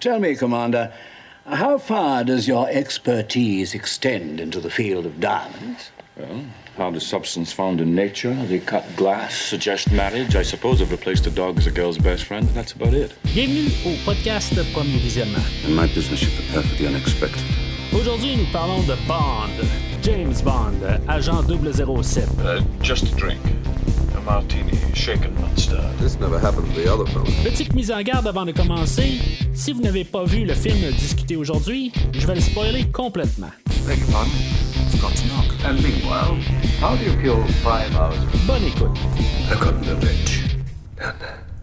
Tell me, Commander, how far does your expertise extend into the field of diamonds? Well, how the substance found in nature, they cut glass, suggest marriage. I suppose I've replaced a dog as a girl's best friend. That's about it. Bienvenue au podcast Premier Visionnement. In my business, you prepare for the unexpected. Aujourd'hui, nous parlons de Bond, James Bond, agent 007. Uh, just a drink. A martini, shaken, not stirred. This never happened to the other fellow. Petite mise en garde avant de commencer. Si vous n'avez pas vu le film discuté aujourd'hui, je vais le spoiler complètement. Beg your pardon? Forgot to knock. And meanwhile, how do you kill five hours? Bonne écoute. The bitch.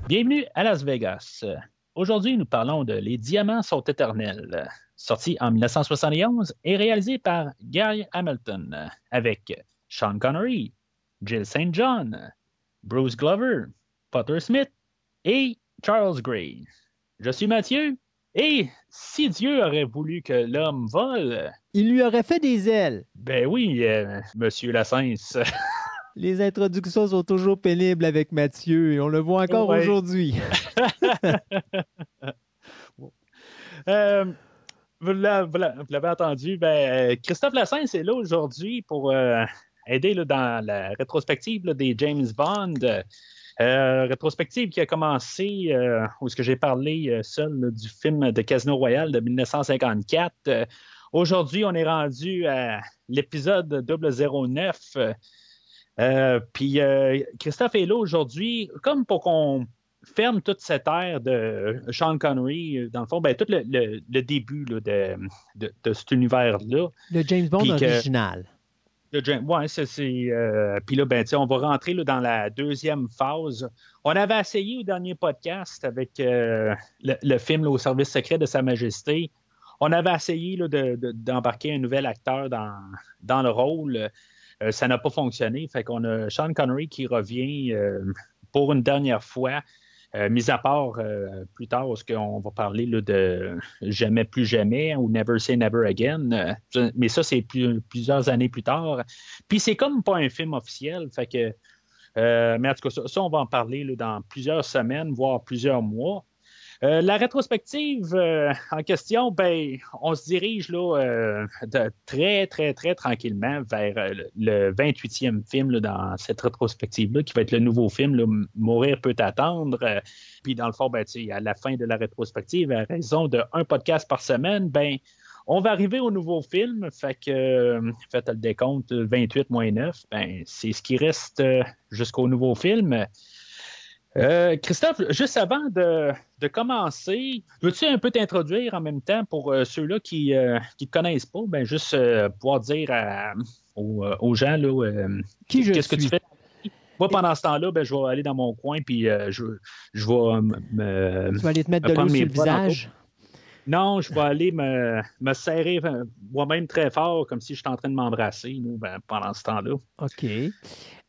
Bienvenue à Las Vegas. Aujourd'hui, nous parlons de Les diamants sont éternels, sorti en 1971 et réalisé par Gary Hamilton, avec Sean Connery, Jill St. John, Bruce Glover, Potter Smith et Charles Gray. Je suis Mathieu et si Dieu aurait voulu que l'homme vole, Il lui aurait fait des ailes. ben oui, euh, Monsieur Lassens. Les introductions sont toujours pénibles avec Mathieu et on le voit encore Ouais. aujourd'hui. Euh, vous l'a- vous l'a- vous l'avez entendu, ben, euh, Christophe Lassens est là aujourd'hui pour euh, aider là, dans la rétrospective là, des James Bond. Euh, rétrospective qui a commencé euh, où ce que j'ai parlé euh, seul du film de Casino Royale de 1954. Euh, aujourd'hui, on est rendu à l'épisode 009. Euh, euh, puis Christophe est là aujourd'hui comme pour qu'on ferme toute cette ère de Sean Connery, dans le fond, ben, tout le, le- le début là, de, de- de cet univers-là. Le James Bond que- Le James- ouais, c'est. euh, Puis là, ben, on va rentrer dans la deuxième phase. On avait essayé au dernier podcast avec euh, le, film Au service secret de Sa Majesté. On avait essayé de- de- d'embarquer un nouvel acteur dans, le rôle. Euh, ça n'a pas fonctionné. Fait qu'on a Sean Connery qui revient pour une dernière fois. Euh, mis à part euh, plus tard, ce qu'on va parler là, de Jamais plus jamais ou Never say never again? Euh, mais ça, c'est plus- plusieurs années plus tard. Puis c'est comme pas un film officiel. Fait que, mais en tout cas, ça, ça, on va en parler là, dans plusieurs semaines, voire plusieurs mois. Euh, la rétrospective euh, en question, ben, on se dirige là, euh, de très, très, très tranquillement vers le, le 28e film là, dans cette rétrospective-là, qui va être le nouveau film, là, Mourir peut attendre. Puis dans le fond, ben, à la fin de la rétrospective, à raison de un podcast par semaine, ben, on va arriver au nouveau film. Fait que, faites le décompte, 28 moins 9, ben, c'est ce qui reste jusqu'au nouveau film. Euh, Christophe, juste avant de, de commencer, veux-tu un peu t'introduire en même temps pour euh, ceux-là qui ne te connaissent pas, ben juste euh, pouvoir dire à- aux, euh, aux gens là, euh, Qui je qu'est-ce que tu fais? Moi, pendant ce temps-là, ben, je vais aller dans mon coin puis euh, je, je vais euh, me, Tu vas aller te mettre de l'eau sur le visage? non, je vais aller me, me serrer euh, moi-même très fort, comme si j'étais en train de m'embrasser nous, ben, pendant ce temps-là. OK.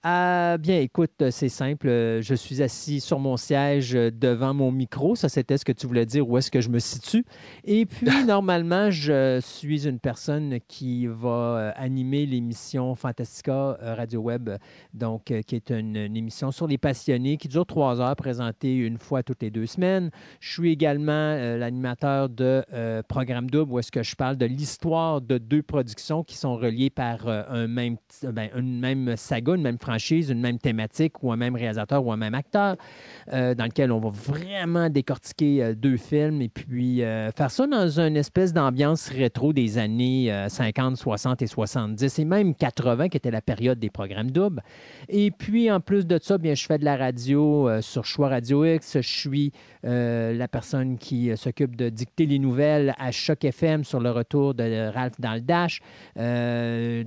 Euh, bien, écoute, c'est simple. Je suis assis sur mon siège euh, devant mon micro. Ça, c'était ce que tu voulais dire, où est-ce que je me situe. Et puis, normalement, je suis une personne qui va euh, animer l'émission Fantastica euh, Radio Web, donc qui est une, une émission sur les passionnés qui dure trois heures, présentée une fois toutes les deux semaines. Je suis également euh, l'animateur de euh, Programme Double, où est-ce que je parle de l'histoire de deux productions qui sont reliées par un même, ben, une même saga, une même une même thématique, ou un même réalisateur ou un même acteur, euh, dans lequel on va vraiment décortiquer euh, deux films et puis euh, faire ça dans une espèce d'ambiance rétro des années euh, 50, 60 et 70 et même 80, qui était la période des programmes doubles. Et puis, en plus de ça, bien, je fais de la radio sur Choix Radio X. Je suis la personne qui s'occupe de dicter les nouvelles à Choc FM sur le retour de Ralph dans le Dash.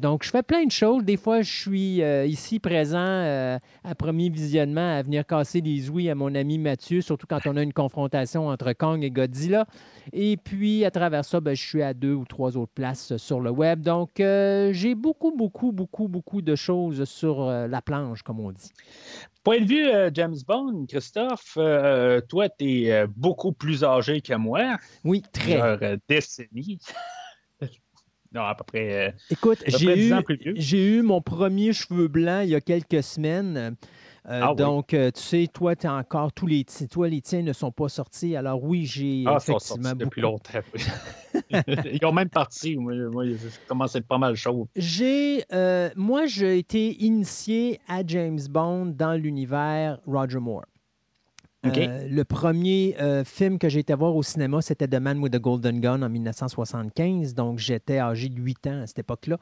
Donc, je fais plein de choses. Des fois, je suis ici présent euh, à premier visionnement à venir casser les ouïes à mon ami Mathieu, surtout quand on a une confrontation entre Kong et Godzilla. Et puis, à travers ça, ben, je suis à deux ou trois autres places sur le web. Donc, euh, j'ai beaucoup, beaucoup, beaucoup, beaucoup de choses sur euh, la planche, comme on dit. Point de vue euh, James Bond, Christophe, euh, toi, tu es beaucoup plus âgé que moi, Oui, très. plusieurs décennies. Non, à peu près. euh, Écoute, j'ai près 10 eu, j'ai eu mon premier cheveu blanc il y a quelques semaines. Euh, Ah donc, euh, tu sais, toi, tu encore tous les toi, les tiens ne sont pas sortis. Alors oui, j'ai Ah, sont effectivement sortis depuis longtemps. Ils ont même parti. Moi, moi je commence à être pas mal chaud. J'ai, euh, moi, j'ai été initié à James Bond dans l'univers Roger Moore. Euh, le premier euh, film que j'ai été voir au cinéma, c'était The Man with the Golden Gun en 1975. Donc, j'étais âgé de 8 ans à cette époque-là.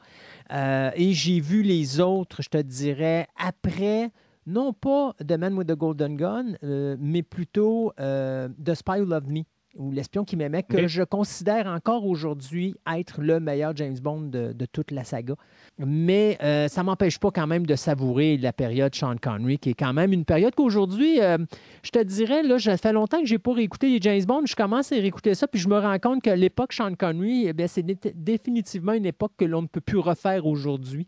Euh, et j'ai vu les autres, je te dirais, après, non pas The Man with the Golden Gun, mais plutôt The Spy Who Loved Me, ou L'espion qui m'aimait, que je considère encore aujourd'hui être le meilleur James Bond de, de toute la saga. Mais euh, ça ne m'empêche pas quand même de savourer la période Sean Connery, qui est quand même une période qu'aujourd'hui, euh, je te dirais, là, ça fait longtemps que je n'ai pas réécouté les James Bond. Je commence à réécouter ça, puis je me rends compte que l'époque Sean Connery, eh c'est dé- définitivement une époque que l'on ne peut plus refaire aujourd'hui.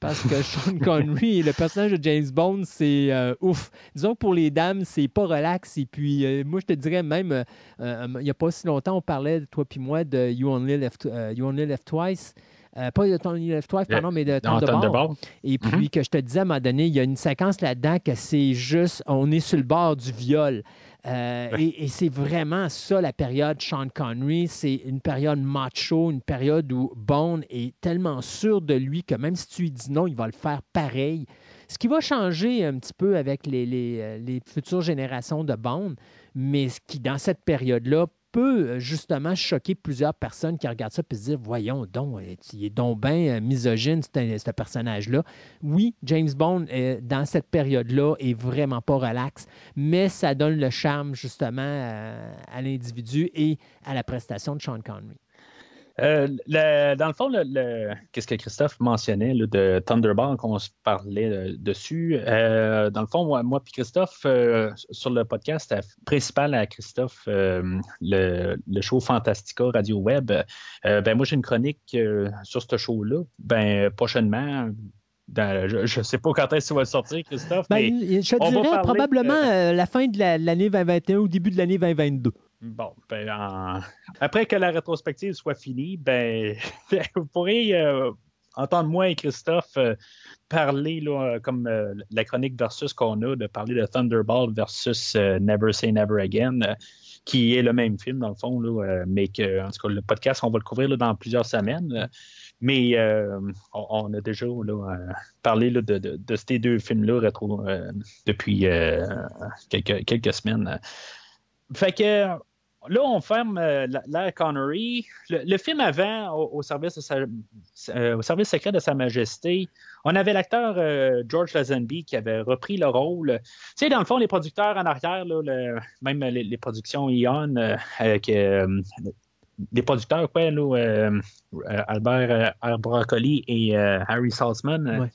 Parce que Sean Connery, le personnage de James Bond, c'est euh, ouf. Disons que pour les dames, c'est pas relax. Et puis, euh, moi, je te dirais même, euh, il n'y a pas si longtemps, on parlait, toi puis moi, de You Only Left, You Only Left Twice. Euh, pas de You Only Left Twice, pardon, mais de Thunderball. Et puis que je te disais à un moment donné, il y a une séquence là-dedans que c'est juste, on est sur le bord du viol. Euh, et, et c'est vraiment ça la période Sean Connery. C'est une période macho, une période où Bond est tellement sûr de lui que même si tu lui dis non, il va le faire pareil. Ce qui va changer un petit peu avec les, les, euh, les futures générations de Bond, mais ce qui, dans cette période-là, peut euh, justement choquer plusieurs personnes qui regardent ça et se dire Voyons donc, euh, il est donc bien misogyne, ce personnage-là. Oui, James Bond, euh, dans cette période-là, est vraiment pas relax, mais ça donne le charme justement à l'individu et à la prestation de Sean Connery. Euh, le- dans le fond, le, le- qu'est-ce que Christophe mentionnait là, de Thunderball, qu'on se parlait euh, dessus? euh, dans le fond, moi, moi puis Christophe, sur le podcast principal à Christophe, le, show Fantastica Radio Web, ben moi j'ai une chronique sur ce show-là. Ben prochainement, dans- je ne sais pas quand est-ce ça va sortir, Christophe, Ben, mais je te dirais probablement la fin de la- l'année 2021 ou début de l'année 2022. Bon, ben, en- après que la rétrospective soit finie, ben, vous pourrez euh, entendre moi et Christophe euh, parler, là, comme euh, la chronique versus qu'on a, de parler de Thunderball versus Never Say Never Again, qui est le même film, dans le fond, là, mais que, en tout cas, le podcast, on va le couvrir là, dans plusieurs semaines. mais on, a déjà parlé de, de- ces deux films-là depuis quelques, quelques semaines. Fait que là, on ferme euh, Connery. Le, film avant, au, service de sa- euh, au service secret de Sa Majesté, on avait l'acteur euh, George Lazenby qui avait repris le rôle. Tu sais, dans le fond, les producteurs en arrière, là, le- même les, productions Ion, euh, avec les producteurs, quoi, là, Albert R. Broccoli et Harry Saltzman.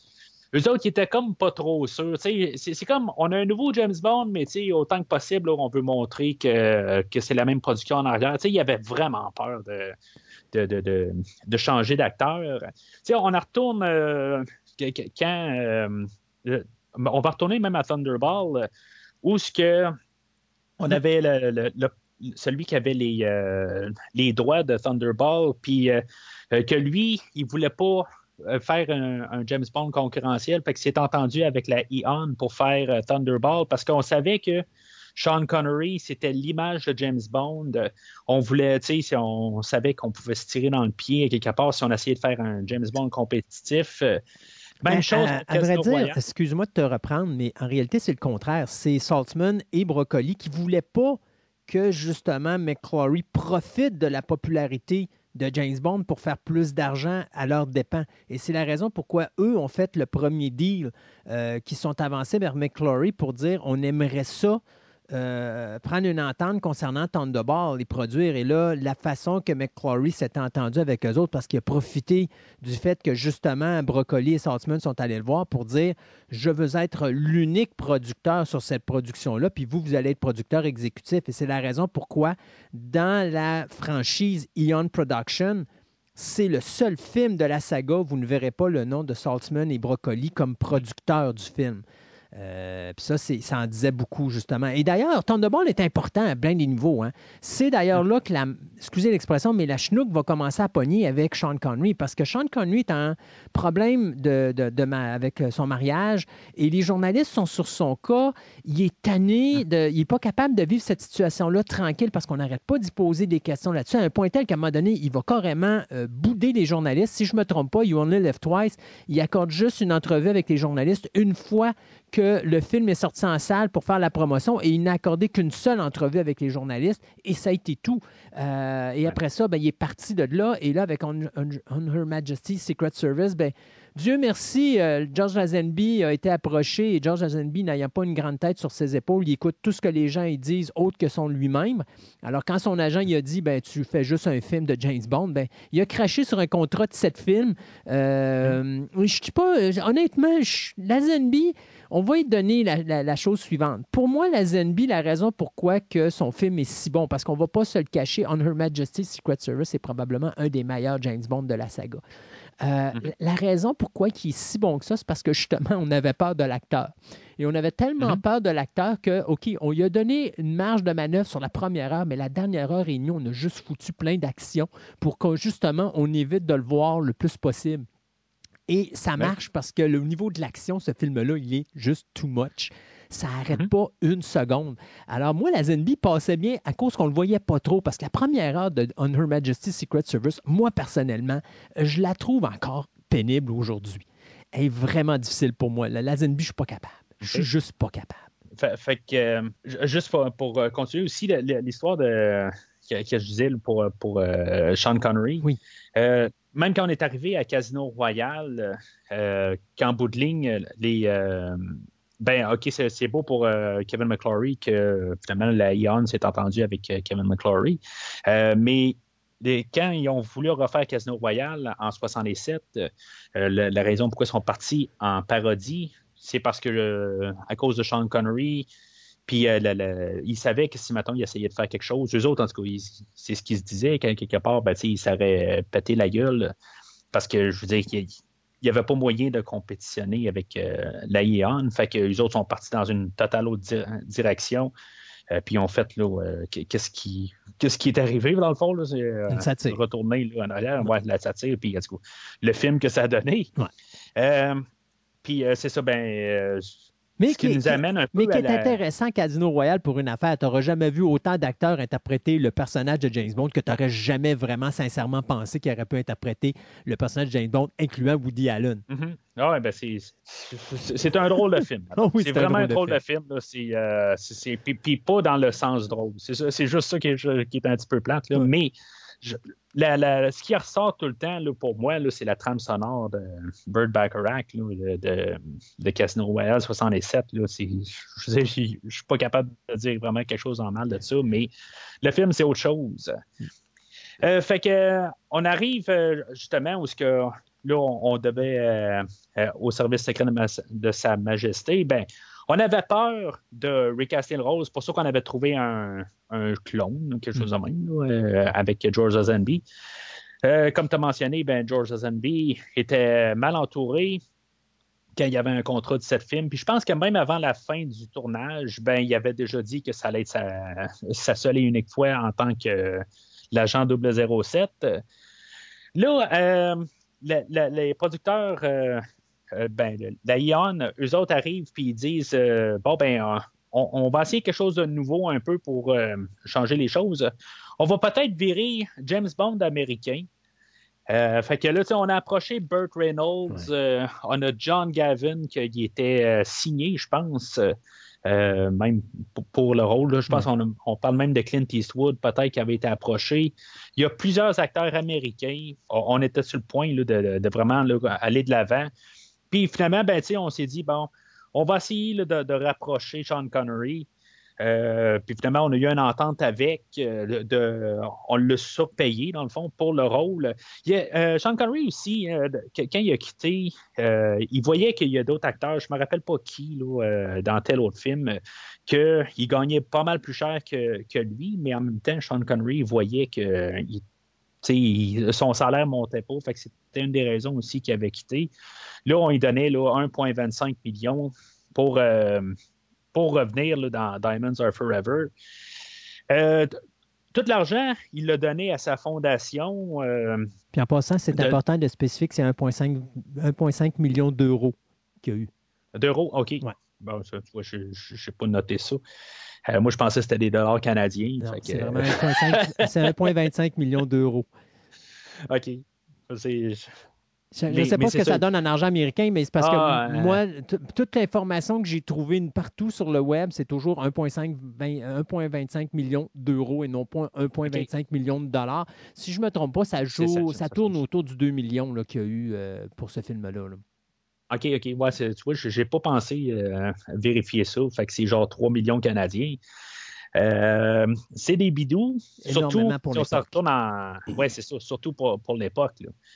Eux autres, ils étaient comme pas trop sûrs. C'est comme, on a un nouveau James Bond, mais autant que possible, là, on veut montrer que, que c'est la même production en arrière. Tu sais, Il y avait vraiment peur de, de, de, de, de changer d'acteur. On en retourne euh, quand... euh, le- on va retourner même à Thunderball, euh, où ce que on avait le, le- le- celui qui avait les, euh, les droits de Thunderball, puis euh, euh, que lui, il voulait pas euh, faire un, un James Bond concurrentiel, fait qu'il s'est entendu avec la Eon pour faire euh, Thunderball, parce qu'on savait que Sean Connery, c'était l'image de James Bond. Euh, On voulait, tu sais, si on savait qu'on pouvait se tirer dans le pied quelque part si on essayait de faire un James Bond compétitif. Euh, Même Ben, chose à, à vrai dire, excuse-moi de te reprendre, mais en réalité, c'est le contraire. C'est Saltzman et Broccoli qui ne voulaient pas que justement McClory profite de la popularité de James Bond pour faire plus d'argent à leurs dépens. Et c'est la raison pourquoi eux ont fait le premier deal, euh, qui sont avancés vers McClory pour dire on aimerait ça. Euh, prendre une entente concernant Thunderball et produire. Et là, la façon que McClory s'est entendu avec eux autres, parce qu'il a profité du fait que justement Broccoli et Saltzman sont allés le voir pour dire je veux être l'unique producteur sur cette production-là, puis vous, vous allez être producteur exécutif. Et c'est la raison pourquoi, dans la franchise Eon Production, c'est le seul film de la saga vous ne verrez pas le nom de Saltzman et Broccoli comme producteur du film. Euh, puis ça, ça en disait beaucoup, justement. Et d'ailleurs, Thunderball est important à plein des niveaux. hein. C'est d'ailleurs là que la, excusez l'expression, mais la chenouk va commencer à pogner avec Sean Connery parce que Sean Connery est un problème de, de, avec son mariage et les journalistes sont sur son cas. Il est tanné, de, il n'est pas capable de vivre cette situation-là tranquille parce qu'on n'arrête pas d'y poser des questions là-dessus à un point tel qu'à un moment donné, il va carrément euh, bouder les journalistes. Si je ne me trompe pas, You Only Live Twice, il accorde juste une entrevue avec les journalistes une fois que le film est sorti en salle pour faire la promotion et il n'a accordé qu'une seule entrevue avec les journalistes et ça a été tout. Euh, et après ça, ben, il est parti de là et là, avec On, Her Majesty's Secret Service, ben, Dieu merci, euh, George Lazenby a été approché et George Lazenby, n'ayant pas une grande tête sur ses épaules, il écoute tout ce que les gens disent autre que son lui-même. Alors, quand son agent il a dit ben, Tu fais juste un film de James Bond, ben, il a craché sur un contrat de sept films. Euh, Je dis pas, honnêtement, Lazenby, on va lui donner la, chose suivante. Pour moi, Lazenby, la raison pourquoi que son film est si bon, parce qu'on va pas se le cacher, On Her Majesty's Secret Service est probablement un des meilleurs James Bond de la saga. Euh, mhm. La raison pourquoi il est si bon que ça, c'est parce que justement, on avait peur de l'acteur. Et on avait tellement mhm. peur de l'acteur que, OK, on lui a donné une marge de manœuvre sur la première heure, mais la dernière heure et demie, on a juste foutu plein d'actions pour que, justement, on évite de le voir le plus possible. Et ça marche parce que le niveau de l'action, ce film-là, il est juste too much. Ça n'arrête mhm. pas une seconde. Alors, moi, la Zenby passait bien à cause qu'on ne le voyait pas trop, parce que la première heure de On Her Majesty's Secret Service, moi, personnellement, je la trouve encore pénible aujourd'hui. Elle est vraiment difficile pour moi. La Zenby, je ne suis pas capable. Je suis juste pas capable. Fait, que, euh, juste pour, euh, continuer aussi l'histoire de que, je disais pour, pour euh, Sean Connery. Oui. même quand on est arrivé à Casino Royal, qu'en bout de ligne, les, ben, OK, c'est beau pour euh, Kevin McClory que finalement la Ion s'est entendu avec euh, Kevin McClory. Euh, mais quand ils ont voulu refaire Casino Royale en 67, la, raison pourquoi ils sont partis en parodie, c'est parce que à cause de Sean Connery, puis ils savaient que si maintenant ils essayaient de faire quelque chose, eux autres, en tout cas, c'est ce qu'ils se disaient, quelque part, ben, ils seraient pété la gueule. Parce que je veux dire, il n'y avait pas moyen de compétitionner avec euh, la. Fait que les autres sont partis dans une totale autre direction. Euh, puis ont fait là, euh, qu'est-ce qui qu'est-ce qui est arrivé dans le fond c'est retourner en arrière, la satire, puis le film que ça a donné. puis c'est ça, ben mais ce qui, nous amène un peu Mais qui est intéressant, Casino Royale, pour une affaire, tu n'auras jamais vu autant d'acteurs interpréter le personnage de James Bond que tu n'aurais jamais vraiment sincèrement pensé qu'il aurait pu interpréter le personnage de James Bond, incluant Woody Allen. Mm-hmm. Ah ben c'est un drôle de film. Oh c'est vraiment un drôle de film. Euh, c'est puis pas dans le sens drôle. C'est juste ça qui est, qui est, un petit peu plate. Là. Mais ce qui ressort tout le temps pour moi, c'est la trame sonore de Bird Bacharach de, Casino Royale 67. je ne suis pas capable de dire vraiment quelque chose en mal de ça, mais le film, c'est autre chose. Euh, fait que on arrive euh, justement où ce que là on, devait euh, au service secret de, Sa Majesté. Ben, on avait peur de recaster le rose, pour ça qu'on avait trouvé un, clone, quelque chose de même, euh, avec George Lazenby. Euh, comme tu as mentionné, ben, George Lazenby était mal entouré quand il y avait un contrat de sept films. Puis je pense que même avant la fin du tournage, ben, il avait déjà dit que ça allait être sa, seule et unique fois en tant que l'agent 007. Là, euh, les producteurs euh, ben, la ION, eux autres arrivent puis ils disent euh, bon, ben, euh, on, va essayer quelque chose de nouveau un peu pour changer les choses. On va peut-être virer James Bond américain. fait que là, on a approché Burt Reynolds, on a John Gavin qui était signé, je pense, même pour, le rôle. je pense qu'on on parle même de Clint Eastwood, peut-être qui avait été approché. Il y a plusieurs acteurs américains. On, était sur le point de, vraiment aller de l'avant. Puis finalement, ben, on s'est dit, bon, on va essayer de, rapprocher Sean Connery. Euh, puis finalement, on a eu une entente avec, euh, on l'a surpayé, dans le fond, pour le rôle. Euh, Sean Connery aussi, quand il a quitté, il voyait qu'il y a d'autres acteurs, je ne me rappelle pas qui, dans tel autre film, qu'il gagnait pas mal plus cher que, lui, mais en même temps, Sean Connery voyait son salaire montait pas, fait que c'était une des raisons aussi qu'il avait quitté. Là, on lui donnait 1,25 million pour, euh, pour revenir dans Diamonds Are Forever. Euh, tout l'argent, il l'a donné à sa fondation. Euh, Puis en passant, c'est de- important de spécifier que c'est 1,5 1,5 million d'euros qu'il y a eu. D'euros, OK. Ouais. Bon, ça, tu vois, je n'ai pas noté ça. Euh, moi, je pensais que c'était des dollars canadiens. C'est euh, vraiment 1,5 c'est 1,25 million d'euros. OK. C'est- Je ne sais pas ce que ça ça. donne en argent américain, mais c'est parce Ah, que euh, moi, toute l'information que j'ai trouvée partout sur le web, c'est toujours 1,5 vingt- 1,25 millions d'euros et non pas 1,25 millions de dollars. Si je ne me trompe pas, ça joue, ça, ça, ça, ça, tourne autour du 2 millions qu'il y a eu euh, pour ce film-là. là. OK, OK. Ouais, tu vois, je n'ai pas pensé euh, vérifier ça. Fait que c'est genre 3 millions canadiens. Euh, c'est des bidous, surtout pour si on en. Oui, c'est ça, surtout pour, pour l'époque.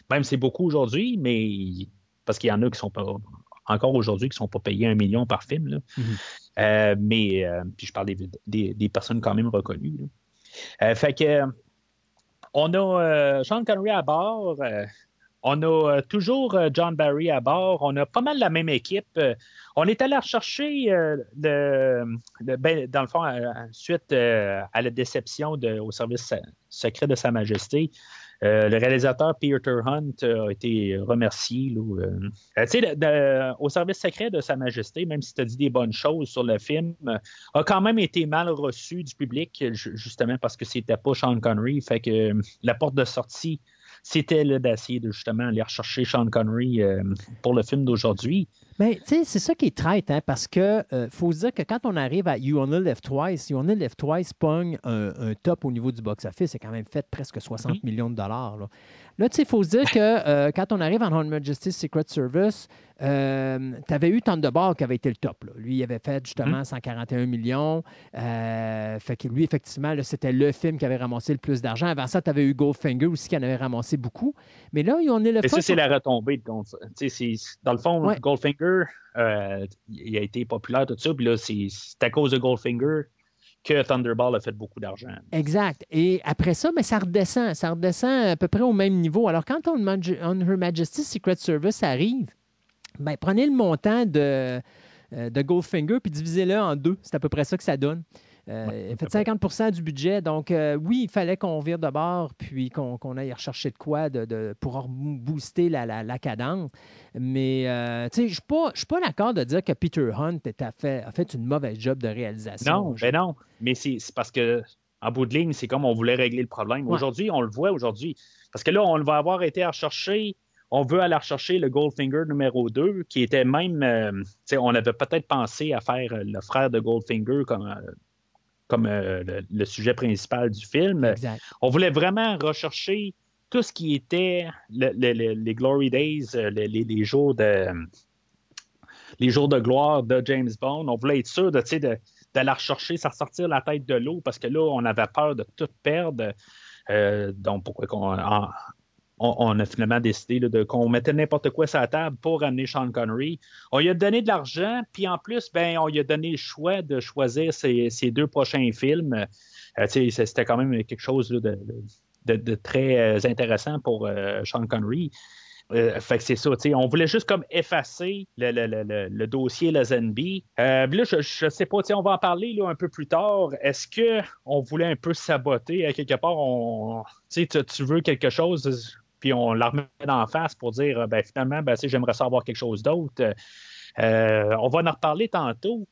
Même c'est beaucoup aujourd'hui, mais parce qu'il y en a qui sont pas encore aujourd'hui qui ne sont pas payés un million par film. là. Mhm. Euh, mais puis je parle des, des- des personnes quand même reconnues. fait que on a Sean Connery à bord. On a euh, toujours euh, John Barry à bord. On a pas mal la même équipe. Euh, on est allé rechercher ben, dans le fond, suite à la déception au service se- secret de Sa Majesté. le réalisateur Peter Hunt a été remercié. au service secret de Sa Majesté, même si tu as dit des bonnes choses sur le film, a quand même été mal reçu du public, ju- justement parce que c'était pas Sean Connery. Fait que la porte de sortie, c'était d'essayer de justement aller rechercher Sean Connery euh, pour le film d'aujourd'hui. Mais tu sais, c'est ça qui est traite, hein, parce que euh, faut se dire que quand on arrive à You Only Left Twice, You Only Left Twice pogne un, un top au niveau du box-office. C'est quand même fait presque 60 Mhm. millions de dollars. Là, là tu sais, il faut se dire que euh, quand on arrive en Her Majesty's Secret Service, tu avais eu Thunderball qui avait été le top. là. Lui, il avait fait justement 141 millions. Euh, fait que lui, effectivement, c'était le film qui avait ramassé le plus d'argent. Avant ça, tu avais eu Goldfinger aussi qui en avait ramassé beaucoup. Mais là, You Only Left Et ça, c'est la retombée. Dans le fond, Ouais. Goldfinger, euh, il a été populaire, tout ça. Puis là, c'est à cause de Goldfinger que Thunderball a fait beaucoup d'argent. Exact. Et après ça, mais ça redescend. Ça redescend à peu près au même niveau. Alors, quand on, Her Majesty's Secret Service arrive, ben, prenez le montant de, euh, de Goldfinger puis divisez-le en deux. C'est à peu près ça que ça donne. Euh, faites 50% du budget. Donc, euh, oui, il fallait qu'on vire de bord puis qu'on aille rechercher de quoi de, de- pour booster la, la- la cadence. Mais, euh, tu sais, je ne suis pas d'accord de dire que Peter Hunt a, fait, a fait une mauvaise job de réalisation. Non, ben non. Mais c'est parce que, en bout de ligne, c'est comme on voulait régler le problème. Ouais. Aujourd'hui, on le voit aujourd'hui. Parce que là, on va avoir été à rechercher. On veut aller rechercher le Goldfinger numéro 2, qui était même. euh, tu sais, on avait peut-être pensé à faire le frère de Goldfinger comme, euh, comme euh, le, le sujet principal du film. Exact. On voulait vraiment rechercher tout ce qui était le- le- le- les Glory Days, euh, les, jours de les jours de gloire de James Bond. On voulait être sûr de, de, d'aller rechercher, ça sortir la tête de l'eau parce que là, on avait peur de tout perdre. Euh, donc, pourquoi qu'on en- on, a finalement décidé de, qu'on mettait n'importe quoi sur la table pour amener Sean Connery. On lui a donné de l'argent, puis en plus, ben, on lui a donné le choix de choisir ses, deux prochains films. Euh, c'était quand même quelque chose de, très euh, intéressant pour euh, Sean Connery. Fait que c'est ça, on voulait juste comme effacer le, le- dossier Lazenby. Euh, là, je, je sais pas, on va en parler un peu plus tard. Est-ce que on voulait un peu saboter quelque part? On, tu veux quelque chose, puis on la remet en face pour dire, ben finalement, ben, j'aimerais savoir quelque chose d'autre. Euh, on va en reparler tantôt,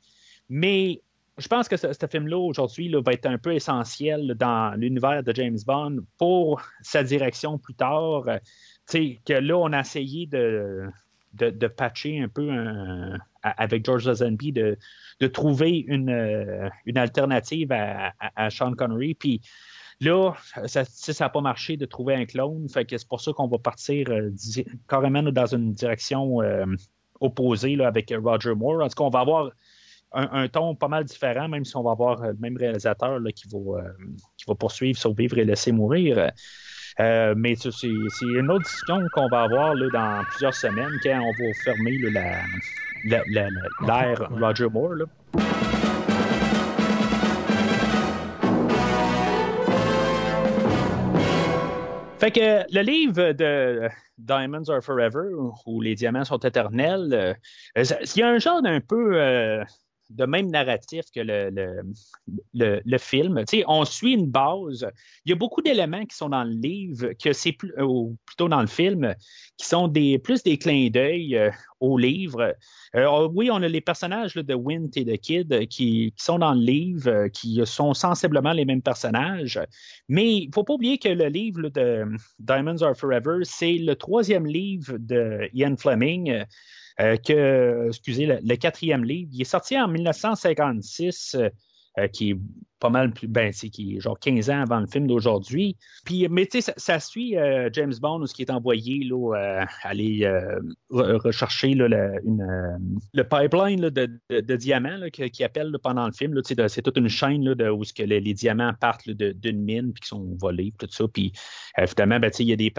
mais je pense que ce, film-là, aujourd'hui, va être un peu essentiel dans l'univers de James Bond pour sa direction plus tard. Euh, tu sais, que là, on a essayé de, de, de patcher un peu un- avec George Lazenby, de, de trouver une, euh, une alternative à, à- à Sean Connery. Puis là, ça n'a pas marché de trouver un clone. Fait que c'est pour ça qu'on va partir euh, carrément dans une direction euh, opposée là, avec Roger Moore. En tout cas, on va avoir un, un ton pas mal différent, même si on va avoir euh, le même réalisateur là, qui, va, qui va poursuivre, survivre et laisser mourir. Euh, mais c'est une autre discussion qu'on va avoir là, dans plusieurs semaines quand on va fermer là, la- la- la- l'ère Ouais. Roger Moore. là. Fait que le livre de Diamonds Are Forever, où les diamants sont éternels, euh, il y a un genre d'un peu. Euh, de même narratif que le, le, le, film. On suit une base. Il y a beaucoup d'éléments qui sont dans le livre, que c'est plus, ou plutôt dans le film, qui sont des, plus des clins d'œil euh, au livre. Euh, oui, on a les personnages de Wint et de Kid qui, sont dans le livre, qui sont sensiblement les mêmes personnages. Mais il ne faut pas oublier que le livre de Diamonds Are Forever, c'est le troisième livre de Ian Fleming. Euh, que, excusez, le, quatrième livre, il est sorti en 1956 euh, qui est pas mal plus, ben, c'est qui est genre 15 ans avant le film d'aujourd'hui. Puis, mais tu sais, ça, suit euh, James Bond, ce qui est envoyé là, euh, aller rechercher une, le pipeline de, diamants qui, appelle pendant le film. c'est toute une chaîne où que les, diamants partent d'une mine puis qui sont volés, tout ça. Puis, évidemment, ben, il y a des,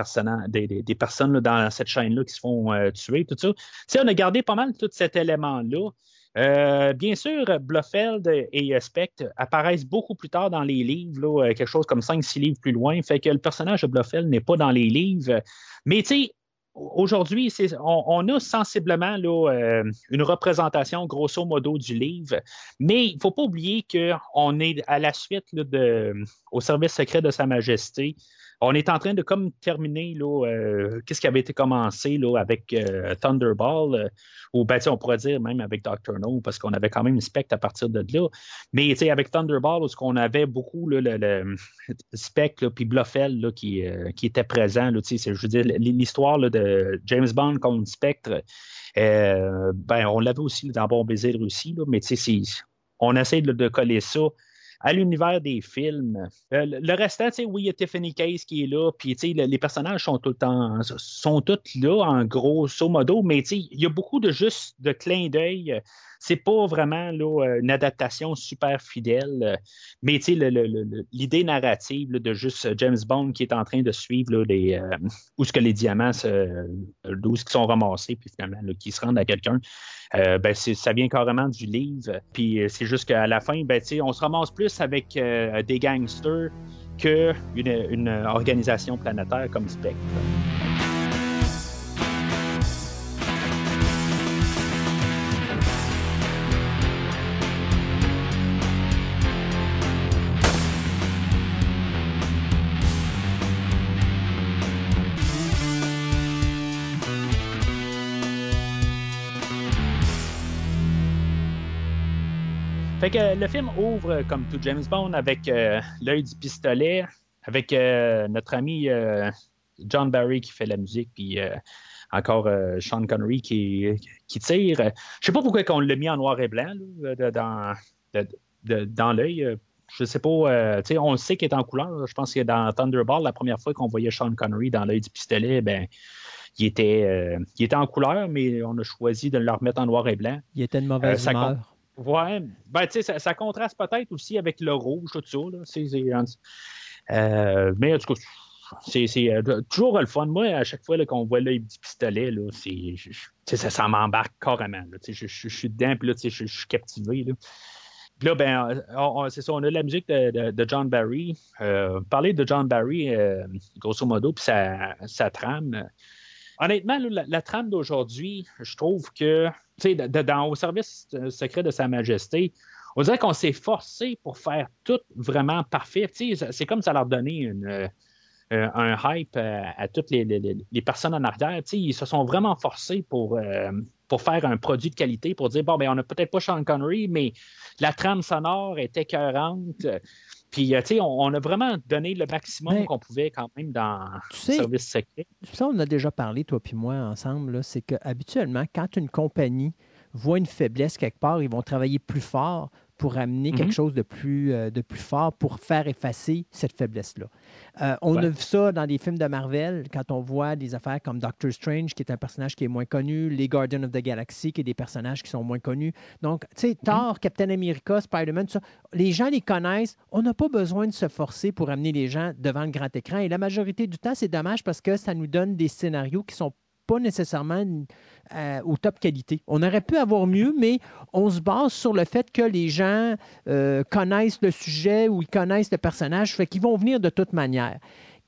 des, des, personnes dans cette chaîne-là qui se font tuer, tout ça. sais, on a gardé pas mal tout cet élément-là. Euh, bien sûr, Blofeld et Spectre apparaissent beaucoup plus tard dans les livres, euh, quelque chose comme 5-6 livres plus loin. Fait que le personnage de Blofeld n'est pas dans les livres. Mais tu sais, aujourd'hui, on, a sensiblement euh, une représentation grosso modo du livre, mais il ne faut pas oublier qu'on est à la suite au service secret de Sa Majesté on est en train de comme terminer là, euh, qu'est-ce qui avait été commencé là, avec euh, Thunderball, euh, ou ben, on pourrait dire même avec Doctor No, parce qu'on avait quand même une spectre à partir de là. Mais avec Thunderball, où qu'on avait beaucoup le, le spectre puis Bluffel qui, qui était présent. Là, je veux dire, l'histoire de James Bond comme spectre, ben, on l'avait aussi dans Bon Baiser aussi, là, mais on essaie de coller ça à l'univers des films. Euh, le restant, oui, il y a Tiffany Case qui est là, puis les personnages sont tout le temps, sont tous là, en grosso modo, mais il y a beaucoup de juste de clins d'œil c'est pas vraiment là, euh, une adaptation super fidèle, euh, mais l'idée narrative de juste James Bond qui est en train de suivre là, euh, où ce que les diamants d'où qui sont ramassés, puis finalement qui se rendent à quelqu'un. ben ça vient carrément du livre. Puis c'est juste qu'à la fin, ben, on se ramasse plus avec des gangsters qu'une une organisation planétaire comme Spectre. Fait que le film ouvre comme tout James Bond avec euh, l'œil du pistolet, avec euh, notre ami euh, John Barry qui fait la musique, puis encore Sean Connery qui, qui tire. Je sais pas pourquoi on l'a mis en noir et blanc dans, dans l'œil. Je sais pas, on le sait qu'il est en couleur. Je pense que dans Thunderball, la première fois qu'on voyait Sean Connery dans l'œil du pistolet, ben, il était, il était en couleur, mais on a choisi de le remettre en noir et blanc. Il était de mauvaise humeur. Ouais, ben, tu sais, ça, contraste peut-être aussi avec le rouge, tout ça. Là. Euh, mais en tout cas, c'est euh, toujours le fun. Moi, à chaque fois qu'on voit l'œil du pistolet, là, ça, ça m'embarque carrément. je, suis dedans, puis là, je, je, suis captivé. Là. Là, ben, c'est ça, on a la musique de, John Barry. Euh, parler de John Barry, grosso modo, puis sa, sa trame. Honnêtement, la, trame d'aujourd'hui, je trouve que, dans au service euh, secret de Sa Majesté, on dirait qu'on s'est forcé pour faire tout vraiment parfait. C'est comme ça leur donnait une, euh, un hype à, toutes les, personnes en arrière. Ils se sont vraiment forcés pour, euh, pour faire un produit de qualité, pour dire, bon, ben, on n'a peut-être pas Sean Connery, mais la trame sonore est écœurante. Puis, euh, tu sais, on, a vraiment donné le maximum qu'on pouvait quand même dans le service secret. Ça, on a déjà parlé, toi puis moi, ensemble, c'est qu'habituellement, quand une compagnie voit une faiblesse quelque part, ils vont travailler plus fort pour amener quelque mhm. chose de plus, euh, de plus fort pour faire effacer cette faiblesse-là. Euh, on a vu ça dans des films de Marvel, quand on voit des affaires comme Doctor Strange, qui est un personnage qui est moins connu, les Guardians of the Galaxy, qui est des personnages qui sont moins connus. Donc, tu sais, mhm. Thor, Captain America, Spider-Man, ça, les gens les connaissent. On n'a pas besoin de se forcer pour amener les gens devant le grand écran. Et la majorité du temps, c'est dommage parce que ça nous donne des scénarios qui sont pas nécessairement euh, au top qualité. On aurait pu avoir mieux, mais on se base sur le fait que les gens euh, connaissent le sujet ou ils connaissent le personnage, fait qu'ils vont venir de toute manière.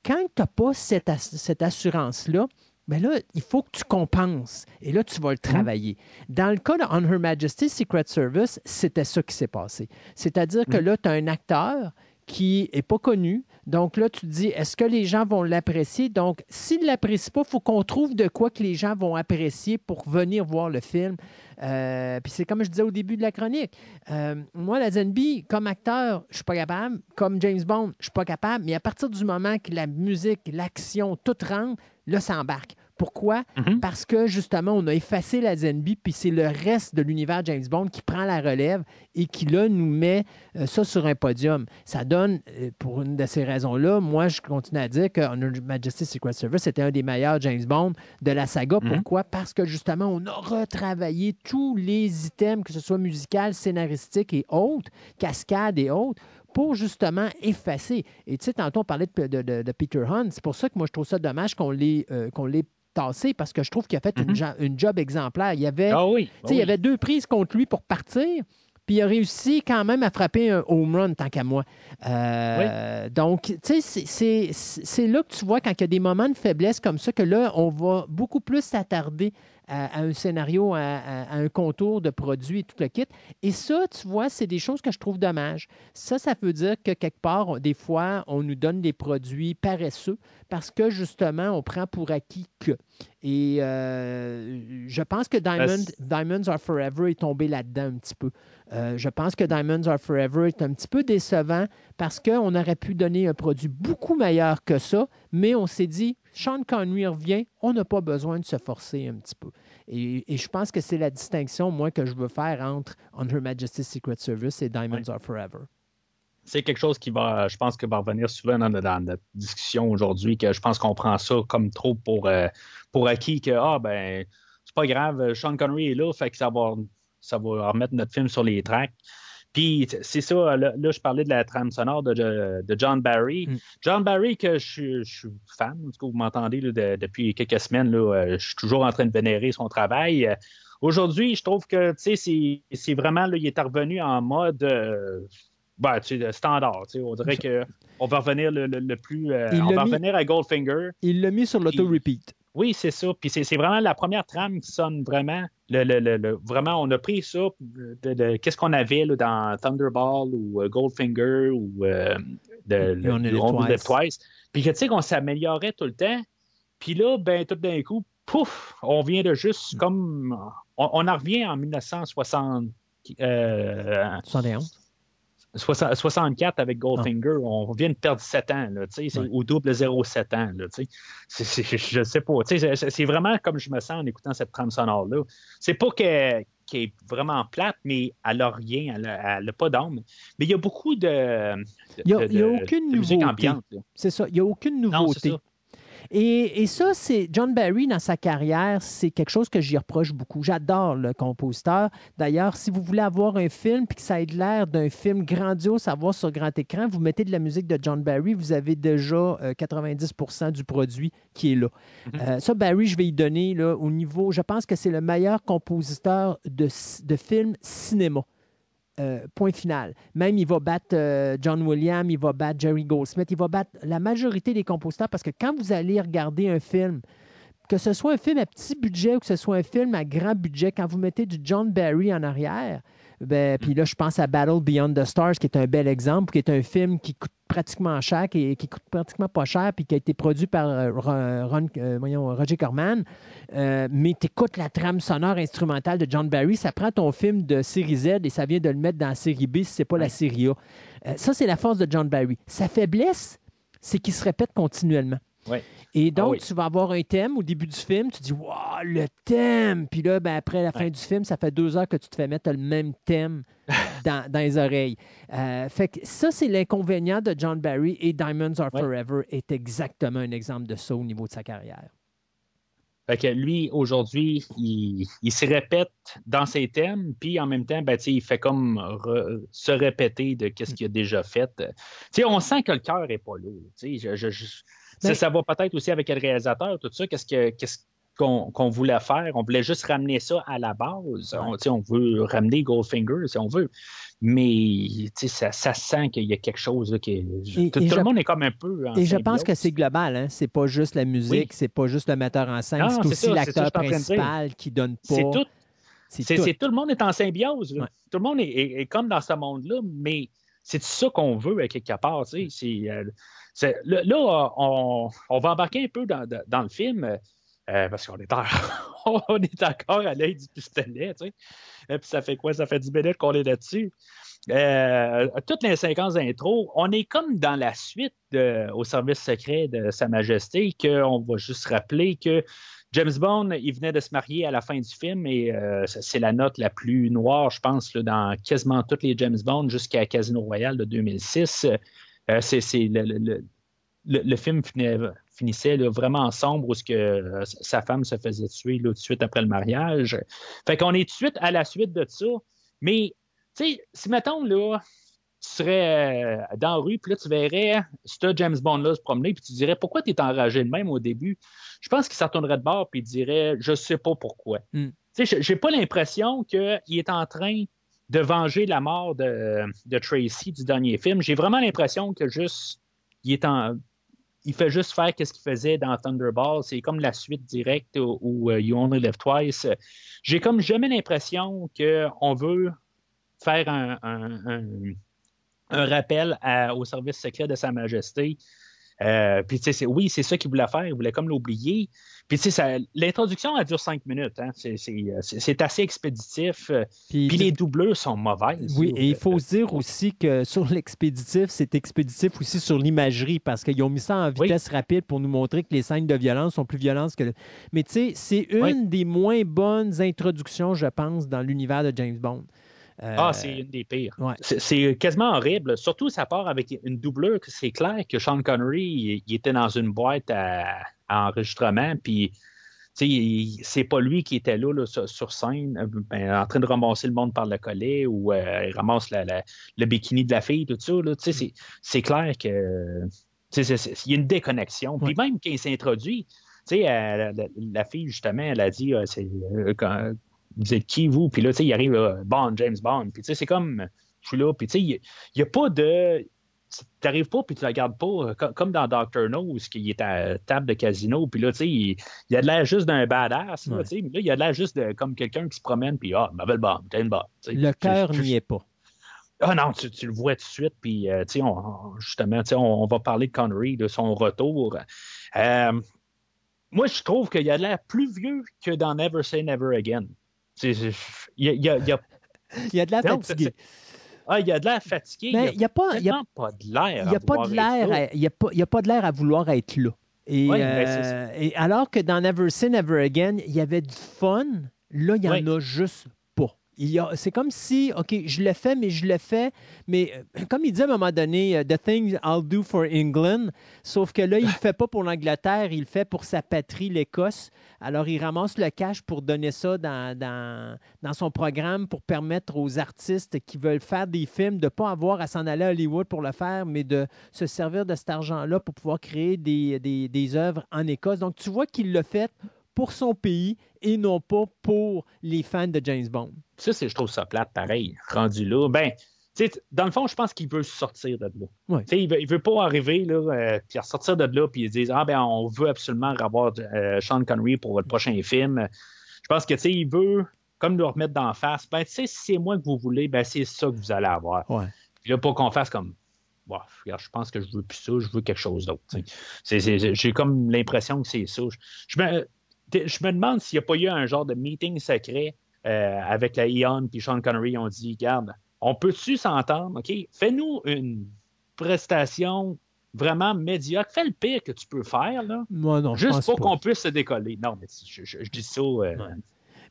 Quand tu n'as pas cette, cette assurance-là, Mais là, il faut que tu compenses. Et là, tu vas le travailler. Dans le cas de On Her Majesty's Secret Service, c'était ça qui s'est passé. C'est-à-dire que là, tu as un acteur qui n'est pas connu. Donc là, tu te dis, est-ce que les gens vont l'apprécier? Donc, s'ils ne l'apprécient pas, il faut qu'on trouve de quoi que les gens vont apprécier pour venir voir le film. Euh, puis c'est comme je disais au début de la chronique. Euh, moi, la ZNB, comme acteur, je suis pas capable. Comme James Bond, je suis pas capable. Mais à partir du moment que la musique, l'action, tout rentre, là, ça embarque. Pourquoi? Mhm. Parce que justement, on a effacé la ZNB, puis c'est le reste de l'univers James Bond qui prend la relève et qui, là, nous met euh, ça sur un podium. Ça donne, euh, pour une de ces raisons-là, moi, je continue à dire que Honor Majesty Secret Service était un des meilleurs James Bond de la saga. Mhm. Pourquoi? Parce que justement, on a retravaillé tous les items, que ce soit musical, scénaristique et autres, cascade et autres, pour justement effacer. Et tu sais, tantôt, on parlait de, de- de- de Peter Hunt. C'est pour ça que moi, je trouve ça dommage qu'on l'ait euh, qu'on l'ait tassé parce que je trouve qu'il a fait une, Mhm. ja- une job exemplaire. Il y avait, Ah oui. tu sais, il y avait deux prises contre lui pour partir. Puis il a réussi quand même à frapper un home run, tant qu'à moi. Euh, Donc, tu sais, c'est- c'est c'est là que tu vois quand il y a des moments de faiblesse comme ça, que là, on va beaucoup plus s'attarder à, un scénario, à, un contour de produit et tout le kit. Et ça, tu vois, c'est des choses que je trouve dommages. Ça, ça veut dire que quelque part, des fois, on nous donne des produits paresseux parce que justement, on prend pour acquis que. Et euh, je pense que Diamond, Diamonds Are Forever est tombé là-dedans un petit peu. Euh, je pense que Diamonds Are Forever est un petit peu décevant parce qu'on aurait pu donner un produit beaucoup meilleur que ça, mais on s'est dit, Sean Connery revient, on n'a pas besoin de se forcer un petit peu. Et, et je pense que c'est la distinction, moi, que je veux faire entre On Her Majesty's Secret Service et Diamonds Are Forever. C'est quelque chose qui va, je pense, que va revenir souvent dans, dans notre discussion aujourd'hui, que je pense qu'on prend ça comme trop pour, euh, pour acquis, que, ah, ben, c'est pas grave, Sean Connery est là, fait que ça va, ça va remettre notre film sur les tracks. Puis c'est ça, là, là, je parlais de la trame sonore de, de John Barry. Mm. John Barry, que je, suis- je suis fan, en tout cas, vous m'entendez de- depuis quelques semaines, là, euh, je suis toujours en train de vénérer son travail. Aujourd'hui, je trouve que tu sais, c'est- c'est vraiment, là, il est revenu en mode euh, ben, tu sais, standard. tu sais, On dirait qu'on va revenir le, le- le plus. euh, on va mis- revenir à Goldfinger. Il l'a mis sur l'auto-repeat. Oui, c'est ça. Puis c'est vraiment la première trame qui sonne vraiment. Le, le- vraiment, on a pris ça qu'est-ce qu'on avait là, dans Thunderball ou euh, Goldfinger ou de, Only le- Live Twice. Twice. Puis que tu sais qu'on s'améliorait tout le temps. Puis là, ben tout d'un coup, pouf, on vient de Mm. juste comme. On, on en revient en 1960. euh, 71. 60 64 avec Goldfinger, on vient de perdre 7 ans, là, tu sais, c'est Ouais. au double 0,7 ans. Là, tu sais. C'est- c'est- je sais pas. tu sais, C'est vraiment comme je me sens en écoutant cette trame sonore-là. C'est pas qu'elle est vraiment plate, mais elle n'a rien, elle n'a pas d'âme. Mais il y a beaucoup de. Il y a- aucune nouveauté. C'est ça. Il n'y a aucune nouveauté. Et, et ça, c'est John Barry dans sa carrière, c'est quelque chose que j'y reproche beaucoup. J'adore le compositeur. D'ailleurs, si vous voulez avoir un film puis que ça ait l'air d'un film grandiose à voir sur grand écran, vous mettez de la musique de John Barry, vous avez déjà euh, 90% du produit qui est là. Mhm. Euh, ça, Barry, je vais y donner là, au niveau. Je pense que c'est le meilleur compositeur de, de films cinéma. Euh, point final. Même, il va battre euh, John Williams, il va battre Jerry Goldsmith, il va battre la majorité des compositeurs parce que quand vous allez regarder un film, que ce soit un film à petit budget ou que ce soit un film à grand budget, quand vous mettez du John Barry en arrière, ben, puis là, je pense à Battle Beyond the Stars, qui est un bel exemple, qui est un film qui coûte pratiquement cher, qui, qui coûte pratiquement pas cher, puis qui a été produit par euh, Ron- euh, voyons, Roger Corman. Euh, mais tu écoutes la trame sonore instrumentale de John Barry, ça prend ton film de série Z et ça vient de le mettre dans la série B si c'est pas la série A. Euh, ça, c'est la force de John Barry. Sa faiblesse, c'est qu'il se répète continuellement. Ouais. Et donc, Ah oui. tu vas avoir un thème au début du film, tu dis Waouh, le thème! Puis là, ben, après la fin du film, ça fait deux heures que tu te fais mettre le même thème dans, dans les oreilles. Euh, fait que ça, c'est l'inconvénient de John Barry et Diamonds Are Ouais. Forever est exactement un exemple de ça au niveau de sa carrière. Fait que lui, aujourd'hui, il, il se répète dans ses thèmes, puis en même temps, ben, il fait comme re- se répéter de qu'est-ce qu'il a déjà fait. On sent que le cœur n'est pas là. je- ça, Ben- ça va peut-être aussi avec le réalisateur, tout ça. Qu'est-ce que, qu'est-ce, qu'on voulait faire? On voulait juste ramener ça à la base. On, on, veut ramener Goldfinger si on veut. Mais ça, ça sent qu'il y a quelque chose qui tout, le monde est comme un peu. et je pense que c'est global. Hein? C'est pas juste la musique, c'est pas juste le metteur en scène, c'est aussi l'acteur principal qui donne pas. C'est tout. C'est tout. le monde est en symbiose. Tout le monde est, comme dans ce monde-là, mais c'est ça qu'on veut à quelque part. Euh, là, on, va embarquer un peu dans, le film. Euh, parce qu'on est, encore à l'œil du pistolet, tu sais. Et puis ça fait quoi? Ça fait 10 minutes qu'on est là-dessus. Euh, toutes les séquences d'intro, on est comme dans la suite au service secret de Sa Majesté, qu'on va juste rappeler que James Bond, il venait de se marier à la fin du film et euh, c'est la note la plus noire, je pense, dans quasiment tous les James Bond jusqu'à Casino Royale de 2006. C'est le, le, film finissait vraiment en sombre où que, euh, sa femme se faisait tuer tout de suite après le mariage. Fait qu'on est tout de suite à la suite de ça. Mais, tu sais, si mettons, là, tu serais euh, dans la rue, puis là, tu verrais ce James Bond-là se promener, puis tu dirais pourquoi tu es enragé de même au début? Je pense qu'il s'en retournerait de bord, puis il dirait je sais pas pourquoi. Hmm. Tu sais, j'ai pas l'impression qu'il est en train de venger la mort de, Tracy du dernier film. J'ai vraiment l'impression que juste il fait juste faire ce qu'il faisait dans Thunderball. C'est comme la suite directe ou euh, You Only Live Twice. J'ai comme jamais l'impression qu'on veut faire un, rappel au service secret de Sa Majesté euh, puis, tu sais, oui, c'est ça qu'il voulait faire. Il voulait comme l'oublier. Puis, tu sais, l'introduction, elle dure cinq minutes. Hein. C'est assez expéditif. Puis, les doubleurs sont mauvaises. Oui, et il faut se dire aussi que sur l'expéditif, c'est expéditif aussi sur l'imagerie parce qu'ils ont mis ça en vitesse rapide pour nous montrer que les scènes de violence sont plus violentes que. Mais, tu sais, c'est une des moins bonnes introductions, je pense, dans l'univers de James Bond. Ah, c'est une des pires. C'est quasiment horrible. Surtout, ça part avec une doubleur. C'est clair que Sean Connery, il, était dans une boîte à, enregistrement, puis c'est pas lui qui était là, sur, scène, euh, ben, en train de ramasser le monde par le collet ou euh, il ramasse le bikini de la fille, tout ça. C'est clair que il y a une déconnexion. Puis même quand il s'introduit, la, la, fille, justement, elle a dit c'est vous êtes qui, vous? Puis là, tu sais, il arrive, Bond, James Bond. Puis tu sais, c'est comme, je suis là. Puis tu sais, il n'y a, pas de. Tu n'arrives pas puis tu ne la regardes pas comme dans Doctor No, qui est à table de casino. Puis là, tu sais, il, y a de l'air juste d'un badass. Là, tu sais, mais là, il y a de l'air juste de, comme quelqu'un qui se promène. Puis, ah, ma belle Bond, James Bond. Le cœur n'y est pas. Ah non, tu, le vois tout de suite. Puis, euh, tu sais, justement, tu sais, on, va parler de Connery, de son retour. Euh, moi, je trouve qu'il y a de l'air plus vieux que dans Never Say Never Again. Il y a, y, a, y, a... y a de la fatigue. Ah, il y a de l'air fatigué. Mais il n'y a, pas, y a pas de l'air. Il n'y a, pas de l'air. Il a, pas de l'air à vouloir être là. Et, ben, euh, et, alors que dans Never Say Never Again, il y avait du fun, là, il n'y en a juste c'est comme si, OK, je le fais, mais je le fais, mais euh, comme il dit à un moment donné, euh, The thing I'll do for England, sauf que là, il ne le fait pas pour l'Angleterre, il le fait pour sa patrie, l'Écosse. Alors, il ramasse le cash pour donner ça dans, dans, son programme pour permettre aux artistes qui veulent faire des films de ne pas avoir à s'en aller à Hollywood pour le faire, mais de se servir de cet argent-là pour pouvoir créer des, des, des œuvres en Écosse. Donc, tu vois qu'il le fait pour son pays et non pas pour les fans de James Bond. Ça, je trouve ça plate, pareil, rendu là. Ben, dans le fond, je pense qu'il veut sortir de là. Il ne veut, pas arriver là, euh, puis sortir de là, puis dire Ah, ben, on veut absolument avoir euh, Sean Connery pour votre prochain film. Je pense que il veut, comme nous remettre d'en face, ben, si c'est moi que vous voulez, ben, c'est ça que vous allez avoir. Puis là, pour qu'on fasse comme je pense que je veux plus ça, je veux quelque chose d'autre. J'ai comme l'impression que c'est ça. Je, me, je me demande s'il n'y a pas eu un genre de meeting secret euh, avec la Ion puis Sean Connery. On dit, regarde, on peut-tu s'entendre? OK, fais-nous une prestation vraiment médiocre. Fais le pire que tu peux faire, là. non, juste pour qu'on puisse se décoller. Non, mais je, dis ça. Euh,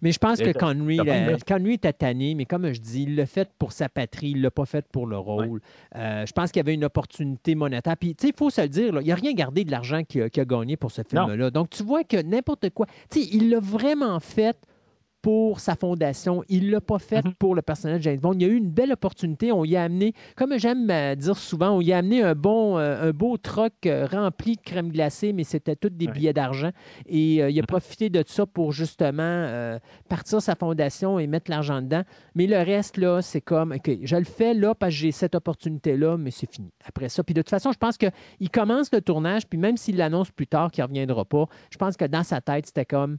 mais je pense que Connery, Connery était tanné, mais comme je dis, il l'a fait pour sa patrie, il ne l'a pas fait pour le rôle. Euh, je pense qu'il y avait une opportunité monétaire. Puis, tu sais, il faut se le dire, il n'a rien gardé de l'argent qu'il a, gagné pour ce film-là. Donc, tu vois que n'importe quoi, tu sais, il l'a vraiment fait pour sa fondation. Il ne l'a pas fait Mhm. pour le personnage de James Bond. Il y a eu une belle opportunité. On y a amené, comme j'aime euh, dire souvent, on y a amené un bon, euh, un beau troc euh, rempli de crème glacée, mais c'était tous des billets d'argent. Et euh, il a Mhm. profité de ça pour justement euh, partir sa fondation et mettre l'argent dedans. Mais le reste, là, c'est comme, OK, je le fais là parce que j'ai cette opportunité-là, mais c'est fini. Après ça, puis de toute façon, je pense qu'il commence le tournage, puis même s'il l'annonce plus tard qu'il ne reviendra pas, je pense que dans sa tête, c'était comme,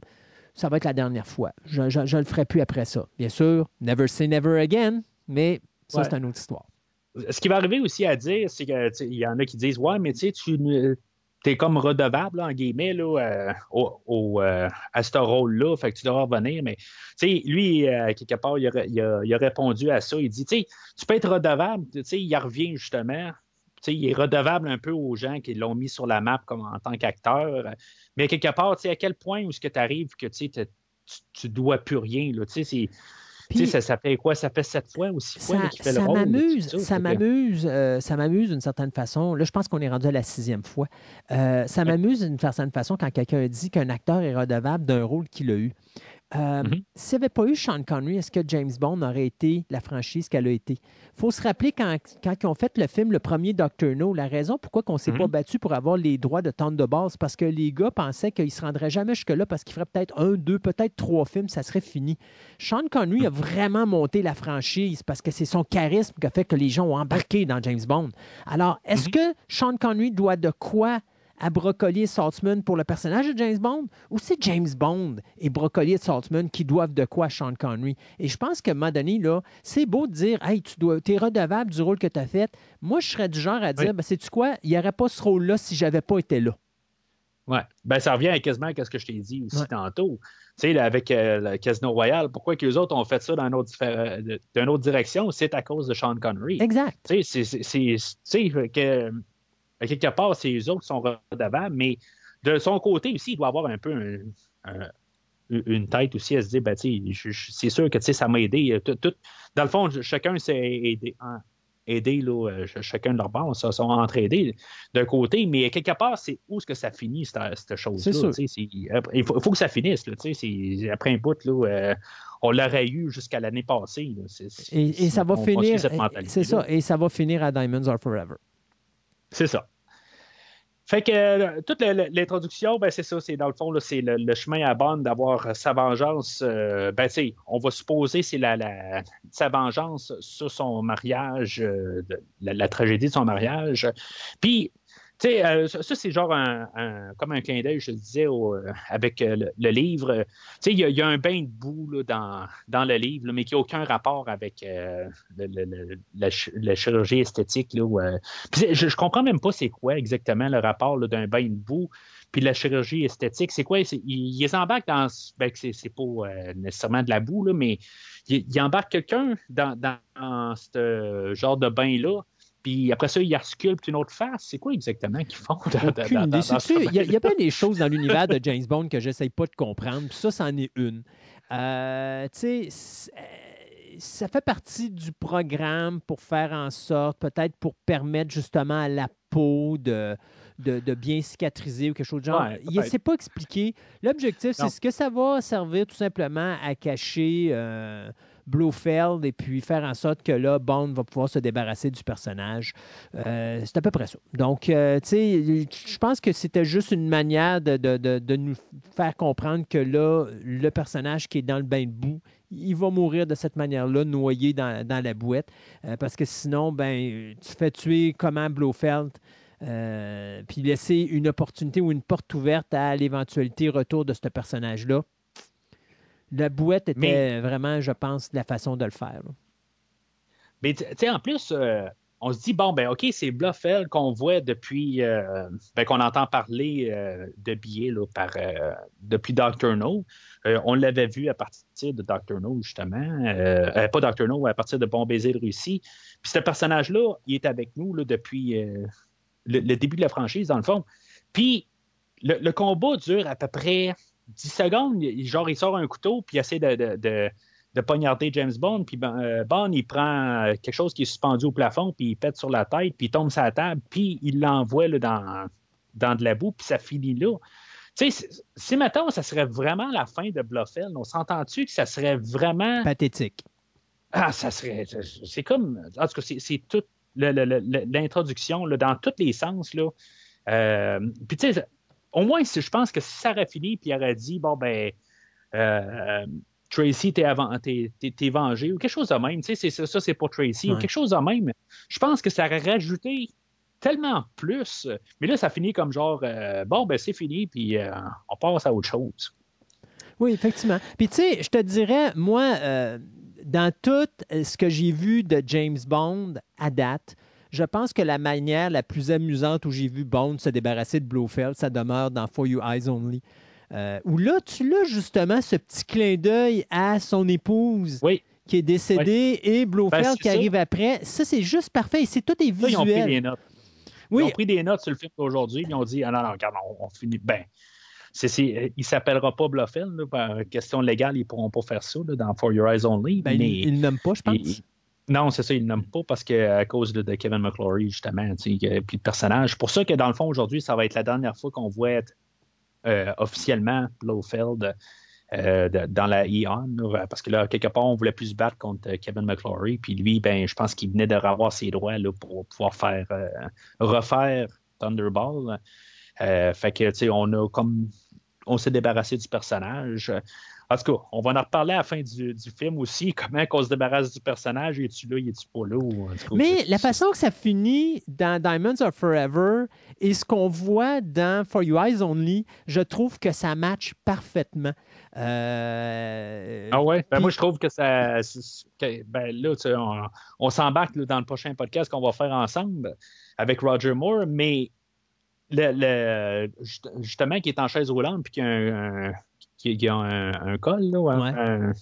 ça va être la dernière fois. Je ne le ferai plus après ça. Bien sûr, never say never again, mais ça, Ouais. c'est une autre histoire. Ce qui va arriver aussi à dire, c'est que tu sais, il y en a qui disent Ouais, mais tu sais, tu es comme redevable, là, en guillemets, là, euh, au, au, euh, à ce rôle-là, fait que tu devras revenir. Mais tu sais, lui, euh, quelque part, il a, il a- il a répondu à ça. Il dit Tu sais, tu peux être redevable, tu sais, il revient justement. Il est redevable un peu aux gens qui l'ont mis sur la map comme en tant qu'acteur. Mais quelque part, à quel point où ce que tu arrives que tu tu, dois plus rien. Là, c'est- ça, ça fait quoi? Ça fait sept fois ou six fois qu'il fait ça le rôle. ça m'amuse, euh, ça m'amuse d'une certaine façon. Là, je pense qu'on est rendu à la sixième fois. Euh, ça m'amuse d'une certaine façon quand quelqu'un dit qu'un acteur est redevable d'un rôle qu'il a eu. Euh, Mhm. S'il n'y avait pas eu Sean Connery, est-ce que James Bond aurait été la franchise qu'elle a été? Il faut se rappeler quand, quand ils ont fait le film, le premier Doctor No, la raison pourquoi on ne s'est pas battu pour avoir les droits de tente de base, parce que les gars pensaient qu'ils ne se rendraient jamais jusque-là parce qu'ils feraient peut-être un, deux, peut-être trois films, ça serait fini. Sean Connery a vraiment monté la franchise parce que c'est son charisme qui a fait que les gens ont embarqué dans James Bond. Alors, est-ce que Sean Connery doit de quoi à et Saltzman pour le personnage de James Bond? Ou c'est James Bond et Broccoli et Saltzman qui doivent de quoi à Sean Connery? Et je pense qu'à un moment donné, là, c'est beau de dire Hey, tu dois, es redevable du rôle que tu as fait. Moi, je serais du genre à dire Oui. ben, Sais-tu quoi? Il n'y aurait pas ce rôle-là si j'avais pas été là. Ouais. Ben, ça revient à quasiment à ce que je t'ai dit aussi Ouais. tantôt. Tu sais, là, avec euh, le Casino Royale, pourquoi que les autres ont fait ça dans une autre, euh, d'une autre direction? C'est à cause de Sean Connery. Exact. Tu sais, c'est- que, à quelque part, c'est eux autres qui sont redevables, mais de son côté aussi, il doit avoir un peu un- un- une tête aussi à se dire, ben, c'est sûr que ça m'a aidé. Tout, tout- dans le fond, chacun s'est aidé, hein, aidé là, euh, ch- chacun de leur bord, ça sont entraidés d'un côté, mais quelque part, c'est où est-ce que ça finit, cette, cette chose-là. Il faut, que ça finisse. Là, après un bout, là, euh, on l'aurait eu jusqu'à l'année passée. là. Et, et ça va finir. C'est ça. Et ça va finir à Diamonds Are Forever. C'est ça. Fait que euh, toute l'introduction, ben c'est ça, c'est dans le fond, c'est le, chemin à Bond d'avoir sa vengeance. euh, ben on va supposer c'est la, la- sa vengeance sur son mariage, euh, la, la tragédie de son mariage. Puis, tu sais, euh, ça, c'est genre un, comme un clin d'œil, je disais, au- euh, avec euh, le, le livre. Tu sais, il y, a- un bain de boue là, dans, dans le livre, mais qui n'a aucun rapport avec le- le- le- la, ch- la chirurgie esthétique. Là, je, je comprends même pas c'est quoi exactement le rapport d'un bain de boue puis la chirurgie esthétique. C'est quoi? Ils, embarquent dans... Ben, c'est, pas nécessairement de la boue, là, mais ils, embarquent quelqu'un dans ce genre de bain-là, puis après ça, ils sculptent une autre face. C'est quoi exactement qu'ils font? dans- Aucune dans- idée. Il y, a- y bien des choses dans l'univers de James Bond que j'essaye pas de comprendre. Puis ça, c'en est une. Euh, tu sais, euh, ça fait partie du programme pour faire en sorte, peut-être pour permettre justement à la peau de, de, de bien cicatriser ou quelque chose de genre. Ouais, c'est pas expliqué. L'objectif, c'est ce que ça va servir tout simplement à cacher euh, Blofeld et puis faire en sorte que là, Bond va pouvoir se débarrasser du personnage. Euh, c'est à peu près ça. Donc, euh, tu sais, je pense que c'était juste une manière de, nous faire comprendre que là, le personnage qui est dans le bain de boue, il va mourir de cette manière-là, noyé dans, la bouette. Euh, parce que sinon, ben, tu fais tuer comment Blofeld. puis laisser une opportunité ou une porte ouverte à l'éventualité retour de ce personnage-là. La bouette était Mais- vraiment, je pense, la façon de le faire. là. Mais tu sais, en plus, euh, on se dit, bon, ben, OK, c'est Bluffel qu'on voit depuis, euh, ben, qu'on entend parler euh, de billets là, par, depuis Dr. No. On l'avait vu à partir de Dr. No, justement. Pas Dr. No, à partir de Bon Baiser de Russie. Puis ce personnage-là, il est avec nous là, depuis le, le début de la franchise, dans le fond. Puis le, le combat dure à peu près 10 secondes. Il- Genre, il sort un couteau, puis il essaie de, de- de- de poignarder James Bond. Puis ben, euh, Bond, il prend euh, quelque chose qui est suspendu au plafond, puis il pète sur la tête, puis il tombe sur la table, puis il l'envoie là, dans, dans de la boue, puis ça finit là. Tu sais, si maintenant ça serait vraiment la fin de Bluffel, on s'entend-tu que ça serait vraiment. Pathétique. Ah, ça serait. C'est comme. En tout cas, c'est toute l'introduction dans tous les sens. Là. Euh, puis, tu sais, au moins, je pense que si ça aurait fini, puis il aurait dit, bon, ben. Euh, Tracy, t'es, vengé, ou quelque chose de même. Tu sais, ça, c'est pour Tracy, ou quelque chose de même. Je pense que ça aurait rajouté tellement plus. Mais là, ça finit comme genre, euh, bon, ben c'est fini, puis euh, on passe à autre chose. Oui, effectivement. Puis tu sais, je te dirais, moi, euh, dans tout ce que j'ai vu de James Bond à date, je pense que la manière la plus amusante où j'ai vu Bond se débarrasser de Blofeld, ça demeure dans For You Eyes Only. où là, tu l'as justement ce petit clin d'œil à son épouse. Qui est décédée et Blofeld ben, qui arrive après. Ça, c'est juste parfait. C'est tout est visuel. Ils ont pris des notes sur le film d'aujourd'hui. Ils ont dit Ah non, non, regarde, on, finit. Ben, il ne s'appellera pas Bluffel. par question légale, ils ne pourront pas faire ça dans For Your Eyes Only. Ben, mais, ils ne pas, je pense. Non, c'est ça, ils ne pas parce qu'à cause de, Kevin McClory, justement, puis le personnage. Pour ça que dans le fond, aujourd'hui, ça va être la dernière fois qu'on voit euh, officiellement Blofeld euh, dans la Eon, parce que là, quelque part, on voulait plus se battre contre euh, Kevin McClory, puis lui, ben, je pense qu'il venait de revoir ses droits là, pour pouvoir faire refaire Thunderball. fait que, tu sais, on a comme on s'est débarrassé du personnage. En tout cas, on va en reparler à la fin du, film aussi. Comment on se débarrasse du personnage? Es-tu là, es-tu pas là? Mais la façon que ça finit dans Diamonds Are Forever et ce qu'on voit dans For You Eyes Only, je trouve que ça match parfaitement. Euh, ah ouais? Ben moi, je trouve que ça. ben là, on, on s'embarque dans le prochain podcast qu'on va faire ensemble avec Roger Moore, mais le, justement, qui est en chaise roulante puis qui a un, qui, a un, col, là,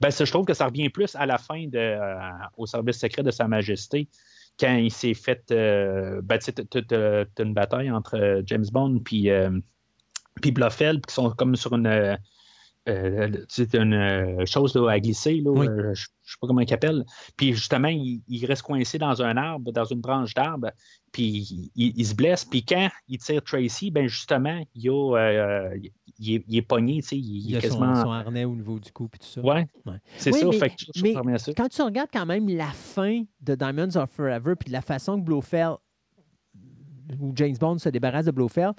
ben, je trouve que ça revient plus à la fin de, euh, au service secret de Sa Majesté, quand il s'est fait. Euh, ben, tu as une bataille entre James Bond puis, puis Blofeld, qui sont comme sur une c'est euh, une euh, chose à glisser, là, euh, je ne sais pas comment il appelle. Puis justement, il, reste coincé dans un arbre, dans une branche d'arbre, puis il, se blesse. Puis quand il tire Tracy, ben justement, il, a, il, est, pogné, il, il, a quasiment... son, harnais au niveau du cou, puis tout ça. Ouais, c'est ça. Mais, quand tu regardes quand même la fin de Diamonds of Forever, puis la façon que Blofeld, ou James Bond se débarrasse de Blofeld,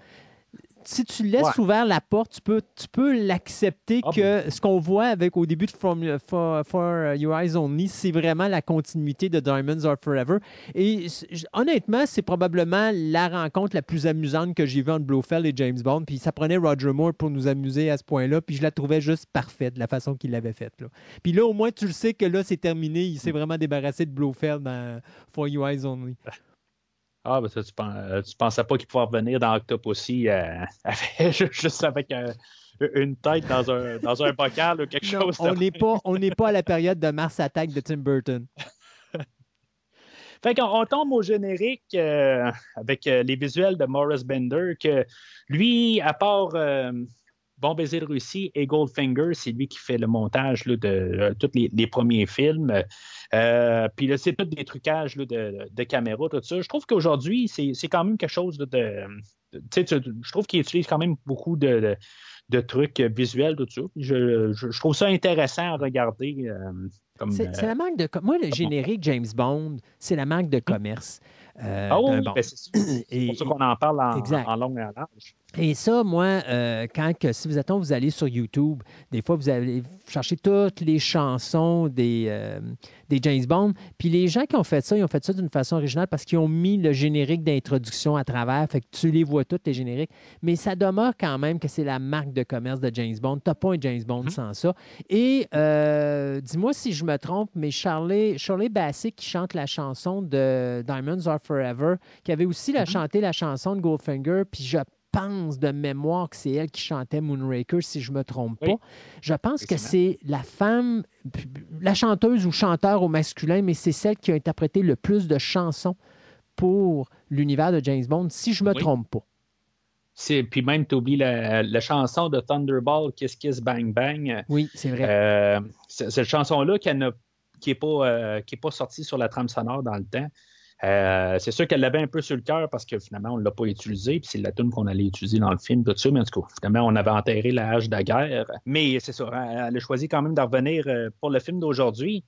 si tu laisses ouvert la porte, tu peux, tu peux l'accepter ah, que ce qu'on voit avec au début de From, for, Your Eyes Only, c'est vraiment la continuité de Diamonds Are Forever. Et honnêtement, c'est probablement la rencontre la plus amusante que j'ai vue entre Blofeld et James Bond. Puis ça prenait Roger Moore pour nous amuser à ce point-là. Puis je la trouvais juste parfaite, la façon qu'il l'avait faite. Là. Puis là, au moins, tu le sais que là, c'est terminé. Il s'est mm. vraiment débarrassé de Blofeld dans For Your Eyes Only. Ah, ben ça, tu, ne pensais pas qu'il pouvait revenir dans Octopussy euh, juste avec euh, une tête dans un, dans un bocal ou quelque chose. On n'est pas, pas à la période de Mars Attack de Tim Burton. fait qu'on on tombe au générique euh, avec les visuels de Morris Bender, que lui, à part Bon baiser de Russie et Goldfinger, c'est lui qui fait le montage de euh, tous les, premiers films. Euh, puis là, c'est tout des trucages de, de, caméra, tout ça. Je trouve qu'aujourd'hui, c'est quand même quelque chose de. je trouve qu'il utilise quand même beaucoup de, trucs visuels, tout ça. Je, trouve ça intéressant à regarder. Euh, c'est la marque de. Moi, le générique James Bond, c'est la marque de commerce. Ah oui, ben, c'est pour ça qu'on en parle en, en long et en large. Et ça, moi, euh, quand que, si vous attendez, vous allez sur YouTube, des fois, vous allez chercher toutes les chansons des, euh, des James Bond. Puis les gens qui ont fait ça, ils ont fait ça d'une façon originale parce qu'ils ont mis le générique d'introduction à travers. Fait que tu les vois toutes, les génériques. Mais ça demeure quand même que c'est la marque de commerce de James Bond. Tu n'as pas un James Bond mm-hmm. sans ça. Et euh, dis-moi si je me trompe, mais Charlie, Charlie Bassey qui chante la chanson de Diamonds Are Forever, qui avait aussi la, mm-hmm. chanté la chanson de Goldfinger, puis je pense de mémoire que c'est elle qui chantait Moonraker, si je ne me trompe pas. Je pense que c'est la femme, la chanteuse ou chanteur au masculin, mais c'est celle qui a interprété le plus de chansons pour l'univers de James Bond, si je ne me trompe pas. Puis même, tu oublies la, chanson de Thunderball, Kiss Kiss Bang Bang. Oui, c'est vrai. Euh, cette chanson-là qui n'est pas, euh, pas sortie sur la trame sonore dans le temps. Euh, c'est sûr qu'elle l'avait un peu sur le cœur parce que finalement, on ne l'a pas utilisé, puis c'est la tune qu'on allait utiliser dans le film, tout ça, mais en tout cas, finalement, on avait enterré la hache de la guerre. Mais c'est ça, elle a choisi quand même de revenir pour le film d'aujourd'hui.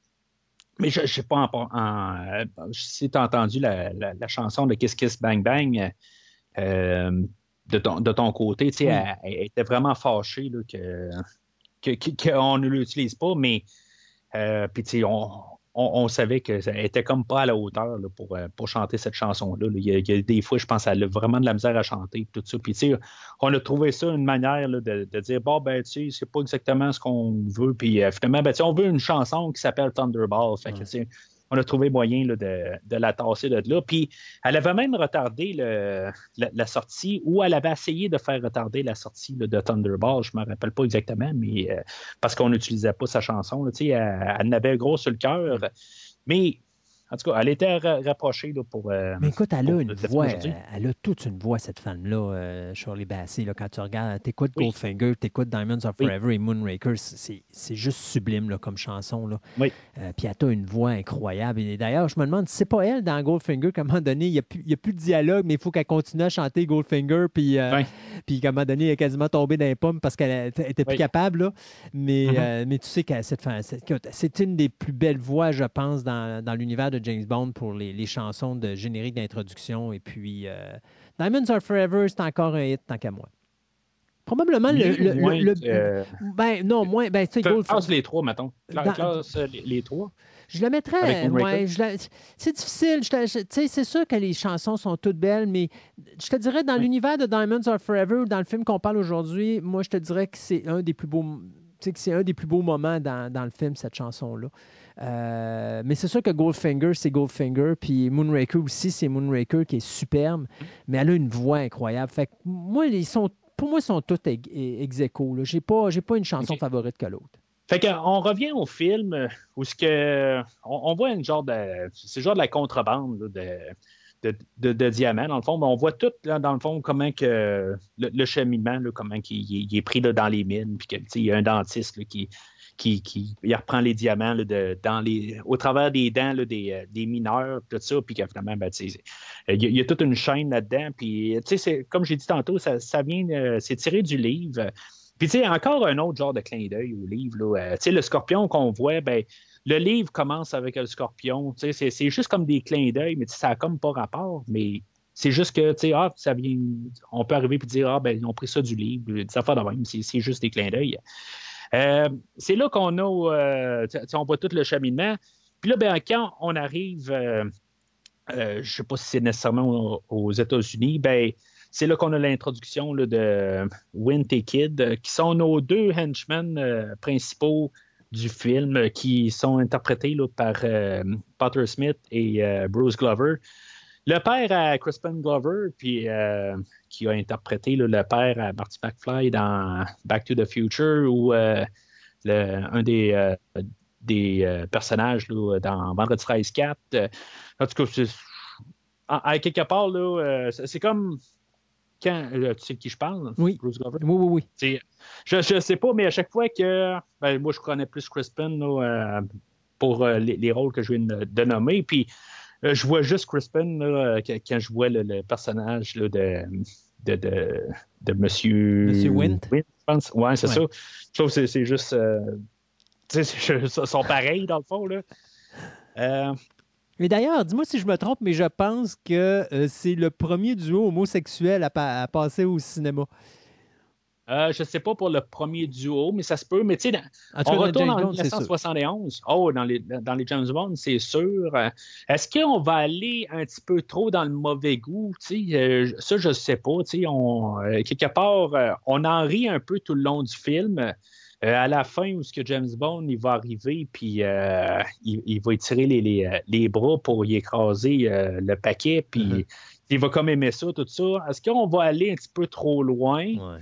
Mais je ne sais pas en, si tu as entendu la, chanson de Kiss Kiss Bang Bang de, ton, de ton côté, tu sais, elle, était vraiment fâchée qu'on que, ne l'utilise pas, mais euh, puis tu sais, on, on, savait qu'elle était comme pas à la hauteur pour, euh, pour chanter cette chanson-là. Il, y a des fois, je pense qu'elle a vraiment de la misère à chanter, tout ça. Puis, on a trouvé ça une manière de, dire, bon, ben, tu sais, c'est pas exactement ce qu'on veut. Puis, euh, finalement, ben, on veut une chanson qui s'appelle Thunderball. Fait que, on a trouvé moyen de, la tasser de là. Puis elle avait même retardé la, sortie ou elle avait essayé de faire retarder la sortie de Thunderball. Je ne me rappelle pas exactement, mais euh, parce qu'on n'utilisait pas sa chanson. elle, elle, avait gros sur le cœur. Mais en tout cas, elle était rapprochée pour. Euh, mais écoute, elle a une voix. Elle a toute une voix, cette femme-là, euh, Shirley Bassey. Là, quand tu regardes, t'écoutes écoutes Goldfinger, t'écoutes Diamonds of Forever et Moonraker, c'est juste sublime là, comme chanson. Là. Oui. Euh, puis elle a une voix incroyable. Et d'ailleurs, je me demande, c'est pas elle dans Goldfinger, qu'à un moment donné, il n'y a, plus, a plus de dialogue, mais il faut qu'elle continue à chanter Goldfinger. Puis, euh, puis qu'à un moment donné, elle est quasiment tombée dans les pommes parce qu'elle était plus capable. Là. Mais, mm-hmm. mais tu sais que cette c'est une des plus belles voix, je pense, dans, dans l'univers de James Bond pour les, chansons de générique d'introduction. Et puis, euh, Diamonds Are Forever, c'est encore un hit, tant qu'à moi. Probablement le. Euh, ben, non, moins. Ben, tu sais, les trois, mettons. Classe euh, les, trois. Je le mettrais. c'est difficile. c'est sûr que les chansons sont toutes belles, mais je te dirais, dans l'univers de Diamonds Are Forever, dans le film qu'on parle aujourd'hui, moi, je te dirais que c'est un des plus beaux. que c'est un des plus beaux moments dans, dans le film, cette chanson-là. Euh, mais c'est sûr que Goldfinger, c'est Goldfinger. Puis Moonraker aussi, c'est Moonraker qui est superbe. Mais elle a une voix incroyable. Fait que moi, ils sont, pour moi, ils sont tous ex aequo. J'ai pas, pas une chanson favorite que l'autre. Fait qu'on revient au film où ce que on, voit une genre de c'est genre de la contrebande de, de, diamants dans le fond, mais on voit tout dans le fond comment que le, cheminement comment il, est pris dans les mines puis qu'il y a un dentiste qui qui, qui il reprend les diamants de, dans les, au travers des dents là, des, euh, des, mineurs, tout ça, puis finalement, ben, il, y a, toute une chaîne là-dedans. Puis, comme j'ai dit tantôt, ça, ça vient, euh, c'est tiré du livre. Puis, tu sais, encore un autre genre de clin d'œil au livre. Là. Euh, tu sais, le scorpion qu'on voit, ben, le livre commence avec le scorpion. Tu sais, c'est juste comme des clins d'œil, mais ça n'a comme pas rapport. Mais c'est juste que, tu sais, ah, ça vient, on peut arriver et dire, ah, ben, ils ont pris ça du livre, ça fait de même, c'est juste des clins d'œil. Euh, c'est là qu'on a, euh, on voit tout le cheminement. Puis là, ben, quand on arrive, euh, je ne sais pas si c'est nécessairement aux, États-Unis, ben, c'est là qu'on a l'introduction de Wint et Kid, qui sont nos deux henchmen principaux du film, qui sont interprétés par Potter Smith et Bruce Glover. Le père à Crispin Glover, puis qui a interprété le père à Marty McFly dans Back to the Future ou euh, un des, euh, des euh, personnages dans Vendredi 13 4. en tout cas, à, quelque part, c'est comme quand tu sais de qui je parle? Oui. Bruce Glover? Oui, oui, oui. Je ne sais pas, mais à chaque fois que. Ben, moi, je connais plus Crispin pour les, rôles que je viens de, nommer. Puis euh, je vois juste Crispin là, quand je vois le, personnage là, de, de, de, de Monsieur. Monsieur Wint? je pense. Ouais, c'est ça. Je trouve que c'est juste. Euh, tu sais, ils sont pareils dans le fond. Là. Euh, mais d'ailleurs, dis-moi si je me trompe, mais je pense que c'est le premier duo homosexuel à passer au cinéma. Euh, je ne sais pas pour le premier duo, mais ça se peut. Mais tu sais, on retourne en 1971. Oh, dans les, dans les James Bond, c'est sûr. Euh, est-ce qu'on va aller un petit peu trop dans le mauvais goût? Euh, ça, je ne sais pas. On, quelque part, on en rit un peu tout le long du film. à la fin, où ce que James Bond il va arriver, puis il, va étirer les, les, les, bras pour y écraser le paquet, puis mm-hmm. il va comme aimer ça, tout ça. Est-ce qu'on va aller un petit peu trop loin?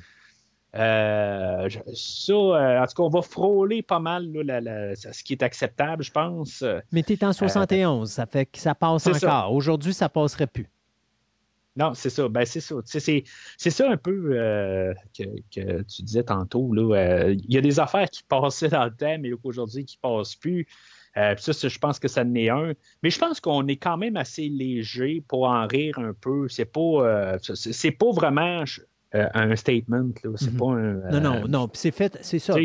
Euh, ça, euh, en tout cas, on va frôler pas mal ce qui est acceptable, je pense. Mais tu es en 71, ça fait que ça passe encore. Aujourd'hui, ça passerait plus. Non, c'est ça. Ben, c'est ça. C'est, ça un peu euh, que, tu disais tantôt. Il y a des affaires qui passaient dans le temps, mais qu'aujourd'hui, qui ne passent plus. Euh, ça, je pense que ça n'est un. Mais je pense qu'on est quand même assez léger pour en rire un peu. C'est pas, euh, c'est pas vraiment euh, un statement. C'est mhm. pas un. non, non, euh, non. c'est fait, c'est ça.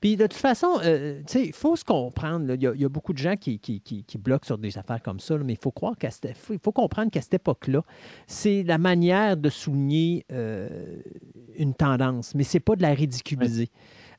Puis de toute façon, euh, il faut se comprendre. Il y, a beaucoup de gens qui, qui, qui, bloquent sur des affaires comme ça, mais il faut croire qu'à faut, faut comprendre qu'à cette époque-là, c'est la manière de souligner une tendance, mais c'est pas de la ridiculiser.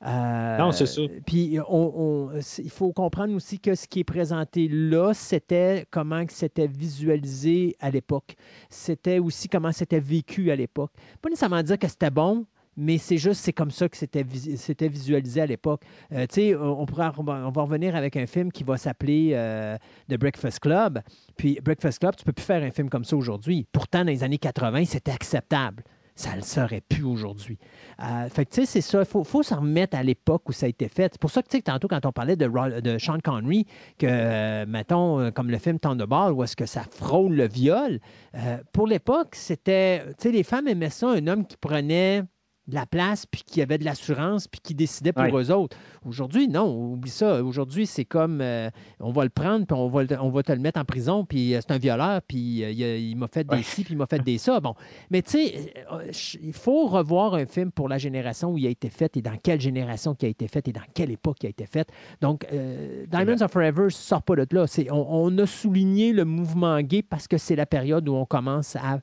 Euh, non, c'est ça. Puis on, il faut comprendre aussi que ce qui est présenté là, c'était comment c'était visualisé à l'époque. C'était aussi comment c'était vécu à l'époque. Pas nécessairement dire que c'était bon, mais c'est juste, c'est comme ça que c'était, visualisé à l'époque. Euh, tu sais, on, pourra, on va revenir avec un film qui va s'appeler euh, The Breakfast Club. Puis Breakfast Club, tu peux plus faire un film comme ça aujourd'hui. Pourtant, dans les années 80, c'était acceptable ça ne le serait plus aujourd'hui. Euh, fait que, tu sais, c'est ça. Il faut, s'en remettre à l'époque où ça a été fait. C'est pour ça que, tu sais, tantôt, quand on parlait de, de Sean Connery, que, euh, mettons, euh, comme le film Thunderball, où est-ce que ça frôle le viol, pour l'époque, c'était, tu sais, les femmes aimaient ça, un homme qui prenait de la place, puis qui avait de l'assurance, puis qui décidait pour eux autres. Aujourd'hui, non, oublie ça. Aujourd'hui, c'est comme euh, on va le prendre, puis on va, on va te le mettre en prison, puis euh, c'est un violeur, puis euh, il, m'a fait des ci, puis il m'a fait des ça. Bon, mais tu sais, il faut revoir un film pour la génération où il a été fait et dans quelle génération qui a été fait et dans quelle époque qui a été fait. Donc, Diamonds of Forever ne sort pas de là. On, on, a souligné le mouvement gay parce que c'est la période où on commence à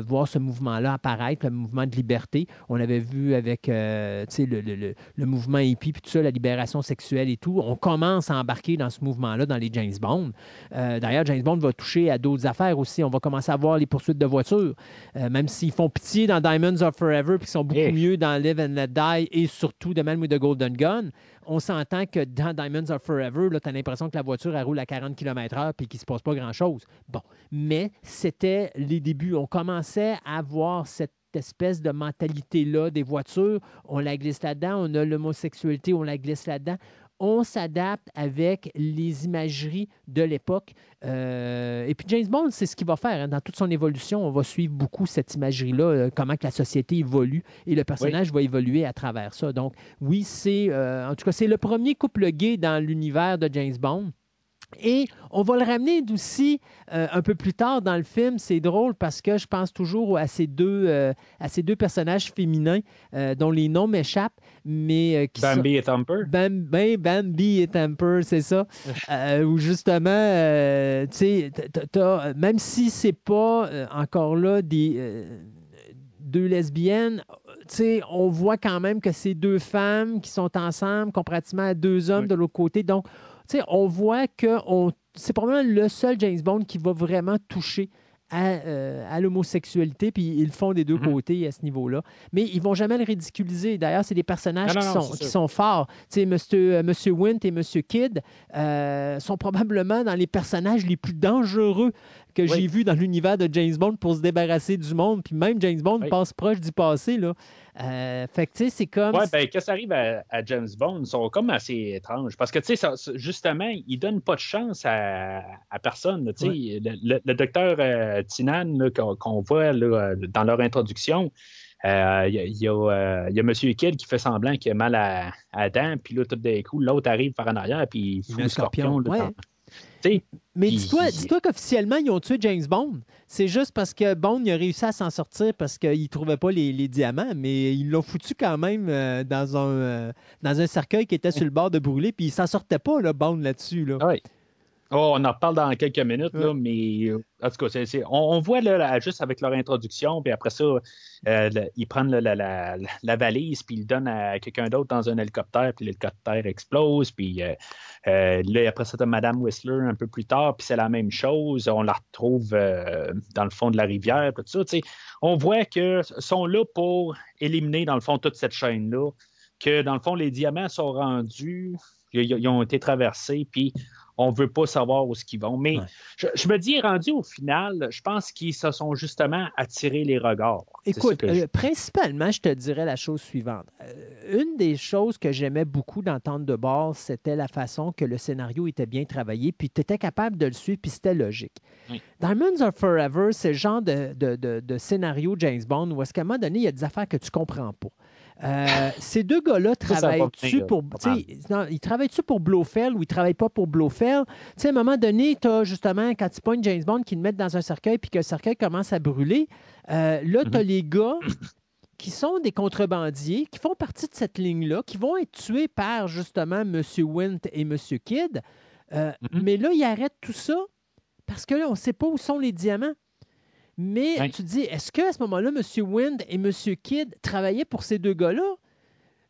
voir ce mouvement-là apparaître, le mouvement de liberté. On avait vu avec euh, le, mouvement hippie, puis tout ça, la libération sexuelle et tout. On commence à embarquer dans ce mouvement-là dans les James Bond. Euh, d'ailleurs, James Bond va toucher à d'autres affaires aussi. On va commencer à voir les poursuites de voitures, euh, même s'ils font pitié dans Diamonds of Forever, puis qu'ils sont beaucoup mieux dans Live and Let Die et surtout The Man with the Golden Gun. On s'entend que dans Diamonds of Forever, tu as l'impression que la voiture elle roule à 40 km/h puis qu'il ne se passe pas grand-chose. Bon, mais c'était les débuts. On commençait à voir cette espèce de mentalité-là des voitures. On la glisse là-dedans. On a l'homosexualité, on la glisse là-dedans. On s'adapte avec les imageries de l'époque. Euh, et puis James Bond, c'est ce qu'il va faire. Hein. Dans toute son évolution, on va suivre beaucoup cette imagerie-là, euh, comment que la société évolue et le personnage va évoluer à travers ça. Donc oui, c'est euh, en tout cas c'est le premier couple gay dans l'univers de James Bond. Et on va le ramener aussi euh, un peu plus tard dans le film. C'est drôle parce que je pense toujours à ces deux, euh, à ces deux personnages féminins euh, dont les noms m'échappent. Mais, qui Bambi et Thumper? Ben, Bambi et Thumper, c'est ça. où justement, tu sais, même si c'est pas encore là des deux lesbiennes, on voit quand même que c'est deux femmes qui sont ensemble, comparativement à deux hommes de l'autre côté. Donc, on voit que c'est probablement le seul James Bond qui va vraiment toucher euh, à, l'homosexualité, puis ils le font des deux mhm. côtés à ce niveau-là. Mais ils vont jamais le ridiculiser. D'ailleurs, c'est des personnages qui, sont, qui sont forts. Tu Monsieur, euh, Monsieur Wint et Monsieur Kidd euh, sont probablement dans les personnages les plus dangereux que j'ai vus dans l'univers de James Bond pour se débarrasser du monde. Puis même James Bond passe proche du passé. Là. fait que, tu sais, c'est comme... Ouais, ben, que ça arrive à, James Bond, ils sont comme assez étranges. Parce que, tu sais, justement, ils donnent pas de chance à, personne. Tu sais, le, docteur Tinan qu'on voit dans leur introduction, il y, a, M. Kidd qui fait semblant qu'il a mal à, à dents, puis là, tout d'un coup, l'autre arrive par en arrière, puis il fout le scorpion. Mais dis-toi dis qu'officiellement, ils ont tué James Bond. C'est juste parce que Bond a réussi à s'en sortir parce qu'il ne trouvait pas les, diamants, mais ils l'ont foutu quand même euh, dans, un, euh, dans un cercueil qui était sur le bord de brûler, puis il s'en sortait pas, là, Bond, là-dessus. Là. Oui. Oh, on en reparle dans quelques minutes, là, mais en tout cas, on, voit là, juste avec leur introduction, puis après ça, euh, ils prennent la, valise, puis ils le donnent à quelqu'un d'autre dans un hélicoptère, puis l'hélicoptère explose, puis euh, euh, là, après ça, Madame Whistler un peu plus tard, puis c'est la même chose, on la retrouve dans le fond de la rivière, tout ça. On voit qu'ils sont là pour éliminer, dans le fond, toute cette chaîne-là, que dans le fond, les diamants sont rendus, ils ont été traversés, puis on ne veut pas savoir où ce qu'ils vont. Mais je, me dis, rendu au final, je pense qu'ils se sont justement attirés les regards. Écoute, euh, principalement, je te dirais la chose suivante. Euh, une des choses que j'aimais beaucoup d'entendre de bord, c'était la façon que le scénario était bien travaillé, puis tu étais capable de le suivre, puis c'était logique. Diamonds Are Forever, c'est le genre de, scénario James Bond où, à un moment donné, il y a des affaires que tu comprends pas. Euh, ces deux gars-là travaillent-tu pour. ils travaillent-tu pour Blofeld ou ils travaillent pas pour Blofeld? Blofeld. Tu sais, à un moment donné, tu as justement, quand tu pognes James Bond qui le mettent dans un cercueil puis que le cercueil commence à brûler, euh, là, tu as les gars qui sont des contrebandiers, qui font partie de cette ligne-là, qui vont être tués par justement M. Wint et M. Kidd. Euh, Mhm. Mais là, ils arrêtent tout ça parce que là, on ne sait pas où sont les diamants. Mais tu te dis, est-ce qu'à ce moment-là, M. Wind et M. Kidd travaillaient pour ces deux gars-là?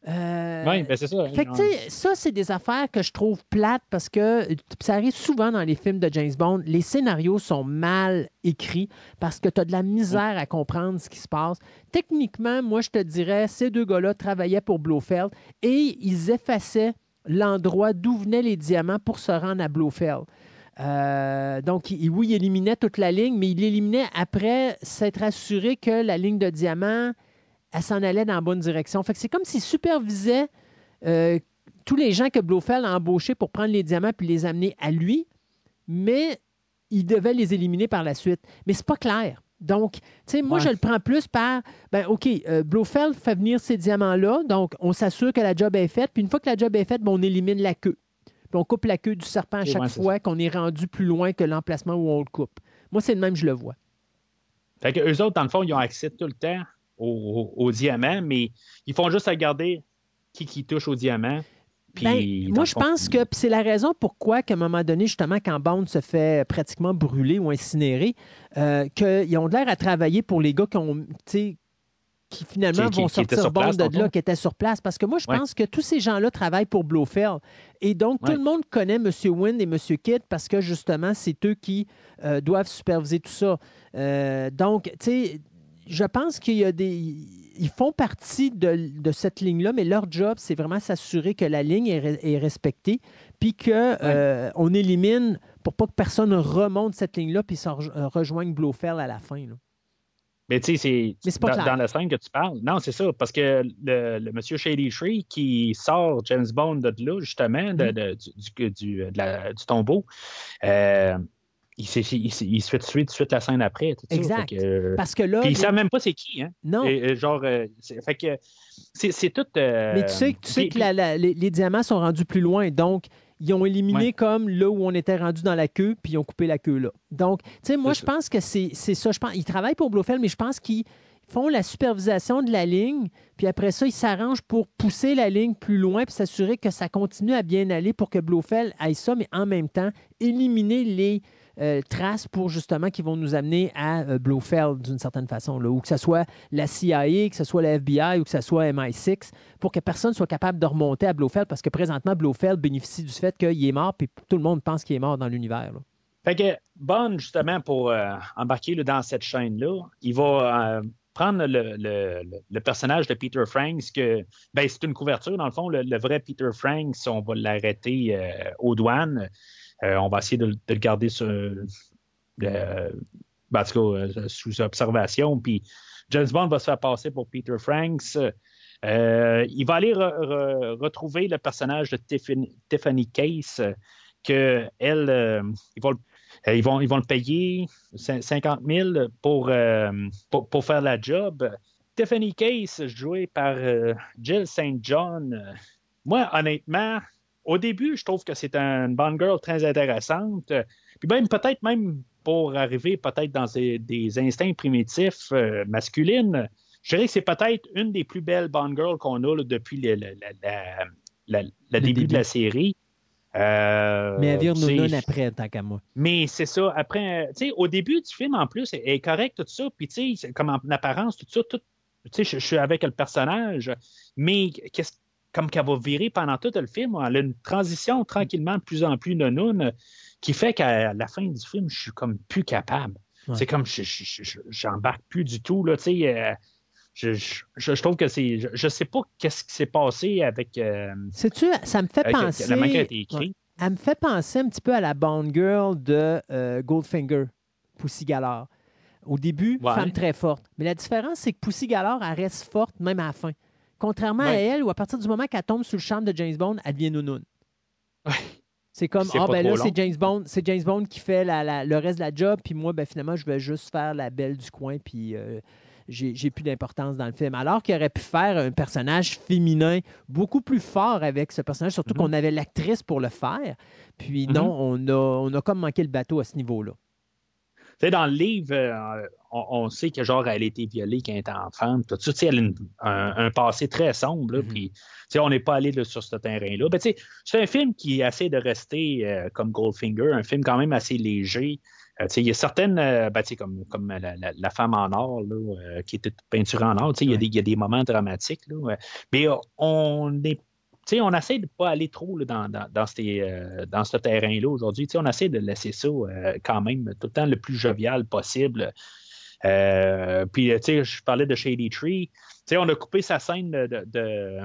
Euh, Oui, ben c'est ça. fait que, sais, ça, c'est des affaires que je trouve plates parce que ça arrive souvent dans les films de James Bond. Les scénarios sont mal écrits parce que tu as de la misère à comprendre ce qui se passe. Techniquement, moi, je te dirais, ces deux gars-là travaillaient pour Blofeld et ils effaçaient l'endroit d'où venaient les diamants pour se rendre à Blofeld. Euh, donc, il- oui, il éliminait toute la ligne, mais il l'éliminait après s'être assuré que la ligne de diamant, elle s'en allait dans la bonne direction. Fait que c'est comme s'il supervisait euh, tous les gens que Blofeld a embauchés pour prendre les diamants puis les amener à lui, mais il devait les éliminer par la suite. Mais c'est pas clair. Donc, tu sais, moi, Ouais. je le prends plus par, ben, OK, euh, Blofeld fait venir ces diamants-là, donc on s'assure que la job est faite, puis une fois que la job est faite, ben, on élimine la queue. Puis on coupe la queue du serpent à chaque ouais, fois qu'on est rendu plus loin que l'emplacement où on le coupe. Moi, c'est le même, je le vois. Fait que eux autres, dans le fond, ils ont accès tout le temps au, au- au diamant, mais ils font juste regarder qui qui touche au diamant. Puis, Ben, moi, je pense que c'est la raison pourquoi, qu'à un moment donné, justement, quand Bond se fait pratiquement brûler ou incinérer, euh, qu'ils ont de l'air à travailler pour les gars qui ont, qui finalement Qui- vont qui sortir place, de là, qui étaient sur place. Parce que moi, je Ouais. pense que tous ces gens-là travaillent pour Blofeld. Et donc, tout le monde connaît M. Wynn et M. Kidd parce que, justement, c'est eux qui euh, doivent superviser tout ça. Euh, donc, tu sais, je pense qu'il y a des. Ils font partie de, de cette ligne-là, mais leur job, c'est vraiment s'assurer que la ligne est, re- est respectée, puis qu'on élimine pour pas que personne remonte cette ligne-là, puis euh, rejoigne Blofeld à la fin. là. Mais tu sais, c'est dans, la scène que tu parles. Non, c'est ça, parce que le, le monsieur Shady Tree qui sort James Bond de là, justement, de- Mm-hmm. de- du, du, du- de la- du tombeau, euh, il, s'est- il, il se fait tuer tout de suite la scène après. Tout. Exact. Que, euh, Parce que là. puis ils les- savent même pas c'est qui, hein? Non. Et, genre, euh, c'est- fait que c'est tout. euh, Mais tu sais, tu sais que la- la- les, les diamants sont rendus plus loin. Donc, ils ont éliminé Ouais. comme là où on était rendu dans la queue, puis ils ont coupé la queue là. Donc, tu sais, moi, je ça. pense que c'est c'est ça. Je pense, ils travaillent pour Blofeld, mais je pense qu'ils font la supervision de la ligne, puis après ça, ils s'arrangent pour pousser la ligne plus loin, puis s'assurer que ça continue à bien aller pour que Blofeld aille ça, mais en même temps, éliminer les euh, traces pour justement qui vont nous amener à euh, Blofeld d'une certaine façon, ou que ce soit la CIA, que ce soit la FBI ou que ce soit MI6, pour que personne soit capable de remonter à Blofeld, parce que présentement, Blofeld bénéficie du fait qu'il est mort, puis tout le monde pense qu'il est mort dans l'univers. Fait que Bond, justement, pour euh, embarquer dans cette chaîne-là, il va prendre le, personnage de Peter Franks, que ben, c'est une couverture, dans le fond, le, vrai Peter Franks, on va l'arrêter aux douanes. Euh, on va essayer de, le garder euh, ben, euh, sous observation. Puis James Bond va se faire passer pour Peter Franks. Il va aller re- re- retrouver le personnage de Tiffany, Case, euh, que elle, euh, il va le euh, ils, vont, ils vont le payer cin- 50 000 pour, pour, pour faire la job. Tiffany Case, jouée par Jill St. John. moi, honnêtement, au début, je trouve que c'est une bonne girl très intéressante. Euh, Puis même peut-être même pour arriver peut-être dans des, des instincts primitifs euh, masculines, je dirais que c'est peut-être une des plus belles Bond Girls qu'on a là, depuis le, début, début. de la série. Euh, Mais tu sais, nounoun après, tant qu'à moi. mais c'est ça. Après, euh, tu sais, au début du film, en plus, elle est correcte, tout ça. Puis, tu sais, comme en apparence, tout ça, tout. Tu sais, je, je suis avec le personnage, mais qu'est-ce, comme qu'elle va virer pendant tout le film, elle a une transition tranquillement de plus en plus nonoun qui fait qu'à la fin du film, je suis comme plus capable. Ouais. C'est comme, je, je- je- j'embarque plus du tout, là, tu sais. euh, je, je, trouve que c'est. Je, sais pas qu'est-ce qui s'est passé avec. euh, Sais-tu, ça me fait avec penser. la a été écrite. Ouais. Elle me fait penser un petit peu à la Bond Girl de euh, Goldfinger, Pussy Galore. Au début, Ouais. femme très forte. Mais la différence, c'est que Pussy Galore, elle reste forte même à la fin. Contrairement à elle, où à partir du moment qu'elle tombe sous le charme de James Bond, elle devient nounoun. Ouais. C'est comme, ah ben là, c'est James Bond, c'est James Bond qui fait la- la- le reste de la job, puis moi, ben finalement, je vais juste faire la belle du coin, puis euh, j'ai plus d'importance dans le film. Alors qu'il aurait pu faire un personnage féminin beaucoup plus fort avec ce personnage, surtout mm-hmm. qu'on avait l'actrice pour le faire. Puis non, mm-hmm. on a, on a comme manqué le bateau à ce niveau-là. Sais, dans le livre, euh, on, sait que genre elle a été violée quand elle était enfant. Tout ça, elle a un, passé très sombre. Mm-hmm. Puis, on n'est pas allé sur ce terrain-là. Ben, c'est un film qui essaie de rester euh, comme Goldfinger, un film quand même assez léger. Euh, il y a certaines, ben, comme, comme la, femme en or, là, qui était peinturée en or, il y, y, a des moments dramatiques. Là, mais on on essaie de ne pas aller trop dans, euh, dans, ce terrain-là aujourd'hui. On essaie de laisser ça euh, quand même tout le temps le plus jovial possible. Euh, puis, je parlais de Shady Tree. on a coupé sa scène de,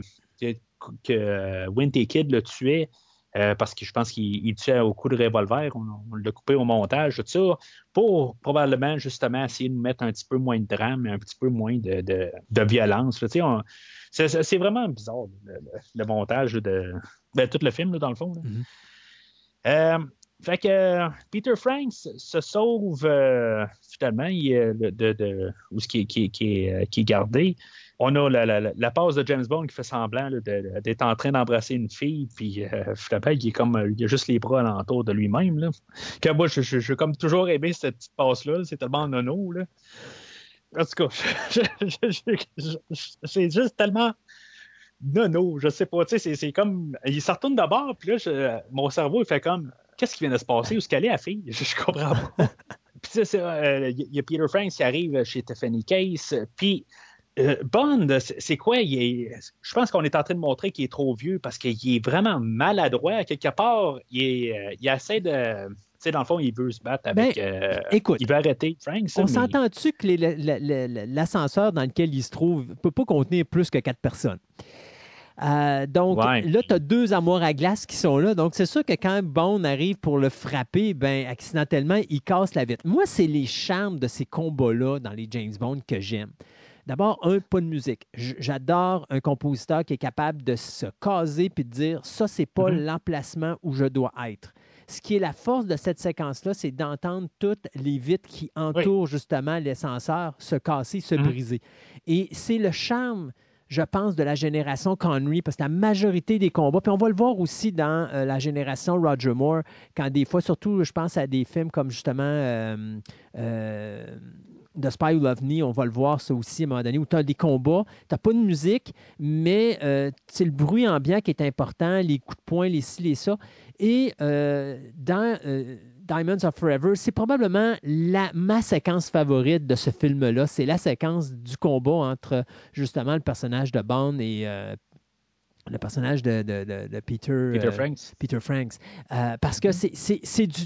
que Winty Kid le tuait. Parce que je pense qu'il tuait au coup de revolver. On, l'a coupé au montage, tout ça, pour probablement justement essayer de mettre un petit peu moins de drame et un petit peu moins de, de, violence. C'est vraiment bizarre, le, montage de ben, tout le film, dans le fond. Mm-hmm. Euh, fait que Peter Franks se sauve euh, finalement de, de, où qui, qui, qui, est, qui est gardé. On a la, la, la, passe de James Bond qui fait semblant d'être en train d'embrasser une fille, puis euh, finalement, il est comme il a juste les bras alentour de lui-même. Que moi, je, je, comme toujours aimé cette petite passe-là, c'est tellement nono. Là. En tout cas, c'est juste tellement non, je sais pas. C'est comme. Il se retourne d'abord, puis là, mon cerveau, il fait comme. Qu'est-ce qui vient de se passer? Où est-ce qu'elle est, la fille? Je, comprends pas. puis il euh, y a Peter Franks qui arrive chez Tiffany Case, puis. Euh, Bond, c'est quoi? Il je pense qu'on est en train de montrer qu'il est trop vieux parce qu'il est vraiment maladroit. Quelque part, il, euh, il essaie de sais, dans le fond, il veut se battre avec. Ben, euh, écoute, il veut arrêter Frank. on s'entend-tu que l'ascenseur dans lequel il se trouve ne peut pas contenir plus que quatre personnes? Euh, donc là, tu as deux amours à glace qui sont là. Donc, c'est sûr que quand Bond arrive pour le frapper, ben, accidentellement, il casse la vitre. Moi, c'est les charmes de ces combats-là dans les James Bond que j'aime. D'abord, un, pas de musique. J'adore un compositeur qui est capable de se caser puis de dire ça, c'est pas mm-hmm. l'emplacement où je dois être. Ce qui est la force de cette séquence-là, c'est d'entendre toutes les vitres qui entourent justement l'ascenseur se casser, se mhm. briser. Et c'est le charme je pense, de la génération Connery, parce que la majorité des combats, puis on va le voir aussi dans euh, la génération Roger Moore, quand des fois, surtout, je pense à des films comme justement euh, euh, The Spy Who Loved Me, on va le voir ça aussi à un moment donné, où tu as des combats, tu n'as pas de musique, mais c'est le bruit ambiant qui est important, les coups de poing, les ci, les ça. Et euh, dans euh, Diamonds of Forever, c'est probablement la, ma séquence favorite de ce film-là. C'est la séquence du combat entre justement le personnage de Bond et euh, le personnage de, Peter, Peter Franks. Peter Franks. parce que c'est du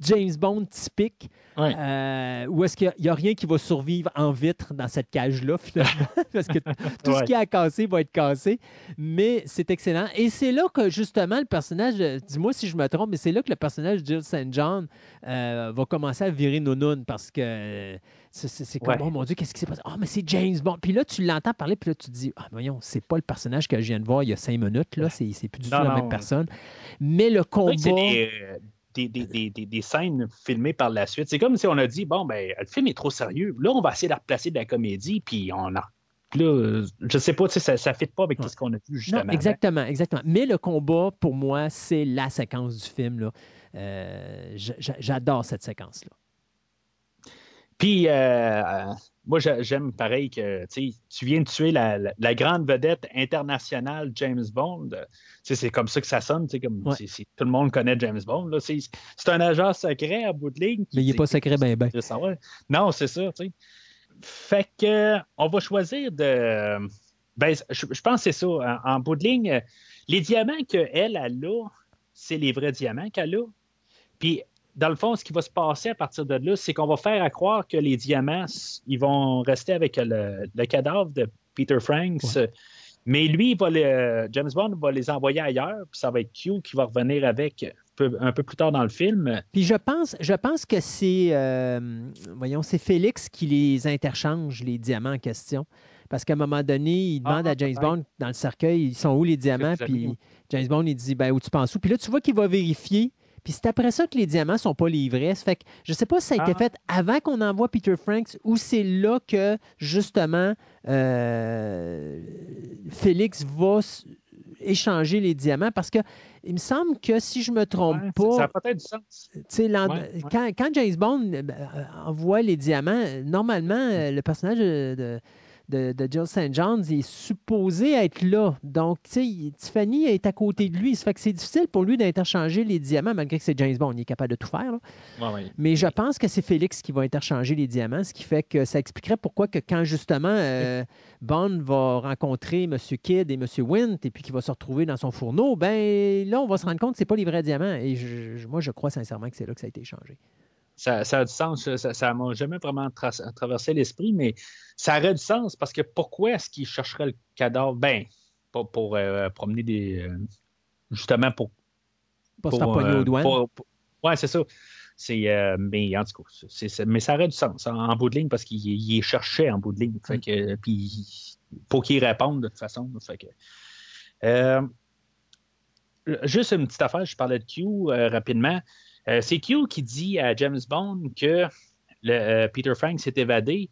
James Bond typique. Euh, où est-ce qu'il n'y a, rien qui va survivre en vitre dans cette cage-là, finalement, parce que tout ce qui a cassé va être cassé. Mais c'est excellent. Et c'est là que, justement, le personnage, dis-moi si je me trompe, mais c'est là que le personnage de Jill St. John euh, va commencer à virer nounoun parce que c'est comme, oh mon Dieu, qu'est-ce qui s'est passé? Ah, mais c'est James Bond. Puis là, tu l'entends parler, puis là, tu te dis, ah, voyons, c'est pas le personnage que je viens de voir il y a cinq minutes, là, c'est plus du tout la même personne. Mais le combat des, scènes filmées par la suite. C'est comme si on a dit, bon, ben, le film est trop sérieux. Là, on va essayer de replacer de la comédie, puis on a Là, je sais pas, ça ne fit pas avec tout ce qu'on a vu justement. exactement, exactement. Mais le combat, pour moi, c'est la séquence du film. Là. Euh, j'adore cette séquence-là. Puis, euh, moi, j'aime pareil que tu viens de tuer la, grande vedette internationale James Bond. C'est comme ça que ça sonne. Comme, tout le monde connaît James Bond. C'est un agent secret à bout de ligne. Mais il n'est pas secret, ben, ben. Non, c'est ça. Fait que on va choisir de. Ben, je, pense que c'est ça. En, bout de ligne, les diamants qu'elle elle a là, c'est les vrais diamants qu'elle a. Puis dans le fond, ce qui va se passer à partir de là, c'est qu'on va faire à croire que les diamants, ils vont rester avec le, cadavre de Peter Franks. Mais lui, James Bond va les envoyer ailleurs, puis ça va être Q qui va revenir avec un peu plus tard dans le film. Puis je pense, je pense que c'est, euh, voyons, c'est Félix qui les interchange, les diamants en question. Parce qu'à un moment donné, il demande ah, à James Bond dans le cercueil, ils sont où les diamants? Puis James Bond, il dit, ben, où tu penses où? Puis là, tu vois qu'il va vérifier Puis c'est après ça que les diamants sont pas livrés. Ça fait que je sais pas si ça a été Ah. fait avant qu'on envoie Peter Franks ou c'est là que, justement, euh, Félix va échanger les diamants parce que il me semble que si je me trompe Ouais, pas, Ça a peut-être du sens. Ouais, ouais. Quand, quand James Bond euh, euh, envoie les diamants, normalement, le personnage de, de, de, Jill St. John's est supposé être là. Donc, tu sais, Tiffany est à côté de lui. Ça fait que c'est difficile pour lui d'interchanger les diamants, malgré que c'est James Bond. Il est capable de tout faire. là. Ouais, ouais. Mais je pense que c'est Félix qui va interchanger les diamants, ce qui fait que ça expliquerait pourquoi que quand justement euh, Bond va rencontrer M. Kidd et M. Wint et puis qu'il va se retrouver dans son fourneau, ben là, on va se rendre compte que c'est pas les vrais diamants. Et je- moi, je crois sincèrement que c'est là que ça a été échangé. Ça, ça a du sens. Ça m'a jamais vraiment tra- traversé l'esprit, mais ça aurait du sens parce que pourquoi est-ce qu'il chercherait le cadavre? Ben, pas pour euh, promener des. euh, justement pour. Pas se faire pogner euh, aux douanes. pour- pour- ouais, c'est ça. C'est, euh, mais en tout cas, mais ça aurait du sens en, en bout de ligne parce qu'il il les cherchait en bout de ligne. Fait que, puis pour qu'il réponde de toute façon. Fait que, euh, juste une petite affaire, je parlais de Q euh, rapidement. Euh, c'est Q qui dit à James Bond que euh, Peter Frank s'est évadé.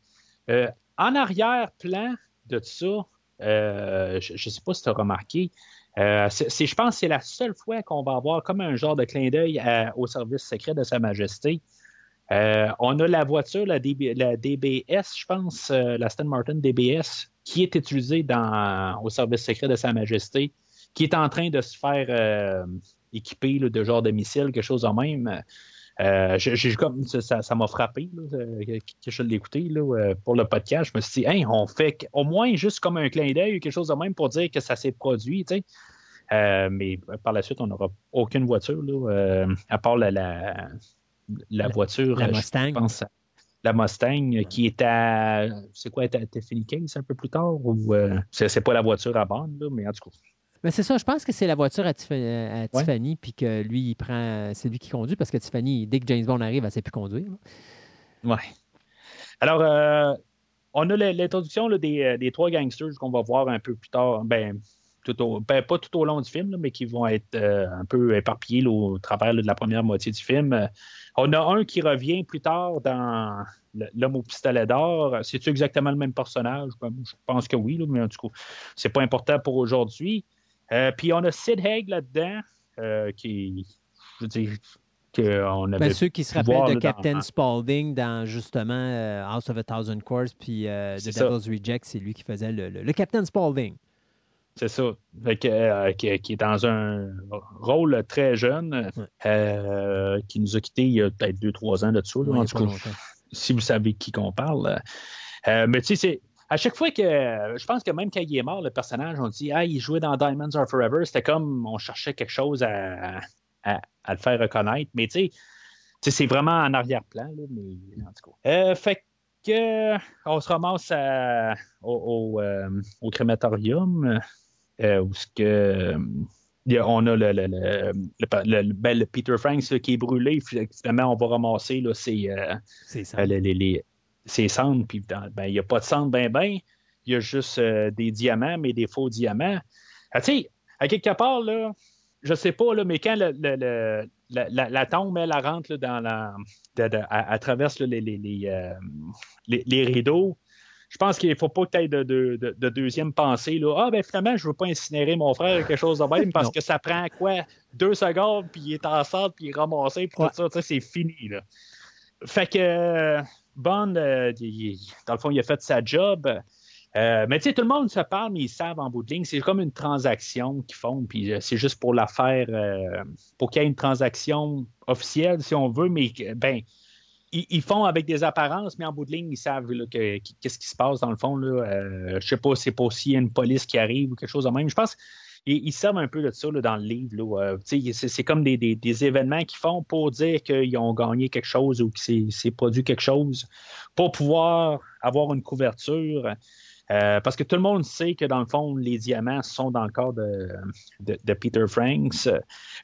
Euh, en arrière-plan de ça, je ne sais pas si tu as remarqué, je pense que c'est la seule fois qu'on va avoir comme un genre de clin d'œil au service secret de Sa Majesté. On a la voiture, la, DB la DBS, je pense, la Aston Martin DBS, qui est utilisée au service secret de Sa Majesté, qui est en train de se faire euh, là, de genre de missile, quelque chose de même. Euh, j'ai- comme ça m'a frappé là, euh, que que je l'ai écouté là, euh, pour le podcast. Je me suis dit, Hey, on fait au moins juste comme un clin d'œil quelque chose de même pour dire que ça s'est produit. tu sais. Euh, mais par la suite, on n'aura aucune voiture, là, euh, à part la, la, la voiture. La euh, je Mustang. pense, la Mustang, euh, qui est à. C'est quoi, à Tiffany Case un peu plus tard? Ou euh, c'est c'est pas la voiture à bande, là, mais en tout cas. Mais c'est ça, je pense que c'est la voiture à, Ouais. Tiffany, puis que lui, il prend, c'est lui qui conduit, parce que Tiffany, dès que James Bond arrive, elle ne sait plus conduire. là. Ouais. Alors, euh, on a l'introduction des, euh, des trois gangsters qu'on va voir un peu plus tard. Ben, tout au, ben, pas tout au long du film, là, mais qui vont être euh, un peu éparpillés là, au travers là, de la première moitié du film. Euh, on a un qui revient plus tard dans L'homme au pistolet d'or. C'est-tu exactement le même personnage? Ben, je pense que oui, mais en tout cas, c'est pas important pour aujourd'hui. Euh, Puis on a Sid Haig là-dedans, euh, qui, je veux dire, qu'on avait Ben, ceux qui se rappellent de là, dans- Captain Spaulding dans justement euh, House of a Thousand Course, puis euh, The ça. Devil's Reject, c'est lui qui faisait le, le- le Captain Spaulding. C'est ça. Qui, qui est dans un rôle très jeune, Ouais. qui nous a quittés il y a peut-être deux, trois ans de dessus. Ouais, si vous savez qui qu'on parle. Mais tu sais, c'est. À chaque fois que. Je pense que même quand il est mort, le personnage, on dit Ah, il jouait dans Diamonds Are Forever. C'était comme on cherchait quelque chose à, à- à le faire reconnaître. Mais tu sais, c'est vraiment en arrière-plan. mais en tout cas. Euh, fait que. On se ramasse à- au, au, euh, au crématorium. euh, où ce que. on a le, le, le, ben, le Peter Franks là, qui est brûlé. Finalement, on va ramasser là, ses, euh, C'est ça. euh, les, les- ces cendres, puis ben, il n'y a pas de cendres ben ben, il y a juste euh, des diamants, mais des faux diamants. Ah, tu sais, à quelque part, là, je sais pas, là, mais quand le- le- le- la, la- la tombe, elle, elle rentre là, dans la. de- de- à, à les, les, les, euh, les- les rideaux, je pense qu'il ne faut pas que tu aies de, de- de- de deuxième pensée. Là. Ah, ben finalement, je ne veux pas incinérer mon frère ou quelque chose de même parce que ça prend quoi? Deux secondes, puis il est enceinte, puis il est ramassé, puis Ouais. tout ça, c'est fini. Là. Fait que euh, Bond, euh, dans le fond, il a fait sa job. Euh, mais tu sais, tout le monde se parle, mais ils savent en bout de ligne. C'est comme une transaction qu'ils font, puis euh, c'est juste pour la faire, pour qu'il y ait une transaction officielle, si on veut, mais ben, ils, font avec des apparences, mais en bout de ligne, ils savent qu'est-ce qui se passe dans le fond. Là. Je sais pas, c'est pas s'il y a une police qui arrive ou quelque chose de même. Je pense ils, ils savent un peu de ça là, dans le livre. Euh, c'est, comme des, des- des événements qu'ils font pour dire qu'ils ont gagné quelque chose ou que c'est, c'est produit quelque chose pour pouvoir avoir une couverture. Euh, parce que tout le monde sait que dans le fond, les diamants sont dans le corps de, de, de Peter Franks.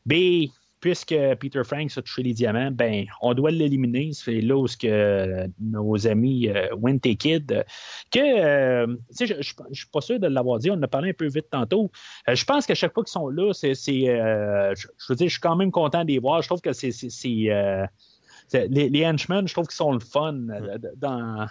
Mais puisque Peter Franks a touché les diamants, ben, on doit l'éliminer. C'est là où que, euh, nos amis euh, Wint et Kid, que euh, je ne suis pas sûr de l'avoir dit, on en a parlé un peu vite tantôt. je pense qu'à chaque fois qu'ils sont là, c'est, je, veux dire, je suis quand même content de les voir. Je trouve que c'est, les, les, henchmen, je trouve qu'ils sont le fun dans,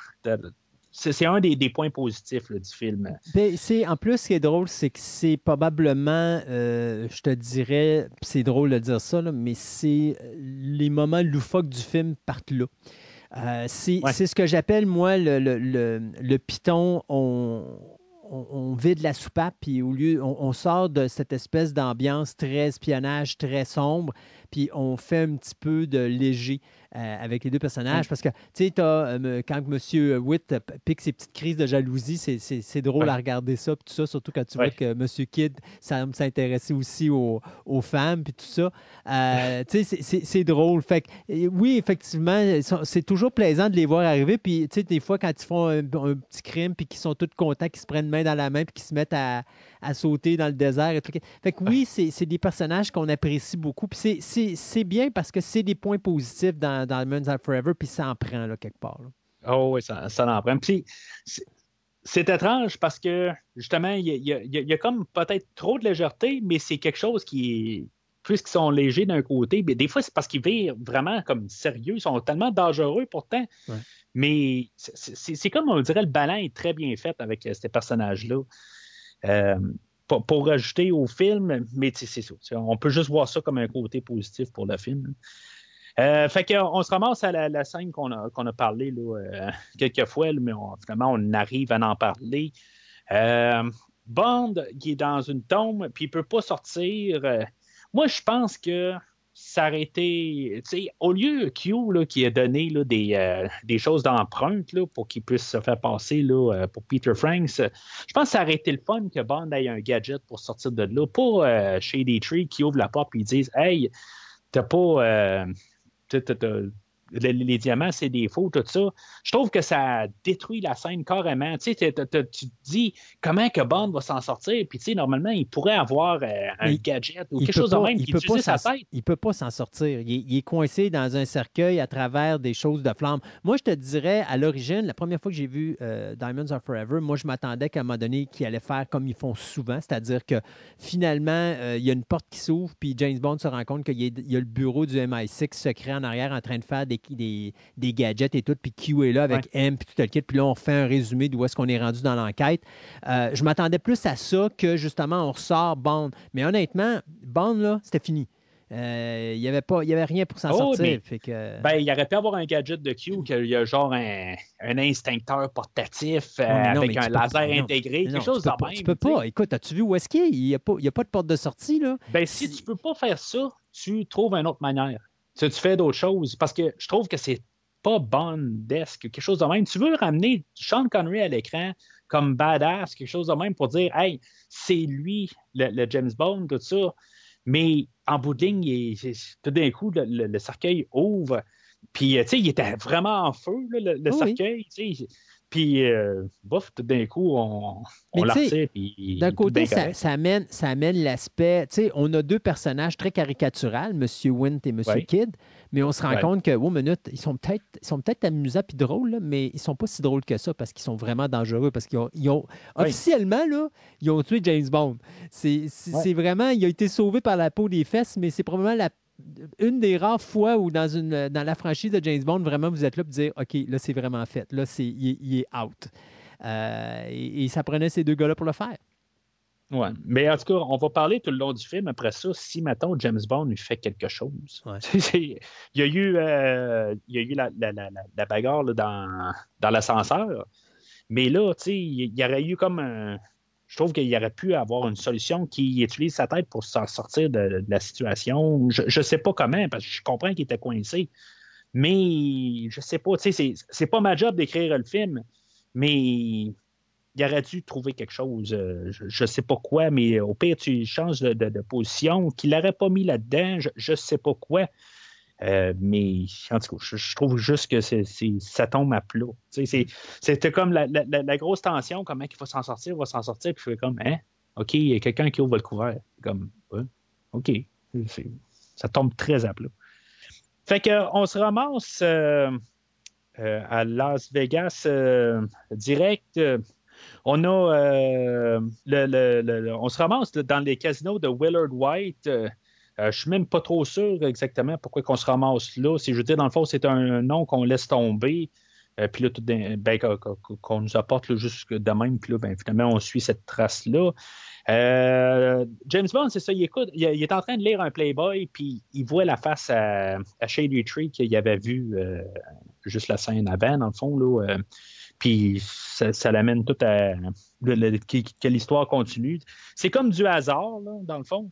c'est un des, points positifs du film. Ben, en plus, ce qui est drôle, c'est que c'est probablement, euh, je te dirais, c'est drôle de dire ça, mais c'est euh, les moments loufoques du film partent là. Euh, c'est, ce que j'appelle, moi, le, le, piton, on, on, vide la soupape, puis au lieu, on, sort de cette espèce d'ambiance très espionnage, très sombre, puis on fait un petit peu de léger. Euh, avec les deux personnages. Parce que, tu sais, euh, quand M. Witt pique ses petites crises de jalousie, c'est drôle à regarder ça, puis tout ça, surtout quand tu vois que M. Kidd semble s'intéresser aussi aux, femmes, puis tout ça. Euh, tu sais, c'est drôle. Fait que, oui, effectivement, c'est toujours plaisant de les voir arriver. Puis, tu sais, des fois, quand ils font un, petit crime, puis qu'ils sont tous contents, qu'ils se prennent main dans la main, puis qu'ils se mettent à, sauter dans le désert. Et tout. Fait que oui, c'est des personnages qu'on apprécie beaucoup. Puis c'est bien parce que c'est des points positifs dans dans, Diamonds Are Forever, puis ça en prend là, quelque part. Oh oui, ça, ça en prend. Puis c'est étrange parce que justement, il y, a, comme peut-être trop de légèreté, mais c'est quelque chose qui est. Puisqu'ils sont légers d'un côté, mais des fois, c'est parce qu'ils virent vraiment comme sérieux. Ils sont tellement dangereux pourtant. Mais c'est comme on dirait le ballon est très bien fait avec euh, ces personnages-là. Euh, pour, rajouter au film, mais c'est ça. On peut juste voir ça comme un côté positif pour le film. Euh, fait qu'on se ramasse à la, scène qu'on a, a parlé euh, quelques fois, mais finalement, on arrive à en parler. Euh, Bond, qui est dans une tombe, puis il ne peut pas sortir. moi, je pense que été, au lieu Q là, qui a donné là, des, des, choses d'empreinte pour qu'il puisse se faire passer là, pour Peter Franks, je pense que ça aurait été le fun que Bond ait un gadget pour sortir de là, pas Shady Tree qui ouvre la porte et ils disent Hey, t'as pas, les, diamants, c'est des faux, tout ça. Je trouve que ça détruit la scène carrément. Tu sais, tu te dis comment que Bond va s'en sortir, puis tu sais, normalement, il pourrait avoir euh, un gadget ou quelque chose de même qui utilise sa tête. Il peut pas s'en sortir. Il est, coincé dans un cercueil à travers des choses de flamme. Moi, je te dirais, à l'origine, la première fois que j'ai vu euh, Diamonds Are Forever, moi, je m'attendais qu'à un moment donné, qu'il allait faire comme ils font souvent, c'est-à-dire que finalement, euh, il y a une porte qui s'ouvre, puis James Bond se rend compte qu'il y, a le bureau du MI6 secret en arrière en train de faire des des, gadgets et tout, puis Q est là avec M, puis tout le kit, puis là, on fait un résumé d'où est-ce qu'on est rendu dans l'enquête. Euh, je m'attendais plus à ça que justement, on ressort Bond. Mais honnêtement, Bond, là, c'était fini. Euh, il n'y avait, avait rien pour s'en oh, sortir. Ben, il aurait pu avoir un gadget de Q, qu'il y a genre un, un instincteur portatif euh, avec un laser intégré, quelque chose de même. Tu peux pas. Écoute, as-tu vu où est-ce qu'il est? Il n'y a, a, pas de porte de sortie. Là. Ben, si tu peux pas faire ça, tu trouves une autre manière. Tu, tu fais d'autres choses? Parce que je trouve que c'est pas Bond-esque, quelque chose de même. Tu veux ramener Sean Connery à l'écran comme badass, quelque chose de même pour dire, hey, c'est lui, le, James Bond, tout ça. Mais en bout de ligne, tout d'un coup, le, cercueil ouvre. Puis, tu sais, il était vraiment en feu, le, cercueil. Puis, euh, bof, tout d'un coup, on, on la D'un côté, ça, amène, ça amène l'aspect. Tu sais, on a deux personnages très caricaturales, M. Wint et M. Kidd, mais on se rend compte que, oh, minute, ils sont peut-être peut amusants puis drôles, mais ils sont pas si drôles que ça parce qu'ils sont vraiment dangereux. Parce qu'ils ont, officiellement, là, ils ont tué James Bond. C'est vraiment, il a été sauvé par la peau des fesses, mais c'est probablement la une des rares fois où dans, une, dans la franchise de James Bond, vraiment, vous êtes là pour dire OK, là, c'est vraiment fait. Là, c'est, il, est out. Euh, et, ça prenait ces deux gars-là pour le faire. Oui, mais en tout cas, on va parler tout le long du film. Après ça, si, maintenant James Bond lui fait quelque chose. il y a eu, euh, il y a eu la, la, bagarre dans, dans l'ascenseur. Mais là, tu sais, il y aurait eu comme un, je trouve qu'il aurait pu avoir une solution qui utilise sa tête pour s'en sortir de, la situation. Je ne sais pas comment, parce que je comprends qu'il était coincé. Mais je sais pas, tu sais, c'est pas ma job d'écrire le film, mais il aurait dû trouver quelque chose, euh, je ne sais pas quoi, mais au pire, tu changes de, position, qu'il n'aurait pas mis là-dedans, je ne sais pas quoi. Euh, mais en tout cas, je, trouve juste que c'est, ça tombe à plat. c'était comme la, grosse tension, comment il faut s'en sortir, il va s'en sortir, puis je fais comme, hein, OK, il y a quelqu'un qui ouvre le couvert. Comme, OK. ça tombe très à plat. Fait qu'on se ramasse à Las Vegas direct. on a le, on se ramasse dans les casinos de Willard White. Je je suis même pas trop sûr exactement pourquoi on se ramasse là. Si je veux dire, dans le fond, c'est un nom qu'on laisse tomber. Euh, puis là, tout ben, qu'on nous apporte jusque de même, puis là, ben, finalement, on suit cette trace-là. Euh, James Bond, c'est ça, il écoute, il, est en train de lire un Playboy, puis il voit la face à, Shady Tree qu'il avait vu euh, juste la scène avant, dans le fond, là. puis ça, l'amène tout à que, l'histoire continue. C'est comme du hasard, là, dans le fond.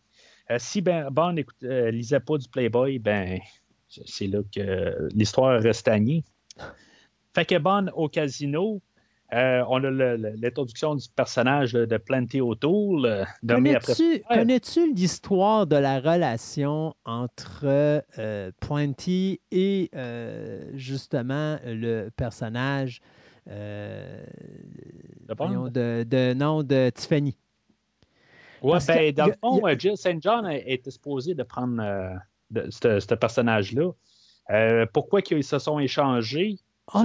Si ben, Bond ne lisait pas du Playboy, ben c'est là que l'histoire reste stagnée. Fait que Bond au casino, euh, on a l'introduction du personnage de Plenty O'Toole. Euh, connais-tu, connais-tu l'histoire de la relation entre euh, Plenty et justement le personnage de, de, nom de Tiffany? Oui, ben, dans le fond, Jill St. John était supposé de prendre ce personnage-là. pourquoi ils se sont échangés? Ah,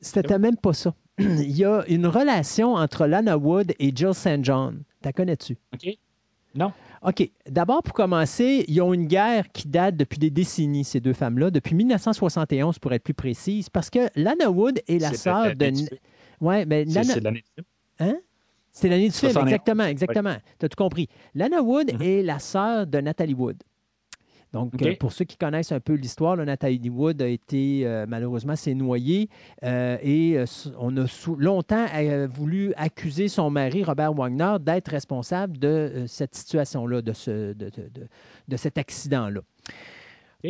C'était même pas ça. Il y a une relation entre Lana Wood et Jill St. John. T'as connais-tu? OK. Non. OK. D'abord, pour commencer, ils ont une guerre qui date depuis des décennies, ces deux femmes-là, depuis 1971 pour être plus précise, parce que Lana Wood est la sœur de. Ouais, mais C'est l'année film. Hein? C'est l'année du film, exactement, exactement. Tu as tout compris. Lana Wood mm-hmm. est la sœur de Natalie Wood. Donc, euh, pour ceux qui connaissent un peu l'histoire, Nathalie Wood a été, euh, malheureusement, s'est noyée euh, et on a longtemps voulu accuser son mari, Robert Wagner, d'être responsable de cette situation-là, de, ce, de, cet accident-là.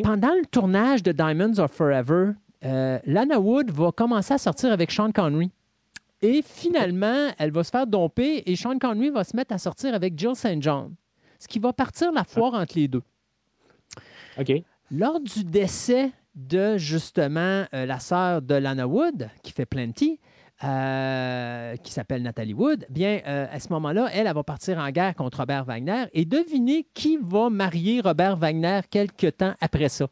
Pendant le tournage de Diamonds of Forever, Lana Wood va commencer à sortir avec Sean Connery. Et finalement, elle va se faire domper et Sean Connery va se mettre à sortir avec Jill St. John. Ce qui va partir la foire entre les deux. Lors du décès de justement euh, la sœur de Lana Wood, qui fait Plenty, euh, qui s'appelle Nathalie Wood, bien, euh, à ce moment-là, elle, elle, va partir en guerre contre Robert Wagner. Et devinez qui va marier Robert Wagner quelques temps après ça?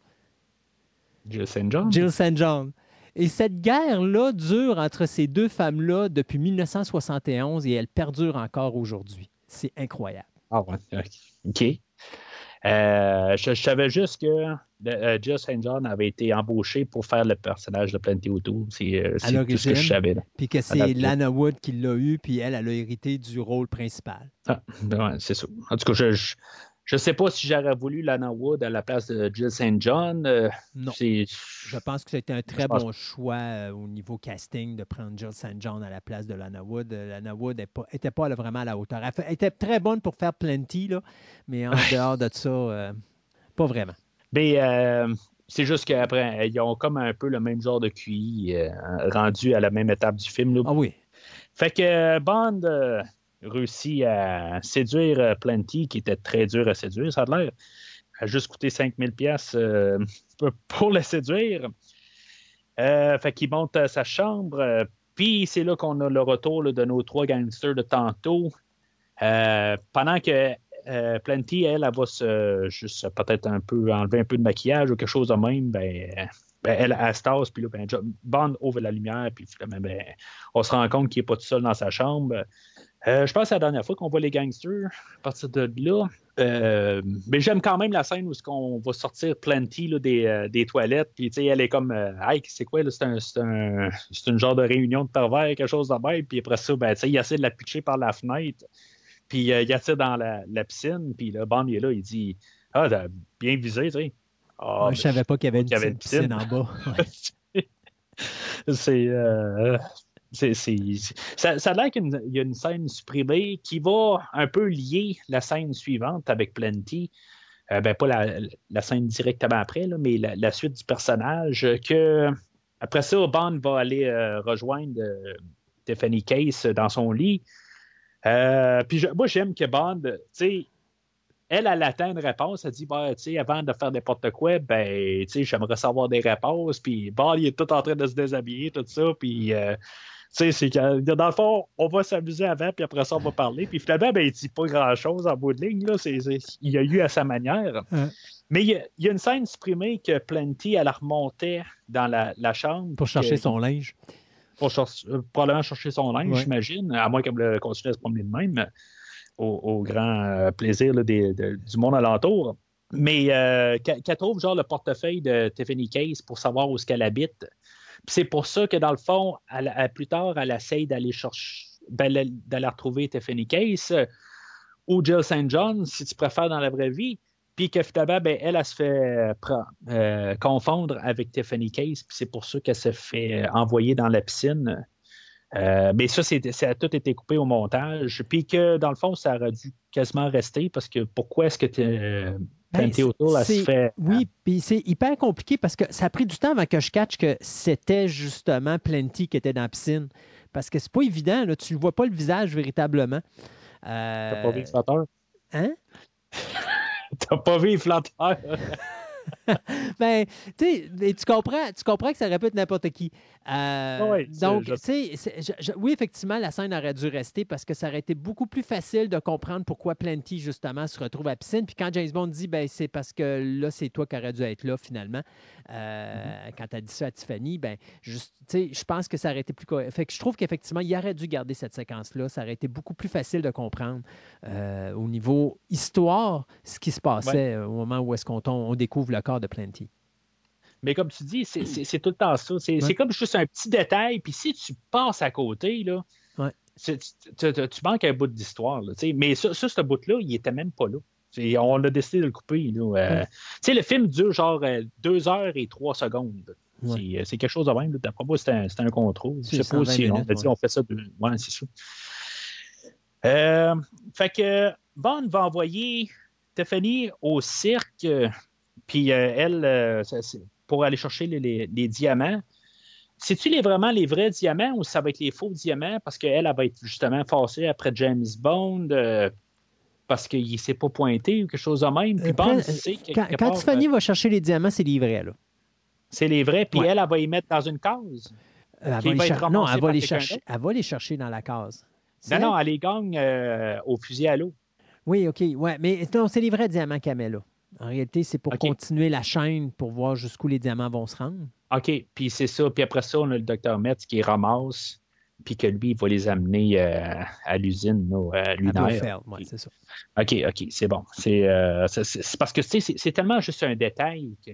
Jill St. John. Jill St. John. Et cette guerre-là dure entre ces deux femmes-là depuis 1971 et elle perdure encore aujourd'hui. C'est incroyable. Ah ouais, OK. Euh, je, savais juste que euh, Jill St. John avait été embauché pour faire le personnage de Plenty O'Toole. C'est euh, tout ce que je savais. Puis que c'est Lana Wood qui l'a eu, puis elle, elle a hérité du rôle principal. Ah, ben c'est ça. En tout cas, je, je ne sais pas si j'aurais voulu Lana Wood à la place de Jill St. John. Euh, non. Je pense que c'était un très bon choix euh, au niveau casting de prendre Jill St. John à la place de Lana Wood. Euh, Lana Wood n'était pas, vraiment à la hauteur. Elle, était très bonne pour faire Plenty, là, mais en dehors de ça, pas vraiment. Mais c'est juste qu'après, ils ont comme un peu le même genre de QI rendu à la même étape du film. Ah oui. Fait que Bond réussi à séduire euh, Plenty, qui était très dur à séduire, ça a l'air. A juste coûté 5000 pièces euh, pour le séduire. Euh, fait qu'il monte à sa chambre. Puis c'est là qu'on a le retour de nos trois gangsters de tantôt. pendant que Plenty, elle, elle, va se juste peut-être un peu enlever un peu de maquillage ou quelque chose de même, ben, ben elle, elle se puis là, ben, Bond ouvre la lumière, puis ben, on se rend compte qu'il n'est pas tout seul dans sa chambre. Euh, je pense que c'est la dernière fois qu'on voit les gangsters à partir de là. Euh, mais j'aime quand même la scène où on va sortir Plenty des, euh, des, toilettes. Puis elle est comme Hey, c'est quoi? C'est un, un, une genre de réunion de pervers, quelque chose de même. Puis après ça, ben, il essaie de la pitcher par la fenêtre. Puis il attire dans la, piscine. Puis le Bond il est là, il dit Ah, t'as bien visé, tu sais. Ah, je savais pas qu'il y avait une, piscine, en bas. c'est ça, a l'air qu'il y a une scène supprimée qui va un peu lier la scène suivante avec Plenty. Euh, ben, pas la, scène directement après, mais la, suite du personnage. Que après ça, Bond va aller euh, rejoindre euh, Tiffany Case dans son lit. puis moi, j'aime que Bond, tu sais, elle, elle atteint une réponse. Elle dit, bah, avant de faire n'importe quoi, ben, j'aimerais savoir des réponses. Puis, Bond, il est tout en train de se déshabiller, tout ça. Puis, sais, c'est que dans le fond, on va s'amuser avant, puis après ça, on va parler. Puis finalement, ben, il dit pas grand-chose en bout de ligne. Là. il y a eu à sa manière. Mais il y, a, une scène supprimée que Plenty, elle remontait dans la, chambre. Pour chercher son linge. Pour euh, probablement chercher son linge, j'imagine, à moins qu'elle continue à se promener de même, au, grand euh, plaisir du monde alentour. Mais euh, qu'elle trouve genre le portefeuille de Tiffany Case pour savoir où est-ce qu'elle habite. C'est pour ça que dans le fond, plus tard, elle essaye d'aller chercher, ben, d'aller retrouver Tiffany Case ou Jill St. John, si tu préfères dans la vraie vie. Puis que finalement, ben, elle, elle, se fait euh, confondre avec Tiffany Case, puis c'est pour ça qu'elle se fait envoyer dans la piscine. Euh, mais ça, ça a tout été coupé au montage. Puis que dans le fond, ça aurait dû quasiment rester parce que pourquoi est-ce que ben, autour, se fait. Oui, puis c'est hyper compliqué parce que ça a pris du temps avant que je catch que c'était justement Plenty qui était dans la piscine. Parce que c'est pas évident, là, tu ne vois pas le visage véritablement. Euh... T'as pas vu le flotteur? Hein? T'as pas vu le flotteur? ben, tu comprends, tu comprends que ça répète n'importe qui. Euh, oui, donc, tu sais, oui, effectivement, la scène aurait dû rester parce que ça aurait été beaucoup plus facile de comprendre pourquoi Plenty, justement, se retrouve à la piscine. Puis quand James Bond dit, ben, c'est parce que là, c'est toi qui aurais dû être là, finalement, euh, mm-hmm. quand tu as dit ça à Tiffany, ben, je pense que ça aurait été plus. Fait que je trouve qu'effectivement, il aurait dû garder cette séquence-là. Ça aurait été beaucoup plus facile de comprendre euh, au niveau histoire ce qui se passait au moment où est-ce qu'on on découvre le corps de Plenty. Mais comme tu dis, c'est tout le temps ça. C'est comme juste un petit détail. Puis si tu passes à côté, là, tu, manques un bout d'histoire. Mais ça, ce bout-là, il était même pas là. On a décidé de le couper. Euh, le film dure genre euh, deux heures et trois secondes. Euh, c'est quelque chose de même. D'après moi, c'était un, contrôle. Je sais pas si on, on fait ça. De... Ouais, c'est ça. fait que Bond va envoyer Tiffany au cirque. Puis elle, pour aller chercher les, diamants. C'est-tu les, vraiment les vrais diamants ou ça va être les faux diamants? Parce qu'elle, elle va être justement forcée après James Bond euh, parce qu'il ne s'est pas pointé ou quelque chose de même? Puis Bond, quand, quand Tiffany euh, va chercher les diamants, c'est les vrais. Là. C'est les vrais, puis elle, elle va y mettre dans une case. Euh, elle va non, elle va, les chercher, elle va les chercher dans la case. Non, non, elle les gagne au fusil à l'eau. Oui, OK. Ouais, mais non, c'est les vrais diamants qu'elle met là. En réalité, c'est pour continuer la chaîne pour voir jusqu'où les diamants vont se rendre. OK, puis c'est ça. Puis après ça, on a le docteur Metz qui ramasse, puis que lui, il va les amener euh, à l'usine, à lunaire. Oui, c'est ça. OK, OK, c'est bon. C'est euh, parce que c'est tellement juste un détail que.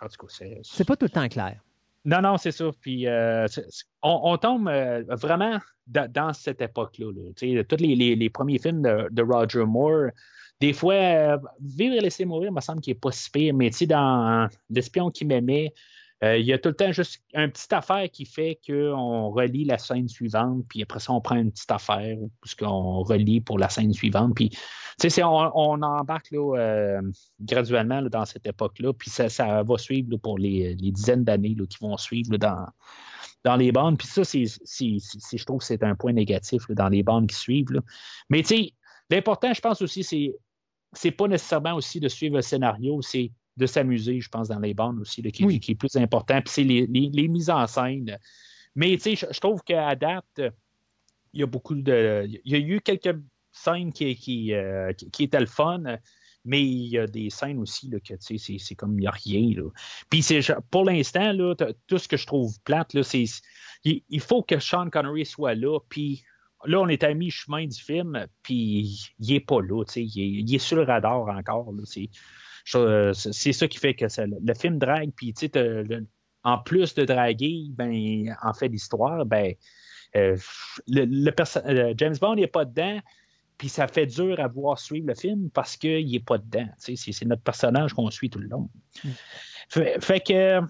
En tout cas, c'est. pas tout le temps clair. Non, non, c'est ça. Puis euh, on, tombe vraiment dans, cette époque-là. Tous les, premiers films de Roger Moore des fois, euh, Vivre et laisser mourir me semble qu'il n'est pas si pire, mais dans L'espion qui m'aimait, euh, il y a tout le temps juste une petite affaire qui fait qu'on relie la scène suivante, puis après ça, on prend une petite affaire, puisqu'on relie pour la scène suivante. Puis, on, on embarque là, euh, graduellement dans cette époque-là, puis ça, va suivre pour les, dizaines d'années qui vont suivre dans, dans les bandes. Puis ça, je trouve que c'est un point négatif dans les bandes qui suivent. Mais tu sais, l'important, je pense aussi, c'est c'est pas nécessairement aussi de suivre le scénario, c'est de s'amuser, je pense, dans les bandes aussi, qui, est plus important. Puis c'est les, mises en scène. Mais tu sais, je, trouve qu'à date, il y a beaucoup de. Il y a eu quelques scènes qui, qui, euh, qui, étaient le fun, mais il y a des scènes aussi là, que tu sais, c'est comme il n'y a rien. Là. Puis pour l'instant, tout ce que je trouve plate, c'est. Il, faut que Sean Connery soit là, puis là, on est à mi-chemin du film, puis il n'est pas là, il est, sur le radar encore. C'est ça qui fait que le film drague, puis en plus de draguer, ben, en fait l'histoire, ben, euh, le, euh, James Bond n'est pas dedans, puis ça fait dur à voir suivre le film parce qu'il n'est pas dedans. C'est notre personnage qu'on suit tout le long. Mm. Fait, que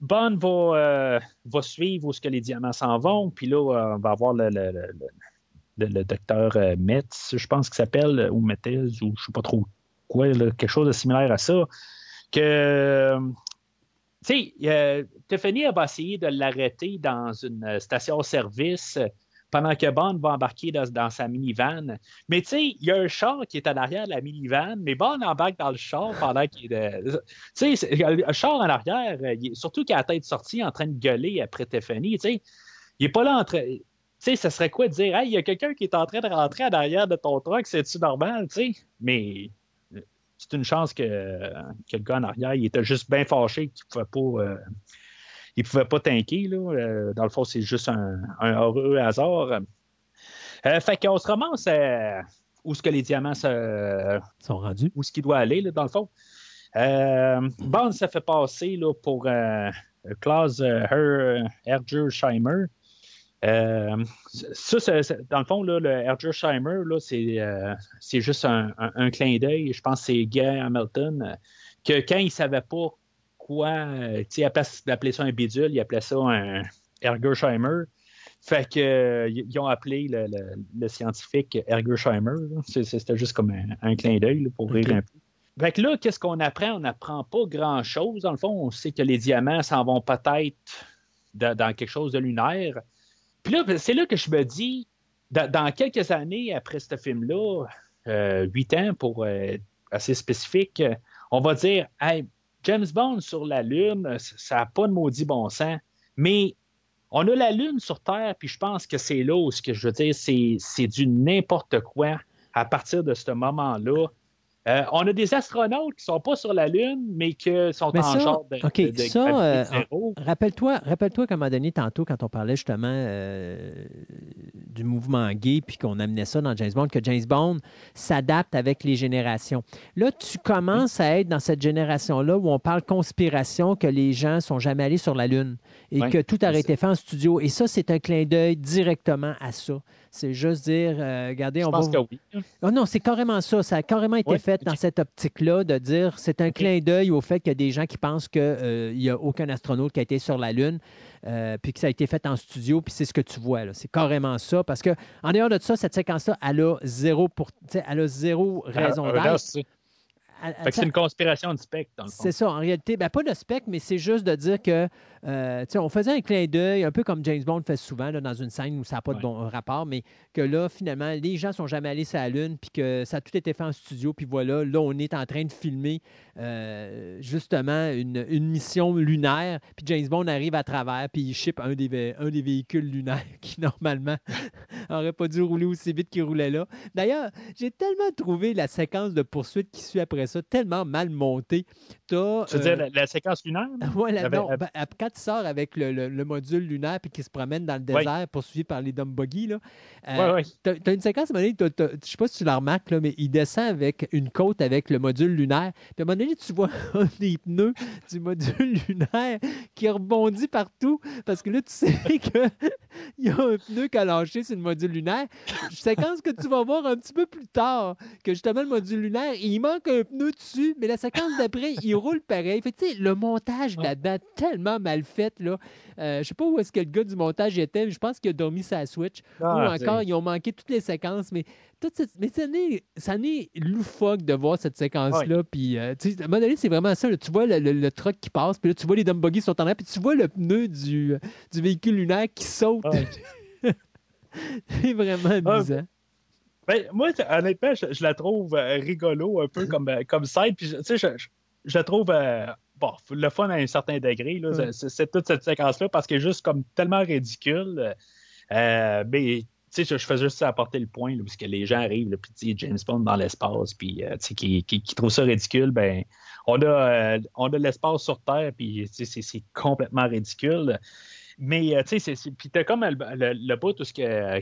Bond va, euh, va suivre où ce que les diamants s'en vont, puis là, on va avoir le, le, docteur euh, Metz, je pense qu'il s'appelle, ou Metz, ou je ne sais pas trop quoi, quelque chose de similaire à ça, que, tu sais, Tiffany va essayer de l'arrêter dans une station-service pendant que Bond va embarquer dans, sa minivan. Mais tu sais, il y a un char qui est à l'arrière de la minivan, mais Bond embarque dans le char pendant qu'il est. Tu sais, un char en arrière, surtout qu'il a la tête sortie en train de gueuler après Tiffany, tu sais il est pas là en train. Sais, ça serait quoi de dire, hey, il y a quelqu'un qui est en train de rentrer à l'arrière de ton truck, c'est-tu normal, tu sais? Mais c'est une chance que, que, le gars en arrière, il était juste bien fâché qu'il pouvait pas. Euh, il pouvait pas tanker, là. Euh, dans le fond, c'est juste un, heureux hasard. Euh, fait qu'on se ramasse à où ce que les diamants sont rendus. Où ce qu'il doit aller, là, dans le fond? Euh, Bond s'est fait passer là, pour euh, Klaus euh, Ergersheimer. Euh, ça, dans le fond, là, le Ergersheimer, là, c'est, euh, c'est juste un, un, clin d'œil. Je pense que c'est Guy Hamilton, que quand il ne savait pas quoi, à place d'appeler ça un bidule, il appelait ça un Ergersheimer. Fait que ils ont appelé le, le, scientifique Ergersheimer. C'était juste comme un, clin d'œil pour rire un peu. Fait que là, qu'est-ce qu'on apprend? On n'apprend pas grand-chose. Dans le fond, on sait que les diamants s'en vont peut-être dans quelque chose de lunaire. Puis là, c'est là que je me dis, dans, quelques années après ce film-là, euh, huit ans pour être assez spécifique, on va dire, hey, James Bond sur la Lune, ça n'a pas de maudit bon sens. Mais on a la Lune sur Terre, puis je pense que c'est là où ce que je veux dire, c'est du n'importe quoi à partir de ce moment-là. Euh, on a des astronautes qui ne sont pas sur la Lune, mais qui sont en genre de. OK, ça, euh, rappelle-toi, rappelle-toi donné, tantôt, quand on parlait justement euh, du mouvement gay, puis qu'on amenait ça dans James Bond, que James Bond s'adapte avec les générations. Là, tu commences à être dans cette génération-là où on parle conspiration, que les gens ne sont jamais allés sur la Lune et que tout a été fait en studio. Et ça, c'est un clin d'œil directement à ça. C'est juste dire, euh, regardez, on pense va. Que oui. Oh non, c'est carrément ça. Ça a carrément été fait dans cette optique-là de dire c'est un clin d'œil au fait qu'il y a des gens qui pensent qu'il euh, n'y a aucun astronaute qui a été sur la Lune, euh, puis que ça a été fait en studio, puis c'est ce que tu vois. C'est carrément ça. Parce que en dehors de ça, cette séquence-là, elle a zéro, pour, elle a zéro raison d'être c'est une conspiration de spectre, dans le C'est ça. En réalité, ben, pas de spectre, mais c'est juste de dire que euh, on faisait un clin d'œil, un peu comme James Bond fait souvent dans une scène où ça n'a pas de bon rapport, mais que là, finalement, les gens sont jamais allés sur la Lune, puis que ça a tout été fait en studio, puis voilà, là, on est en train de filmer euh, justement une, mission lunaire, puis James Bond arrive à travers, puis il ship un des, un des véhicules lunaires qui, normalement, n'aurait pas dû rouler aussi vite qu'il roulait là. D'ailleurs, j'ai tellement trouvé la séquence de poursuite qui suit après tellement mal tu veux dire euh, la, séquence lunaire? Oui, non, ben, quand tu sors avec le, module lunaire puis qui se promène dans le désert poursuivi par les dumb buggy, là, euh, tu as, une séquence, à un moment donné, je sais pas si tu la remarques, là, mais il descend avec une côte avec le module lunaire. Puis à un moment donné, tu vois des pneus du module lunaire qui rebondit partout parce que là, tu sais qu'il y a un pneu qui a lâché sur le module lunaire. Séquence que tu vas voir un petit peu plus tard, que justement, le module lunaire, il manque un pneu dessus, mais la séquence d'après, il roule pareil. Fait que, le montage là-dedans, tellement mal fait. Là. Euh, je sais pas où est-ce que le gars du montage était, je pense qu'il a dormi sa Switch. Ah, ou encore, ils ont manqué toutes les séquences, mais toute cette... mais ça n'est loufoque de voir cette séquence-là. Puis, euh, à un moment donné, c'est vraiment ça. tu vois le, truck qui passe, puis là, tu vois les dumb buggy sont en l'air, puis tu vois le pneu du, du véhicule lunaire qui saute. c'est vraiment amusant. Ben, moi, honnêtement, je, la trouve euh, rigolo, un peu comme, euh, comme side. Puis, je, je, la trouve euh, bon, le fun à un certain degré. C'est toute cette séquence-là parce qu'elle est juste comme tellement ridicule. mais tu sais, je faisais juste apporter le point, là, puisque les gens arrivent, puis James Bond dans l'espace, puis qui, qui, qui trouvent ça ridicule, ben on a, on a l'espace sur Terre, puis c'est complètement ridicule. Mais tu sais, puis t'as comme le, le, le bout tout ce que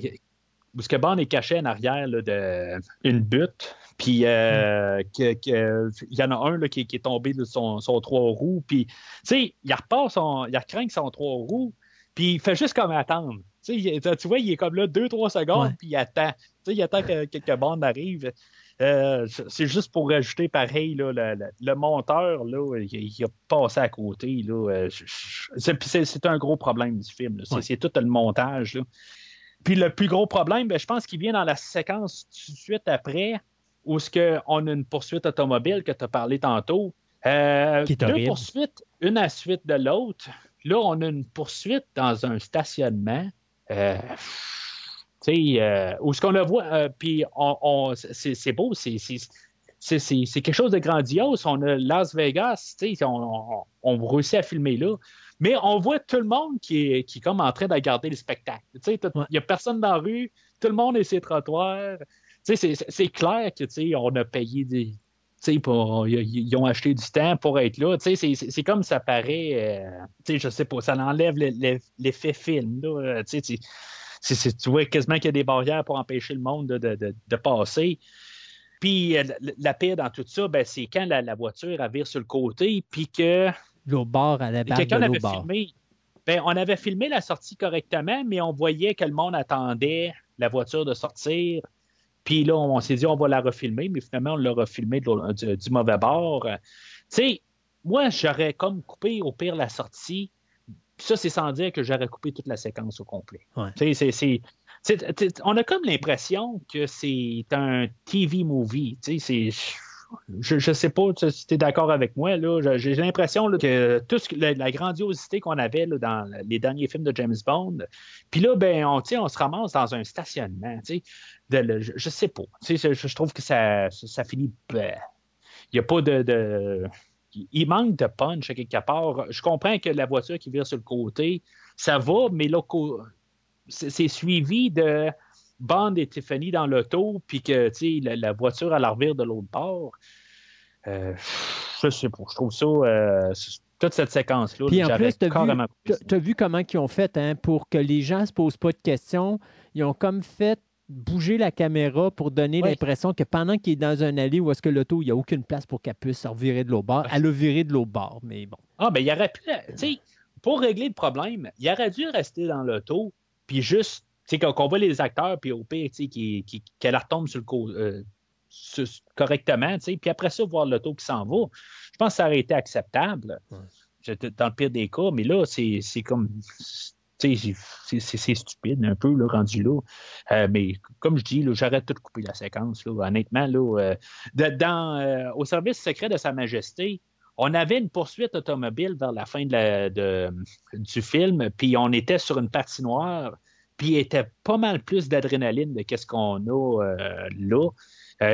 où ce que Bond est caché en arrière de une butte, puis euh, il y en a un là, qui, est tombé de son, son trois roues, puis tu sais, il repart son, il craint son trois roues, puis il fait juste comme attendre. tu vois, il est comme là deux, trois secondes, puis il attend. il attend que, que, Bond arrive. Euh, c'est juste pour rajouter pareil, là, le, monteur, là, il, a passé à côté. Là, euh, c'est, un gros problème du film. C'est, tout le montage. Là. Puis le plus gros problème, ben, je pense qu'il vient dans la séquence tout de suite après, où ce que on a une poursuite automobile que tu as parlé tantôt. Euh, deux poursuites, une à la suite de l'autre. Là, on a une poursuite dans un stationnement. Euh, euh, où ce qu'on le voit, euh, puis on, c'est beau, c'est quelque chose de grandiose. On a Las Vegas, on, on, on réussit à filmer là. Mais on voit tout le monde qui est, qui est comme en train de regarder le spectacle. Il n'y a personne dans la rue, tout le monde est sur les trottoirs. C'est clair que on a payé des. Pour, ils ont acheté du temps pour être là. C'est comme ça paraît. Euh, je sais pas, ça enlève l'effet film. Là, tu vois quasiment qu'il y a des barrières pour empêcher le monde de, de, de, passer. Puis euh, la paix dans tout ça, ben, c'est quand la, voiture a vire sur le côté, puis que. Bord à la barre de avait filmé. Ben, on avait filmé la sortie correctement, mais on voyait que le monde attendait la voiture de sortir. Puis là, on, s'est dit, on va la refilmer, mais finalement, on l'a refilmé du, du, mauvais bord. Tu sais, moi, j'aurais comme coupé au pire la sortie ça, c'est sans dire que j'aurais coupé toute la séquence au complet. on a comme l'impression que c'est un TV movie. Je ne sais pas si tu es d'accord avec moi. J'ai l'impression que toute la, grandiosité qu'on avait dans les derniers films de James Bond, puis là, ben, on, on se ramasse dans un stationnement. De, je, ne sais pas. Je, trouve que ça, ça, finit. Il n'y a pas de il manque de punch à quelque part. Je comprends que la voiture qui vire sur le côté, ça va, mais là, c'est suivi de Bond et Tiffany dans l'auto, puis que la, la, voiture à l'arrière de l'autre bord. Euh, je sais pas, je trouve ça. Euh, toute cette séquence-là. Puis en plus, tu as, vu comment ils ont fait hein, pour que les gens ne se posent pas de questions. Ils ont comme fait bouger la caméra pour donner l'impression que pendant qu'il est dans un allée où est-ce que l'auto, il n'y a aucune place pour qu'elle puisse se revirer de l'autre bord, elle a viré de l'autre bord, mais bon. Ah, ben il aurait pu, tu sais, pour régler le problème, il aurait dû rester dans l'auto, puis juste, sais, qu'on voit les acteurs, puis au pire, tu sais, qu'elle retombe sur le euh, correctement, tu sais, puis après ça, voir l'auto qui s'en va. Je pense que ça aurait été acceptable. Dans le pire des cas, mais là, c'est comme c'est stupide un peu, là, rendu là. Euh, mais comme je dis, j'arrête tout de couper la séquence. Là, honnêtement, là, euh, dans, au service secret de Sa Majesté, on avait une poursuite automobile vers la fin de du film, puis on était sur une patinoire, puis il était pas mal plus d'adrénaline de ce qu'on a là.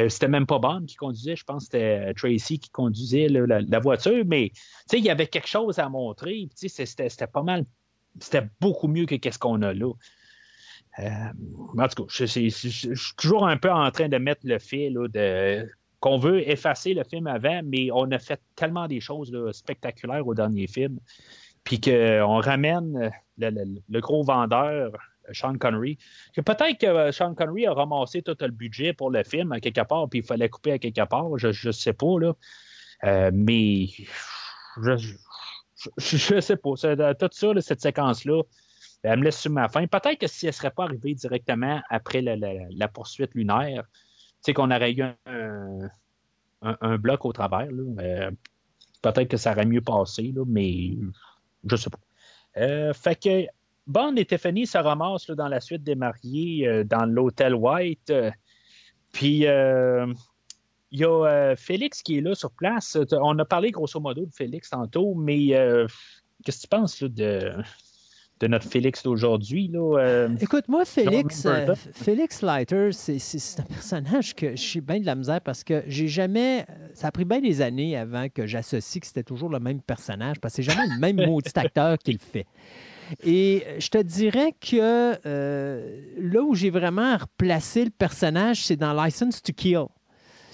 c'était même pas Bond qui conduisait, je pense que c'était Tracy qui conduisait la, voiture, mais il y avait quelque chose à montrer. C'était pas mal c'était beaucoup mieux que ce qu'on a là. Euh, en tout cas, je, suis toujours un peu en train de mettre le fait de qu'on veut effacer le film avant, mais on a fait tellement des choses spectaculaires au dernier film, puis qu'on ramène le, gros vendeur, Sean Connery, que peut-être que Sean Connery a ramassé tout le budget pour le film à quelque part, puis il fallait couper à quelque part, je ne sais pas, là. Euh, mais je, je, ne sais pas. tout ça, cette séquence-là, elle me laisse sur ma faim. Peut-être que si elle ne serait pas arrivée directement après la, poursuite lunaire, tu sais, qu'on aurait eu un, bloc au travers, euh, peut-être que ça aurait mieux passé, mais je sais pas. Euh, fait que Bond et Tiffany se ramassent dans la suite des mariés euh, dans l'hôtel White. puis il y a euh, Félix qui est là sur place. On a parlé grosso modo de Félix tantôt, mais euh, qu'est-ce que tu penses de, de notre Félix d'aujourd'hui? Euh? Écoute, moi, Félix, Félix Leiter, c'est un personnage que je suis bien de la misère parce que j'ai jamais. Ça a pris bien des années avant que j'associe que c'était toujours le même personnage parce que c'est jamais le même maudit acteur qui le fait. Et je te dirais que là où j'ai vraiment replacé le personnage, c'est dans License to Kill.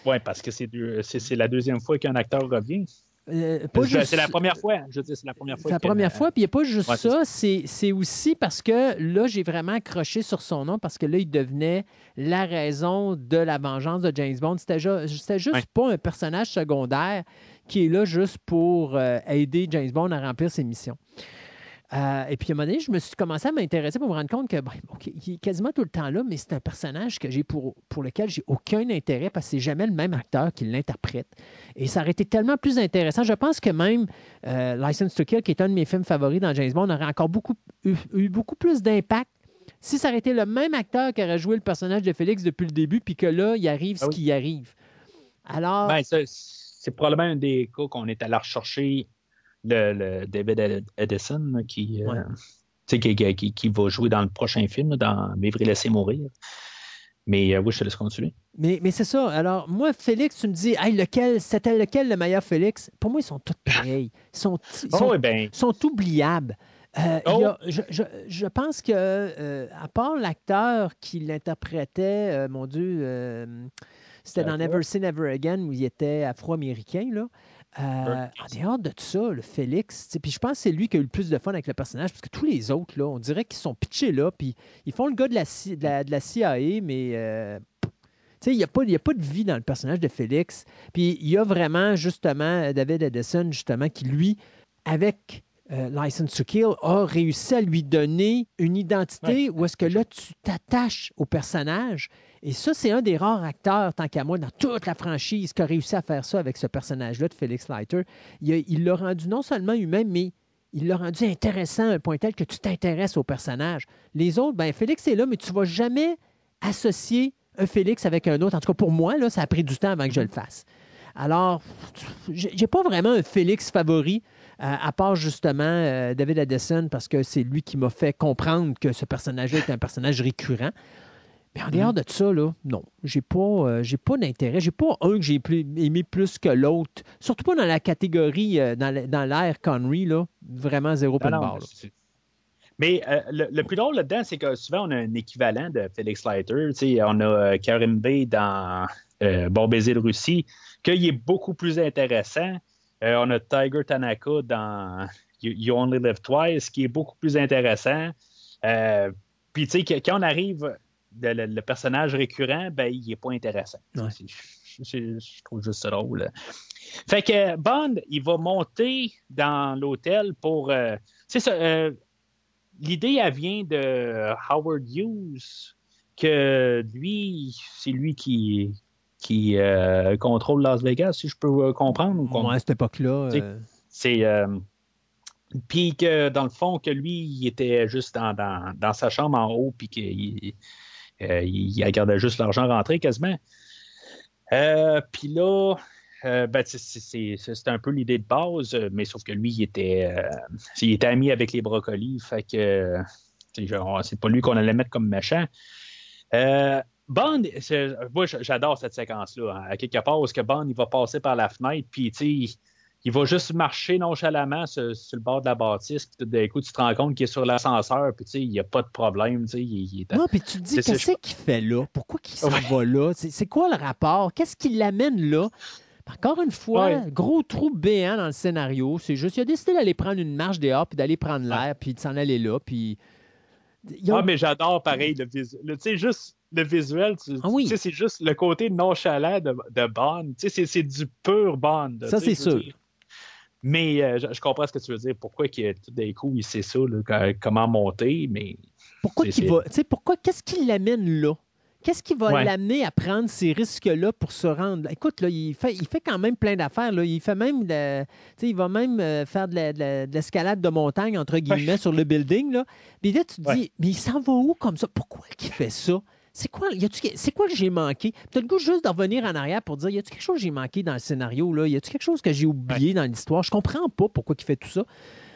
Oui, parce que c'est la deuxième fois qu'un acteur revient. Euh, c'est la première fois. Je c'est la première fois. C'est la première fois, puis il n'y a pas juste ça. C'est aussi parce que là, j'ai vraiment accroché sur son nom parce que là, il devenait la raison de la vengeance de James Bond. C'était juste, pas un personnage secondaire qui est là juste pour euh, aider James Bond à remplir ses missions. Euh, et puis, à un moment donné, je me suis commencé à m'intéresser pour me rendre compte que, il est quasiment tout le temps là, mais c'est un personnage que j'ai pour, pour lequel j'ai aucun intérêt parce que c'est jamais le même acteur qui l'interprète. Et ça aurait été tellement plus intéressant. Je pense que même euh, License to Kill, qui est un de mes films favoris dans James Bond, aurait encore beaucoup, eu, beaucoup plus d'impact si ça aurait été le même acteur qui aurait joué le personnage de Félix depuis le début, puis que là, il arrive ce ah qui arrive. Alors. Ben, c'est probablement un des cas qu'on est allé rechercher le, David Edison euh, qui, qui, qui, va jouer dans le prochain film, dans Vivre et laisser mourir. Mais oui, je te laisse continuer. Mais, mais c'est ça. Alors, moi, Félix, tu me dis, hey, lequel, c'était lequel le meilleur Félix? Pour moi, ils sont tous pareils. Ils sont, ils sont, oh, ben. sont oubliables. Euh, Oh. a- je, je- je pense que, euh, à part l'acteur qui l'interprétait, euh, mon Dieu, euh, c'était dans. Never Say Never Again où il était afro-américain. Là. Euh, en dehors de tout ça, le Félix, puis je pense que c'est lui qui a eu le plus de fun avec le personnage, parce que tous les autres, là, on dirait qu'ils sont pitchés là, puis ils font le gars de la, C- de la, de la CIA, mais euh, il n'y a, pas- y a pas de vie dans le personnage de Félix. Puis il y a vraiment, justement, David Edison, justement, qui, lui, avec euh, License to Kill, a réussi à lui donner une identité où est-ce que là, tu t'attaches au personnage. Et ça, c'est un des rares acteurs, tant qu'à moi, dans toute la franchise, qui a réussi à faire ça avec ce personnage-là de Félix Leiter. Il l'a rendu non seulement humain, mais il l'a rendu intéressant à un point tel que tu t'intéresses au personnage. Les autres, ben Félix est là, mais tu ne vas jamais associer un Félix avec un autre. En tout cas, pour moi, là, ça a pris du temps avant que je le fasse. Alors, j'ai pas vraiment un Félix favori, euh, à part justement euh, David Addison, parce que c'est lui qui m'a fait comprendre que ce personnage-là est un personnage récurrent. Mais en dehors de ça, là, non, j'ai pas, euh, j'ai pas d'intérêt. J'ai pas un que j'ai plus- aimé plus que l'autre. Surtout pas dans la catégorie, euh, dans, l'ère Connery, là. Vraiment zéro Non, point de Mais euh, le, le plus drôle là-dedans, c'est que souvent, on a un équivalent de Félix Leiter. On a Karim Bey dans Bon baiser de Russie, qu'il est beaucoup plus intéressant. On a Tiger Tanaka dans You, You Only Live Twice, qui est beaucoup plus intéressant. Puis, tu sais, quand on arrive, le, le- le personnage récurrent, ben, il n'est pas intéressant. Ouais. Je trouve juste ça drôle. Fait que Bond, il va monter dans l'hôtel pour. euh, c'est ça. euh, L'idée, elle vient de Howard Hughes, que lui, c'est lui qui, qui euh, contrôle Las Vegas, si je peux comprendre. ou à cette époque-là, c'est. puis que dans le fond, que lui, il était juste dans, dans, dans sa chambre en haut, puis qu'il euh, il regardait juste l'argent rentrer quasiment. Euh, puis là, euh, ben, c'est- un peu l'idée de base, euh, mais sauf que lui, il était, il était ami avec les brocolis, fait que c'est pas lui qu'on allait mettre comme méchant. Bond, moi j'adore cette séquence-là. hein. À quelque part, où que Bond il va passer par la fenêtre, puis il va juste marcher nonchalamment sur, sur le bord de la bâtisse, puis d'un coup, tu te rends compte qu'il est sur l'ascenseur, puis tu sais, il n'y a pas de problème, tu sais, il, il est Non, puis tu te dis, qu'est-ce qu'il fait là? Pourquoi qu'il s'en Ouais. va là? C'est quoi le rapport? Qu'est-ce qui l'amène là? Encore une fois, Ouais. gros trou béant dans le scénario. C'est juste, il a décidé d'aller prendre une marche dehors, puis d'aller prendre l'air, puis de s'en aller là, puis... Ont- Ah, mais j'adore pareil le visuel. Tu sais, juste le visuel, tu, Ah oui. tu sais, c'est juste le côté nonchalant de, de Bond. Tu sais, c'est- du pur Bond. Ça, c'est sûr. dire. Mais euh, je, je comprends ce que tu veux dire. Pourquoi que, tout d'un coup, il sait ça, là, comment monter, mais Pourquoi qu'il va... Tu sais, pourquoi... Qu'est-ce qui l'amène là? Qu'est-ce qui va Ouais. l'amener à prendre ces risques-là pour se rendre... Écoute, là, il, fait, il fait quand même plein d'affaires. là. Il fait même... de- tu sais, il va même euh, faire de la- de la- de l'escalade de montagne, entre guillemets, sur le building. Là. Puis là, tu te Ouais. dis, mais il s'en va où comme ça? Pourquoi il fait ça? C'est quoi, c'est quoi que j'ai manqué? Tu as le goût juste de revenir en arrière pour dire, y a-tu quelque chose que j'ai manqué dans le scénario? Là? Y a-tu quelque chose que j'ai oublié dans l'histoire? Je comprends pas pourquoi il fait tout ça.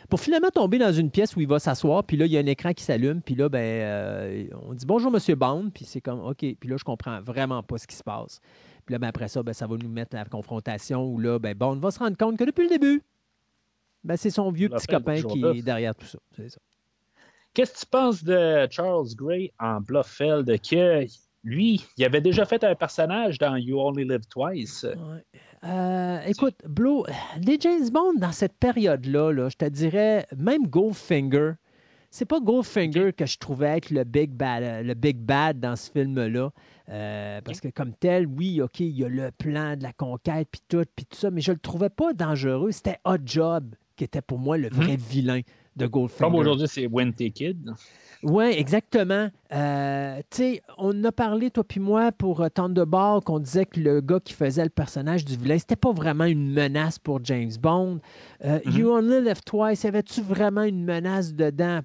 Pour finalement tomber dans une pièce où il va s'asseoir, puis là, il y a un écran qui s'allume, puis là, ben, euh, on dit bonjour, Monsieur Bond, puis c'est comme, OK, puis là, je comprends vraiment pas ce qui se passe. Puis là, ben, après ça, ben, ça va nous mettre à la confrontation où là, ben, Bond va se rendre compte que depuis le début, ben, c'est son vieux La petit copain qui est derrière tout ça. C'est ça. Qu'est-ce que tu penses de Charles Gray en Bluffeld? Que lui, il avait déjà fait un personnage dans You Only Live Twice. Ouais. Euh, écoute, Blue, les James Bond dans cette période-là, là, je te dirais, même Goldfinger, c'est pas Goldfinger que je trouvais être le big bad, le big bad dans ce film-là. Euh, parce que comme tel, oui, OK, il y a le plan de la conquête, puis tout, puis tout ça, mais je le trouvais pas dangereux. C'était Hot Job qui était pour moi le vrai vilain de Goldfinger. Comme aujourd'hui, c'est Kid. Oui, exactement. Euh, tu sais, on a parlé, toi puis moi, pour euh, Thunderball, qu'on disait que le gars qui faisait le personnage du vilain, c'était pas vraiment une menace pour James Bond. Euh, Mhm. You Only Live Twice, y avait-tu vraiment une menace dedans?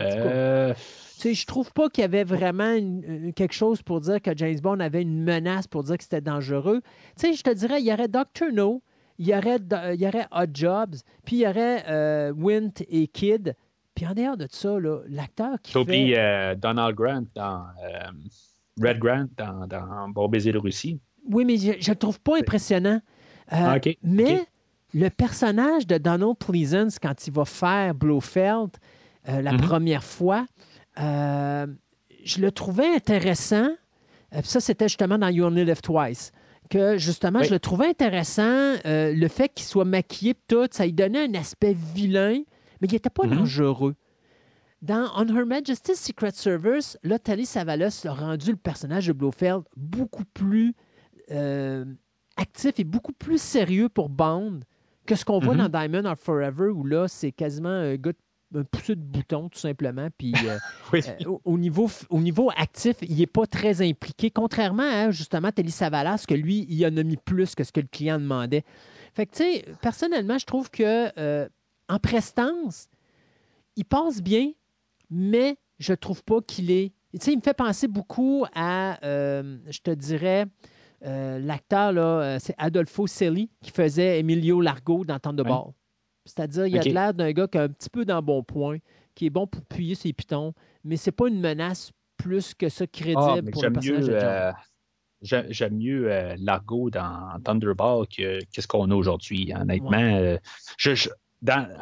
Euh, tu sais, je trouve pas qu'il y avait vraiment une- quelque chose pour dire que James Bond avait une menace pour dire que c'était dangereux. Tu sais, je te dirais, il y aurait Dr. No, il y aurait, il y aurait Hot Jobs, puis il y aurait euh, Wint et Kid, Puis en dehors de ça, l'acteur qui fait... Euh, Donald Grant dans... Euh, Red Grant dans, dans Bon baiser de Russie. Oui, mais je ne le trouve pas impressionnant. Euh, ah, mais le personnage de Donald Pleasance, quand il va faire Blofeld la mhm. première fois, je le trouvais intéressant. ça, c'était justement dans You Only Live Twice que justement, je le trouvais intéressant. le fait qu'il soit maquillé, tout, ça lui donnait un aspect vilain mais il n'était pas mm-hmm. dangereux. Dans On Her Majesty's Secret Service, là, Tali Savalas a rendu le personnage de Blofeld beaucoup plus euh, actif et beaucoup plus sérieux pour Bond que ce qu'on voit dans mm-hmm. Diamond or Forever, où là, c'est quasiment un gars un poussé de bouton, tout simplement. Puis euh, euh, au, niveau, au niveau actif, il n'est pas très impliqué, contrairement à justement Telly Savalas, que lui, il en a mis plus que ce que le client demandait. Fait que, tu sais, personnellement, je trouve que en prestance, il passe bien, mais je trouve pas qu'il est. Tu sais, il me fait penser beaucoup à, euh, je te dirais, euh, l'acteur, là, euh, c'est Adolfo Celli qui faisait Emilio Largo dans Thunderball. C'est-à-dire, il a l'air d'un gars qui a un petit peu dans bon point, qui est bon pour puyer ses pitons, mais c'est pas une menace plus que ça crédible ah, pour le personnage de J'aime mieux Largo dans Thunderball que, ce qu'on a aujourd'hui. Honnêtement, je,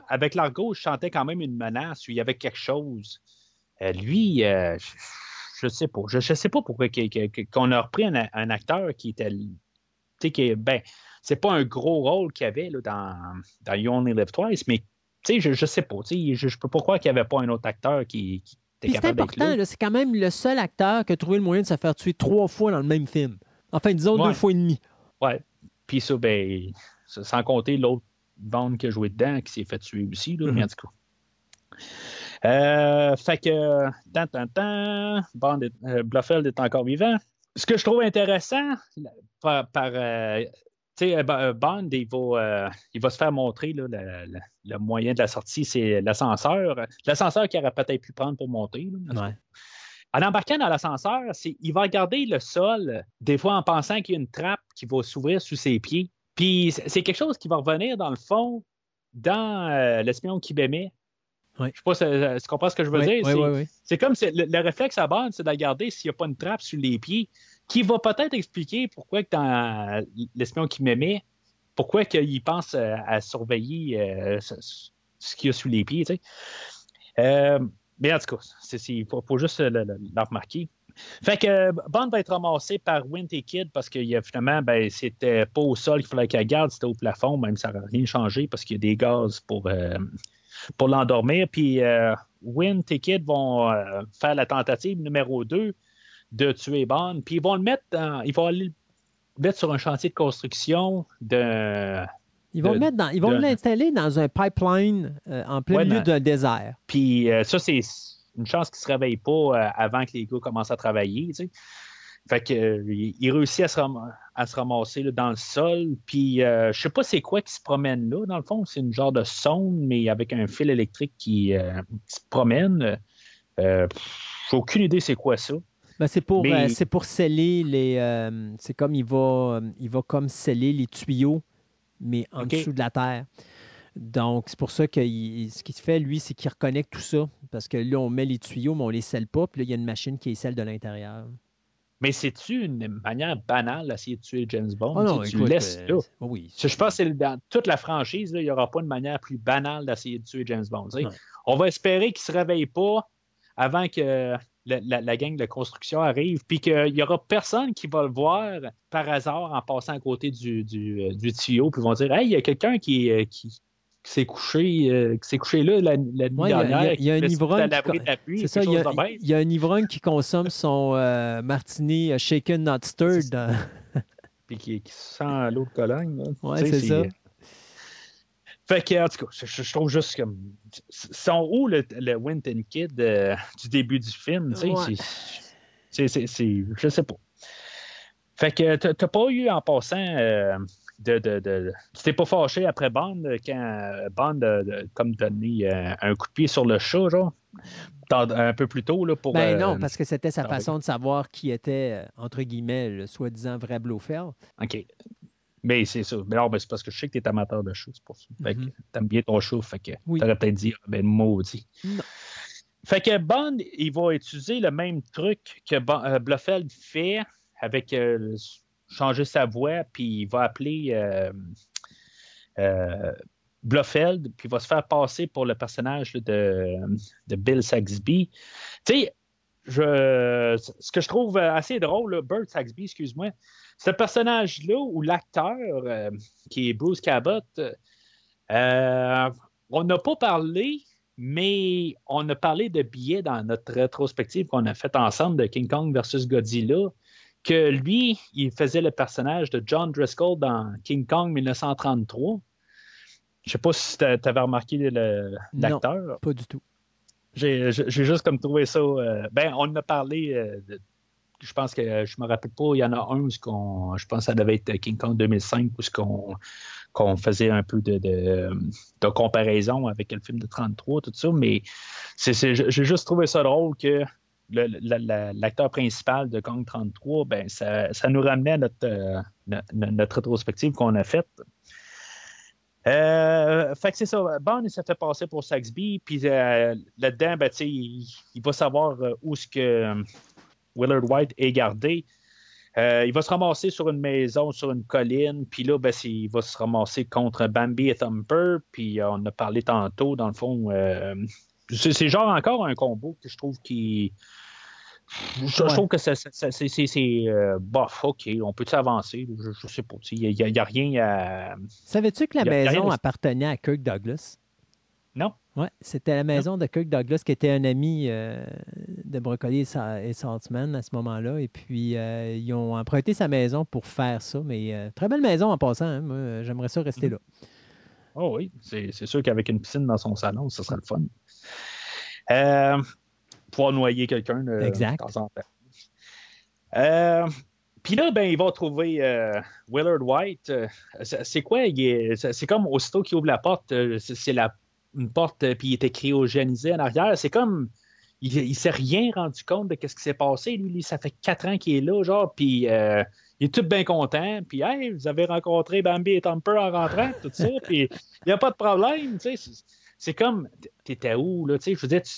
avec l'argot, je sentais quand même une menace, il y avait quelque chose. Euh, lui, euh, je, ne sais pas. Je, sais pas pourquoi qu'on a repris un, acteur qui était. Qui, ben, c'est pas un gros rôle qu'il avait là, dans, dans You Only Live Twice, mais je, je sais pas. Je, je peux pas croire qu'il n'y avait pas un autre acteur qui, était capable C'est important, c'est quand même le seul acteur qui a trouvé le moyen de se faire tuer trois fois dans le même film. Enfin, disons deux fois et demi. Ouais. Puis ça, ben, sans compter l'autre Bond qui a joué dedans, qui s'est fait tuer aussi, là, mm fait que, tant, tant, tant, Bond est, euh, Bluffeld est encore vivant. Ce que je trouve intéressant par, euh, euh, Bond, il va, il va se faire montrer là, le, moyen de la sortie, c'est l'ascenseur. L'ascenseur qu'il aurait peut-être pu prendre pour monter. En embarquant dans l'ascenseur, il va regarder le sol, des fois en pensant qu'il y a une trappe qui va s'ouvrir sous ses pieds. Puis c'est quelque chose qui va revenir dans le fond dans euh, l'espion qui m'aimait. Je ne sais pas si euh, tu comprends ce que je veux dire. c'est comme le, réflexe à bande, c'est de regarder s'il n'y a pas une trappe sur les pieds, qui va peut-être expliquer pourquoi que dans l'espion qui m'aimait, pourquoi qu'il pense euh, à surveiller ce, qu'il y a sous les pieds. mais en tout cas, il faut, juste le, remarquer. Fait que Bond va être ramassé par Winty Kid parce a finalement, ben, c'était pas au sol qu'il fallait qu'elle garde, c'était au plafond, même ça n'a rien changé parce qu'il y a des gaz pour, euh, pour l'endormir. Puis euh, Wint et Kid vont euh, faire la tentative numéro 2 de tuer Bond. Puis ils vont le mettre dans, ils vont aller le mettre sur un chantier de construction de. Ils vont, mettre dans, ils vont l'installer dans un pipeline en plein milieu d'un désert. Puis ça, c'est une chance qu'il ne se réveille pas euh, avant que les gars commencent à travailler. Fait que euh, il réussit à se, ramasser dans le sol. Puis euh, je sais pas c'est quoi qui se promène là, dans le fond. C'est une genre de sonde, mais avec un fil électrique qui, se promène. j'ai aucune idée c'est quoi ça. Ben, c'est pour, c'est pour sceller les. c'est comme il va, il va comme sceller les tuyaux, mais en dessous de la terre. Donc, c'est pour ça que ce qu'il fait, lui, c'est qu'il reconnecte tout ça. Parce que là, on met les tuyaux, mais on ne les scelle pas. Puis là, il y a une machine qui est celle de l'intérieur. Mais c'est-tu une manière banale d'essayer de tuer James Bond? Oh non, tu laisses euh, Oui. Je pense que dans toute la franchise, il n'y aura pas une manière plus banale d'essayer de tuer James Bond. On va espérer qu'il ne se réveille pas avant que la, gang de construction arrive, puis qu'il n'y aura personne qui va le voir par hasard en passant à côté du, du, euh, tuyau, puis vont dire Hey, il y a quelqu'un qui, euh, qui, qui s'est couché, euh, couché là la, nuit dernière. Il y, a un ivrogne. Qui... C'est ça, il y, a, un ivrogne qui consomme son euh, martini shaken not stirred. Puis qui, sent l'eau de Cologne. Oui, c'est ça. Fait que, en tout cas, je, trouve juste comme. Sont où le, le Winton Kid du début du film? Ouais. C'est. Je sais pas. Fait que t'as pas eu en passant de, de, Tu t'es pas fâché après Bond quand Bond a comme donné euh, un coup de pied sur le chat, genre? un peu plus tôt là, pour. Ben non, euh, parce que c'était sa façon de savoir qui était, euh, entre guillemets, le soi-disant vrai Blofeld. OK. Mais c'est ça. Mais non, mais c'est parce que je sais que tu es amateur de chou, c'est pour ça. Fait que Mhm. t'aimes bien ton chou, fait que Oui. t'aurais peut-être dit, ah, ben maudit. Non. Fait que Bond, il va utiliser le même truc que Bo- euh, Blofeld fait avec euh, changer sa voix, puis il va appeler euh, euh, Blofeld, puis il va se faire passer pour le personnage là, de, de Bill Saxby. Tu sais, je, ce que je trouve assez drôle, là, Bert Saxby, excuse-moi, ce personnage-là, ou l'acteur, euh, qui est Bruce Cabot, euh, on n'a pas parlé, mais on a parlé de billets dans notre rétrospective qu'on a faite ensemble de King Kong versus Godzilla, que lui, il faisait le personnage de John Driscoll dans King Kong 1933. Je sais pas si tu avais remarqué l'acteur. Pas du tout. J'ai juste comme trouvé ça. euh, ben, on en a parlé. euh, de- je pense que je me rappelle pas. Il y en a un qu'on, je pense que ça devait être King Kong 2005 où ce qu'on qu'on faisait un peu de, de, de comparaison avec le film de 33, tout ça. Mais j'ai juste trouvé ça drôle que l'acteur principal de Kong 33, ben ça, ça nous ramenait à notre, euh, no- no- notre rétrospective qu'on a faite. Euh, fait que c'est ça. Bond, il s'est fait passer pour Saxby, puis euh, là-dedans, ben, il, il va savoir euh, où ce que euh, Willard White est gardé. Il va se ramasser sur une maison, sur une colline, puis là, ben, il va se ramasser contre Bambi et Thumper, puis on a parlé tantôt, dans le fond. c'est genre encore un combo que je trouve qui. Je, trouve que c'est. euh, bof, OK, on peut avancer? Je, je sais pas. Il n'y a, rien à. Savais-tu que la a- maison de- appartenait à Kirk Douglas? Non? Oui, c'était la maison de Kirk Douglas qui était un ami euh, de Brocoli et Sa- et Saltzman à ce moment-là. Et puis, euh, ils ont emprunté sa maison pour faire ça. Mais très belle maison en passant. hein. Moi, j'aimerais ça rester Mm. là. Oh oui, c'est c'est sûr qu'avec une piscine dans son salon, ça serait le fun. Euh, pouvoir noyer quelqu'un Exact. de temps en temps. Euh, Puis là, ben, il va trouver euh, Willard White. Euh, c'est quoi? C'est comme aussitôt qu'il ouvre la porte, c'est la, une porte, puis il était cryogénisé en arrière. C'est comme. Il, il s'est rien rendu compte de ce qui s'est passé. Lui, lui, ça fait quatre ans qu'il est là, genre, puis euh, il est tout bien content. Puis, hey, vous avez rencontré Bambi et Thumper en rentrant, tout ça. Puis, il n'y a pas de problème. C'est- comme, t'étais où, là, tu sais, je veux dire, tu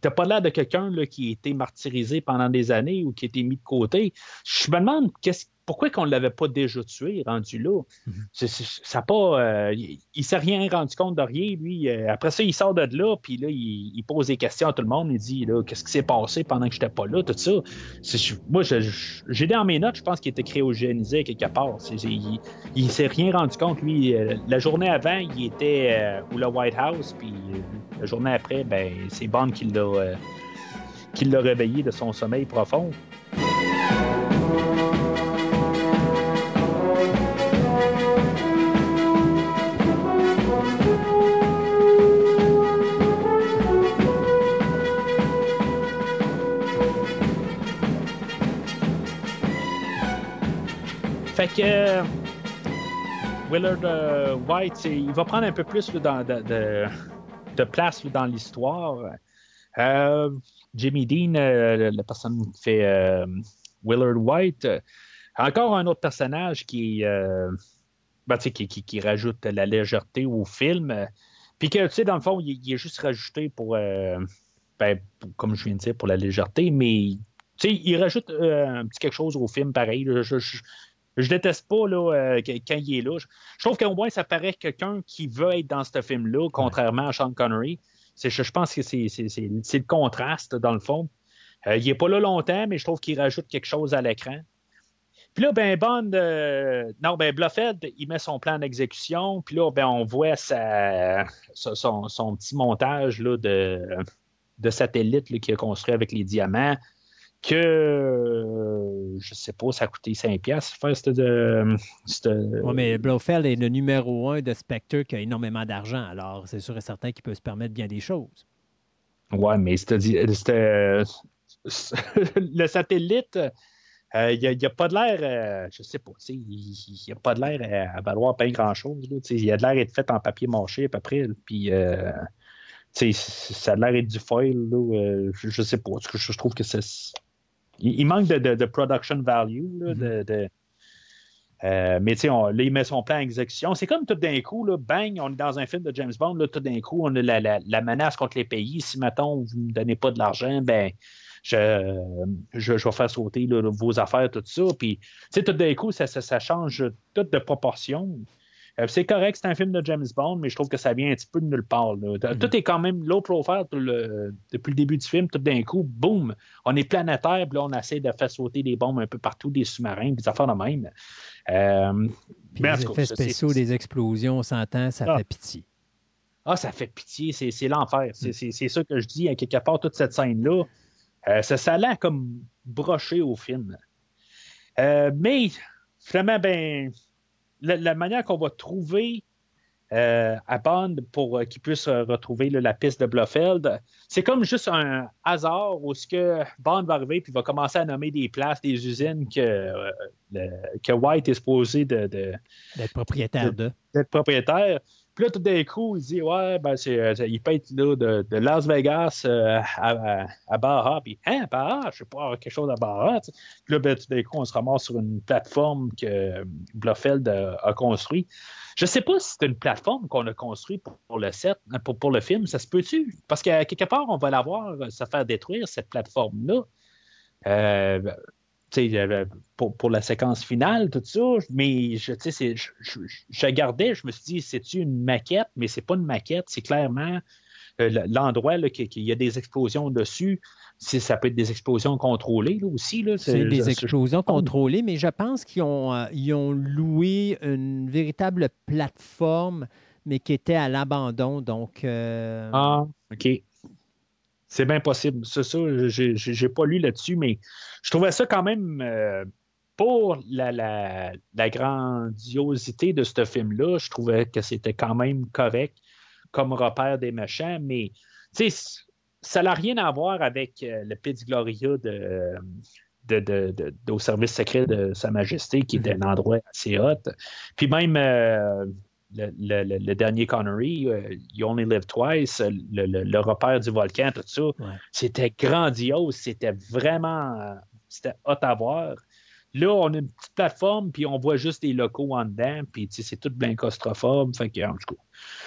t'as pas l'air de quelqu'un qui a été martyrisé pendant des années ou qui a été mis de côté. Je me demande qu'est-ce- pourquoi qu'on ne l'avait pas déjà tué, rendu là? C'est- c'est- ça pas, euh, il, il s'est rien rendu compte de rien, lui. Euh, après ça, il sort de là, puis là, il, il pose des questions à tout le monde. Il dit, là, qu'est-ce qui s'est passé pendant que j'étais pas là, tout ça? Moi, j'ai dans mes notes, je pense qu'il était cryogénisé quelque part. Il, il s'est rien rendu compte, lui. Euh, la journée avant, il était euh, au le White House, puis la journée après, ben, c'est Bond qui l'a euh, qui l'a réveillé de son sommeil profond. Que Willard euh, White, il va prendre un peu plus de, place dans l'histoire. Euh, Jimmy Dean, euh, la personne qui fait Willard White, encore un autre personnage qui, ben, qui, qui- rajoute la légèreté au film. Puis que, tu sais, dans le fond, il, est juste rajouté pour, ben, comme je viens de dire, pour la légèreté, mais tu sais, il rajoute un petit quelque chose au film pareil. je, je déteste pas là, euh, quand il est là. Je, trouve qu'au moins, ça paraît quelqu'un qui veut être dans ce film-là, contrairement à Sean Connery. C'est- Je, je pense que c'est c'est- c'est- c'est le contraste, dans le fond. Euh, il est pas là longtemps, mais je trouve qu'il rajoute quelque chose à l'écran. Puis là, ben Bond, euh, non, ben Blofeld, il met son plan d'exécution. Puis là, ben on voit sa, son, son petit montage là, de, de satellite là, qu'il a construit avec les diamants. Que euh, je sais pas, ça a coûté 5$ piastres faire cette, euh, cette- Oui, mais Blofeld est le numéro un de Spectre qui a énormément d'argent. Alors, c'est sûr et certain qu'il peut se permettre bien des choses. Ouais, mais c'était. le satellite, euh, il n'y a, pas de l'air, euh, je sais pas, il n'y a pas de l'air à, à valoir pas grand-chose. Il a de l'air d'être fait en papier mâché à peu près. Puis, euh, ça a l'air d'être du foil. Là, euh, je, je sais pas. je trouve que c'est. Il, il manque de, de- de production value. là, de, de- Euh, mais tu sais, là, il met son plan en exécution. C'est comme tout d'un coup, là, bang, on est dans un film de James Bond, là, tout d'un coup, on a la, la, menace contre les pays. Si, mettons, vous ne me donnez pas de l'argent, ben, je, je, vais faire sauter vos affaires, tout ça. Puis, tu sais, tout d'un coup, ça, ça, ça, change tout de proportion. Euh, c'est correct, c'est un film de James Bond, mais je trouve que ça vient un petit peu de nulle part. Mm-hmm. Tout est quand même low profile depuis le début du film. Tout d'un coup, boum, on est planétaire, puis là, on essaie de faire sauter des bombes un peu partout, des sous-marins, des affaires de même. Euh, les effets spéciaux, des explosions, on s'entend, ça ah. fait pitié. Ah, ça fait pitié, c'est l'enfer. Mm. C'est ça que je dis, à quelque part, toute cette scène-là, euh, ça, ça a comme broché au film. mais finalement, ben, la, manière qu'on va trouver euh, à Bond pour euh, qu'il puisse euh, retrouver la piste de Blofeld, c'est comme juste un hasard où ce que Bond va arriver puis va commencer à nommer des places, des usines que, que White est supposé de, d'être propriétaire de. D'être propriétaire. Puis là, tout d'un coup, il dit Ouais, ben, c'est, euh, il être là, de, de Las Vegas euh, à, à, Baja. Puis, hein, Baja, je sais pas, quelque chose à Baja. Puis là, ben, tout d'un coup, on se ramasse sur une plateforme que Blofeld a, a construite. Je sais pas si c'est une plateforme qu'on a construite pour, le set, pour, pour, le film. Ça se peut-tu? Parce qu'à quelque part, on va la voir se faire détruire, cette plateforme-là. Euh, pour, pour, la séquence finale, tout ça, mais je, je, je, je gardais, je me suis dit, c'est-tu une maquette, mais c'est pas une maquette, c'est clairement euh, l'endroit qu'il y a des explosions dessus. Ça peut être des explosions contrôlées là, aussi. C'est des explosions contrôlées, mais je pense qu'ils ont, euh, ils ont loué une véritable plateforme, mais qui était à l'abandon. Donc, euh, Ah, OK. C'est bien possible. C'est ça, j'ai pas lu là-dessus, mais je trouvais ça quand même euh, pour la, la, grandiosité de ce film-là, je trouvais que c'était quand même correct comme repère des méchants, mais ça n'a rien à voir avec euh, le Pit Gloria de, de, de, au service secret de Sa Majesté, qui était mm-hmm. un endroit assez hot. Puis même euh, le, dernier Connery, euh, You Only Live Twice, le, repère du volcan, tout ça, c'était grandiose, c'était vraiment c'était hot à voir. Là, on a une petite plateforme, puis on voit juste des locaux en dedans, puis c'est tout bien claustrophobe. Fait que, en tout cas,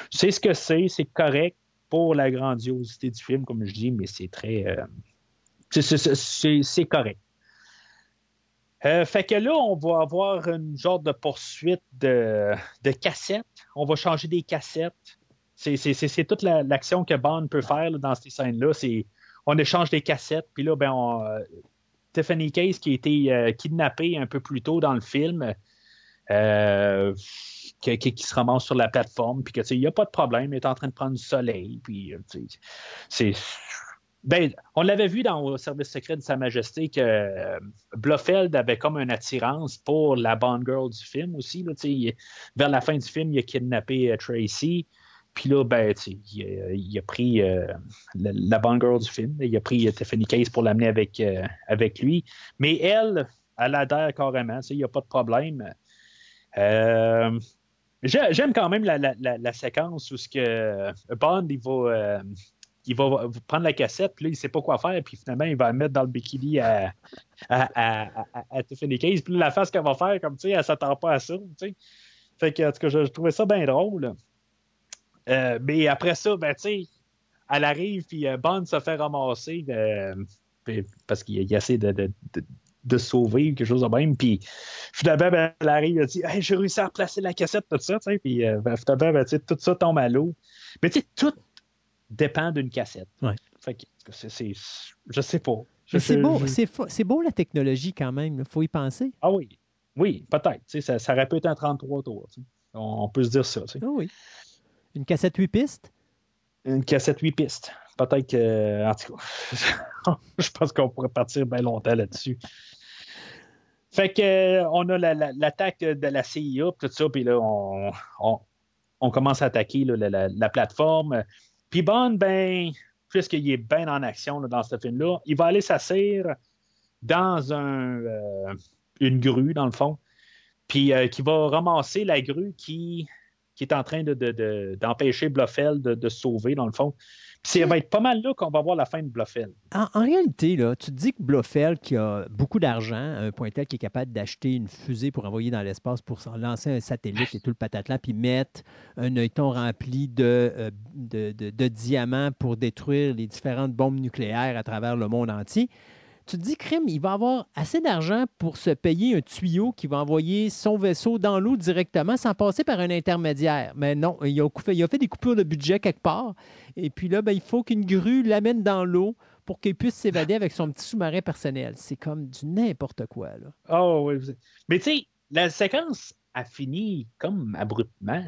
c'est ce que c'est, c'est correct pour la grandiosité du film, comme je dis, mais c'est très. Euh, c'est correct. Euh, fait que là, on va avoir une genre de poursuite de, de cassettes. On va changer des cassettes. C'est toute l'action que Bond peut faire dans ces scènes-là. On échange des cassettes, puis là, ben, euh, Tiffany Case qui a été euh, kidnappée un peu plus tôt dans le film, qui, qui, se ramasse sur la plateforme, puis que il n'y a pas de problème, il est en train de prendre du soleil, puis c'est ben, on l'avait vu dans le service secret de Sa Majesté que euh, Blofeld avait comme une attirance pour la Bond Girl du film aussi. Là, vers la fin du film, il a kidnappé euh, Tracy. Puis là, ben, il, a pris euh, la, Bond Girl du film. Il a pris Tiffany Case pour l'amener avec, avec lui. Mais elle, elle adhère carrément. Il n'y a pas de problème. J'aime quand même la, la, séquence où ce que Bond il va il va prendre la cassette, puis là, il ne sait pas quoi faire, puis finalement, il va la mettre dans le bikini à, à, à, Tiffany Case. Puis la face qu'elle va faire, comme tu sais, elle s'attend pas à ça. Fait que, en tout cas, je, trouvais ça bien drôle. Euh, mais après ça, ben, tu sais, elle arrive, puis euh, Bond se fait ramasser euh, parce qu'il essaie de, de, de, sauver quelque chose de même. Puis finalement, ben, elle arrive, elle dit hey, J'ai réussi à replacer la cassette, tout ça. Puis ben, finalement, ben, tout ça tombe à l'eau. Mais tu sais, tout dépend d'une cassette. Ouais. Fait que c'est, je sais pas. c'est beau, c'est beau la technologie quand même. Il faut y penser. Ah oui. Oui, peut-être. Ça, ça aurait pu être un 33 tours. On peut se dire ça. Ah oui. Une cassette 8 pistes? Une cassette 8 pistes. Peut-être que. En tout cas, je pense qu'on pourrait partir bien longtemps là-dessus. Fait que on a l'attaque de la CIA, tout ça, puis là, on, on, commence à attaquer la, plateforme. Puis Bond, ben, puisqu'il est bien en action dans ce film-là, il va aller s'asseoir dans euh, une grue, dans le fond, puis euh, qui va ramasser la grue qui, est en train d'empêcher de, Bluffel de, se sauver, dans le fond. Ça va être pas mal là qu'on va voir la fin de Bluffel. En, réalité, là, tu te dis que Bluffel, qui a beaucoup d'argent, un point tel qui est capable d'acheter une fusée pour envoyer dans l'espace, pour lancer un satellite et tout le patatlan, puis mettre un œilleton rempli euh, de, diamants pour détruire les différentes bombes nucléaires à travers le monde entier tu te dis, crime, il va avoir assez d'argent pour se payer un tuyau qui va envoyer son vaisseau dans l'eau directement sans passer par un intermédiaire. Mais non, il a, fait, des coupures de budget quelque part. Et puis là, ben, il faut qu'une grue l'amène dans l'eau pour qu'il puisse s'évader avec son petit sous-marin personnel. C'est comme du n'importe quoi. Là. Oh oui. Mais tu sais, la séquence a fini comme abruptement.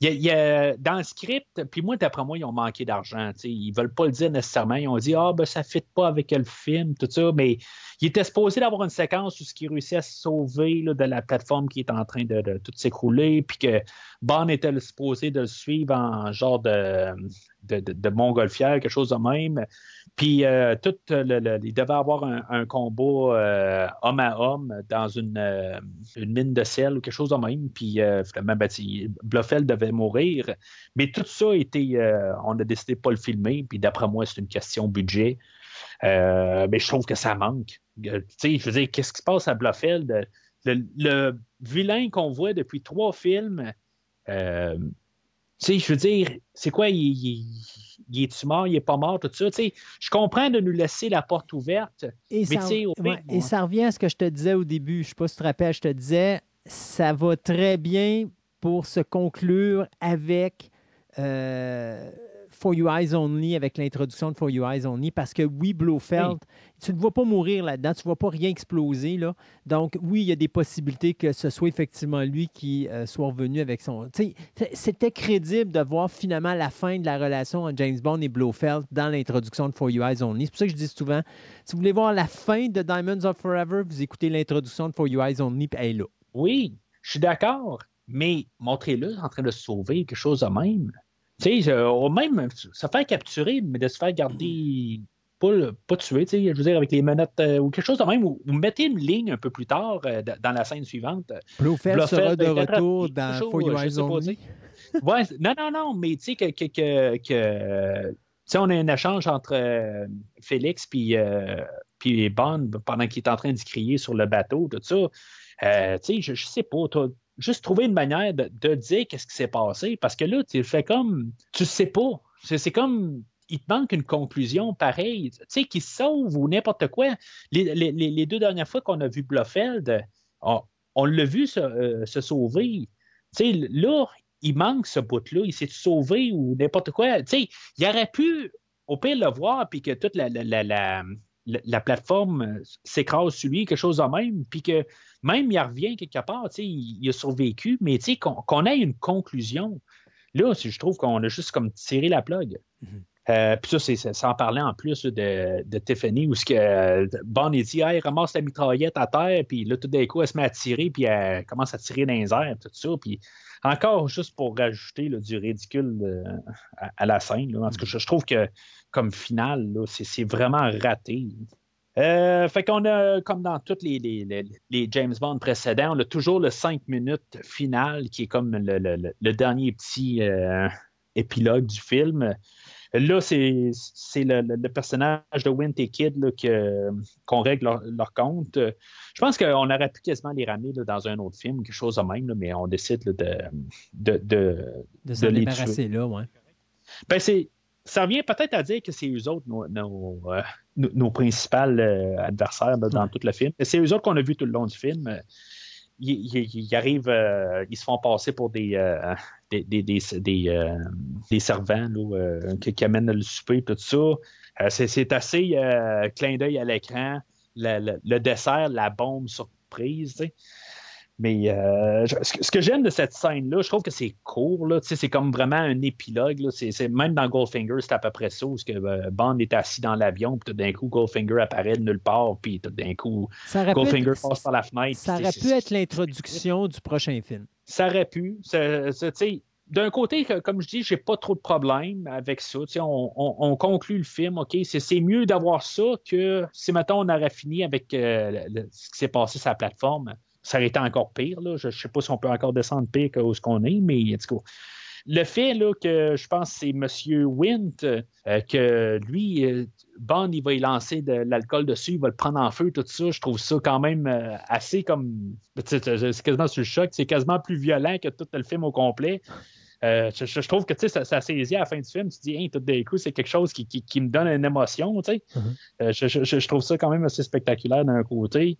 Dans le script, puis moi, d'après moi, ils ont manqué d'argent. Ils ne veulent pas le dire nécessairement. Ils ont dit Ah, ben, ça ne fit pas avec le film, tout ça. Mais il était supposé d'avoir une séquence où ce qui réussit à se sauver de la plateforme qui est en train de, tout s'écrouler, puis que Bond était supposé de le suivre en genre de, de, de montgolfière, quelque chose de même. Puis euh, tout le, il devait avoir un, combat euh, homme à homme dans une, euh, une, mine de sel ou quelque chose de même. Puis finalement, ben, Bluffel devait mourir. Mais tout ça a été. on a décidé de pas le filmer. Puis d'après moi, c'est une question budget. mais je trouve que ça manque. Tu sais, je veux dire, qu'est-ce qui se passe à Bluffel? Le, vilain qu'on voit depuis trois films, sais, je veux dire, c'est quoi? il il est-tu mort, il est pas mort, tout ça. je comprends de nous laisser la porte ouverte. Et, mais ça, et ça revient à ce que je te disais au début. Je ne sais pas si tu te rappelles, je te disais, ça va très bien pour se conclure avec euh, For You Eyes Only, avec l'introduction de For You Eyes Only, parce que oui, Blofeld, tu ne vas pas mourir là-dedans, tu ne vas pas rien exploser. Là. Donc, oui, il y a des possibilités que ce soit effectivement lui qui euh, soit revenu avec son. C'était crédible de voir finalement la fin de la relation entre James Bond et Blofeld dans l'introduction de For You Eyes Only. C'est pour ça que je dis souvent si vous voulez voir la fin de Diamonds of Forever, vous écoutez l'introduction de For You Eyes Only, puis elle est là. Oui, je suis d'accord, mais montrez-le en train de sauver, quelque chose de même. Tu sais, au même se faire capturer, mais de se faire garder pas, pas tuer, tu sais, je veux dire, avec les menottes euh, ou quelque chose de même, ou, mettez une ligne un peu plus tard euh, dans la scène suivante. Blofeld sera de retour dans For You Eyes Only. ouais, non, non, non, mais tu sais que, que, que, que on a un échange entre euh, Félix puis, puis Bond pendant qu'il est en train de crier sur le bateau, tout ça. tu sais, je, je sais pas, toi, juste trouver une manière de, dire qu'est-ce qui s'est passé. Parce que là, tu fais comme. Tu sais pas. C'est comme. Il te manque une conclusion pareille. Tu sais, qui sauve ou n'importe quoi. Les, deux dernières fois qu'on a vu Blofeld, on, l'a vu se, euh, sauver. Tu sais, là, il manque ce bout-là. Il s'est sauvé ou n'importe quoi. Tu sais, il aurait pu, au pire, le voir, puis que toute la, la, plateforme s'écrase sur lui, quelque chose de même, puis que même il revient quelque part, il, il a survécu, mais qu'on ait une conclusion. Là, je trouve qu'on a juste comme tiré la plug. Mm-hmm. Euh, puis ça, c'est sans parler en plus de, de Tiffany, où ce que euh, il dit hey, ramasse la mitraillette à terre, puis là, tout d'un coup, elle se met à tirer, puis elle commence à tirer dans les airs, tout ça. Puis encore juste pour rajouter du ridicule euh, à, la scène. Là. En tout cas, je, trouve que comme finale, c'est vraiment raté. Euh, fait qu'on a, comme dans tous les, les, James Bond précédents, on a toujours le 5 minutes final qui est comme le, dernier petit euh, épilogue du film. Là, c'est le, personnage de Wint et Kid qu'on règle leur, compte. Je pense qu'on aurait pu quasiment les ramener dans un autre film, quelque chose de même, mais on décide de, de, de, de, s'en débarrasser là, ouais. Ben, c'est ça revient peut-être à dire que c'est eux autres nos, nos, euh, nos, principaux euh, adversaires dans tout le film. C'est eux autres qu'on a vu tout le long du film. Ils, arrivent, euh, ils se font passer pour des, des, des, des, servants qui, amènent le souper et tout ça. c'est assez clin d'œil à l'écran. Le, le, dessert, la bombe surprise. Mais euh, ce que j'aime de cette scène-là, je trouve que c'est court. C'est comme vraiment un épilogue. C'est, même dans Goldfinger, c'est à peu près ça. Où que, euh, Bond est assis dans l'avion, puis tout d'un coup, Goldfinger apparaît de nulle part, puis tout d'un coup, Goldfinger passe par la fenêtre. Ça aurait pu être l'introduction du prochain film. Ça aurait pu. d'un côté, comme je dis, j'ai pas trop de problème avec ça. On, on, conclut le film, OK, c'est mieux d'avoir ça que si, mettons, on aurait fini avec euh, ce qui s'est passé sur la plateforme ça aurait été encore pire. Là. Je ne sais pas si on peut encore descendre pire que ce qu'on est, mais en tout cas. Le fait là, que je pense que c'est M. Wint, euh, que lui, euh, Bond, il va y lancer de l'alcool dessus, il va le prendre en feu, tout ça, je trouve ça quand même euh, assez comme. C'est quasiment sur le choc, c'est quasiment plus violent que tout le film au complet. je, trouve que ça, ça saisit à la fin du film. Tu dis, hein, tout d'un coup, c'est quelque chose qui, me donne une émotion. Mm-hmm. je, trouve ça quand même assez spectaculaire d'un côté.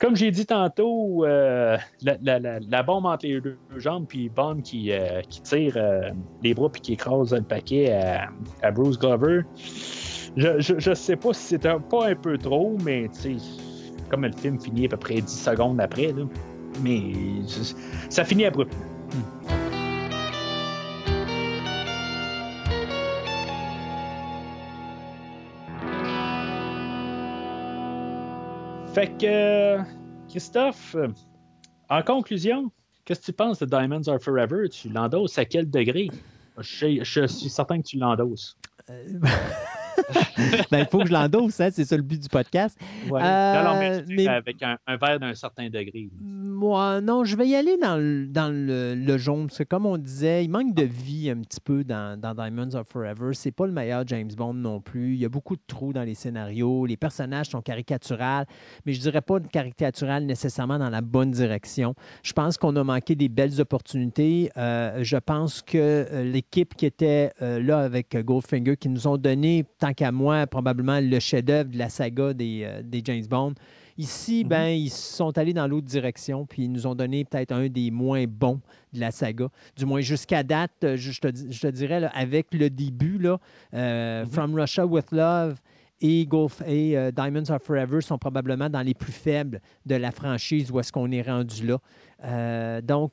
Comme j'ai dit tantôt, euh, la, bombe entre les deux jambes, puis Bond qui, euh, qui tire euh, les bras puis qui écrase le paquet à, Bruce Glover. Je, je, sais pas si c'est pas un peu trop, mais comme le film finit à peu près 10 secondes après, mais ça finit abruptement. Fait que, Christophe, en conclusion, qu'est-ce que tu penses de Diamonds Are Forever? Tu l'endosses à quel degré? Je, suis certain que tu l'endosses. Ben, il faut que je l'endosse, hein, c'est ça le but du podcast. Ouais. Euh, mais, avec un, verre d'un certain degré. Moi, non, je vais y aller dans le, dans le, jaune, parce que comme on disait, il manque de vie un petit peu dans, dans Diamonds of Forever. C'est pas le meilleur James Bond non plus. Il y a beaucoup de trous dans les scénarios. Les personnages sont caricaturales, mais je dirais pas caricatural nécessairement dans la bonne direction. Je pense qu'on a manqué des belles opportunités. Euh, je pense que euh, l'équipe qui était là avec Goldfinger, qui nous ont donné, tant qu'à moi, probablement le chef-d'œuvre de la saga des, euh, James Bond. Ici, mhm. ben, ils sont allés dans l'autre direction, puis ils nous ont donné peut-être un des moins bons de la saga. Du moins jusqu'à date, euh, je, te, dirais, avec le début, là, euh, mhm. From Russia with Love et, Golf, et Diamonds Are Forever sont probablement dans les plus faibles de la franchise où est-ce qu'on est rendu là. Euh, donc,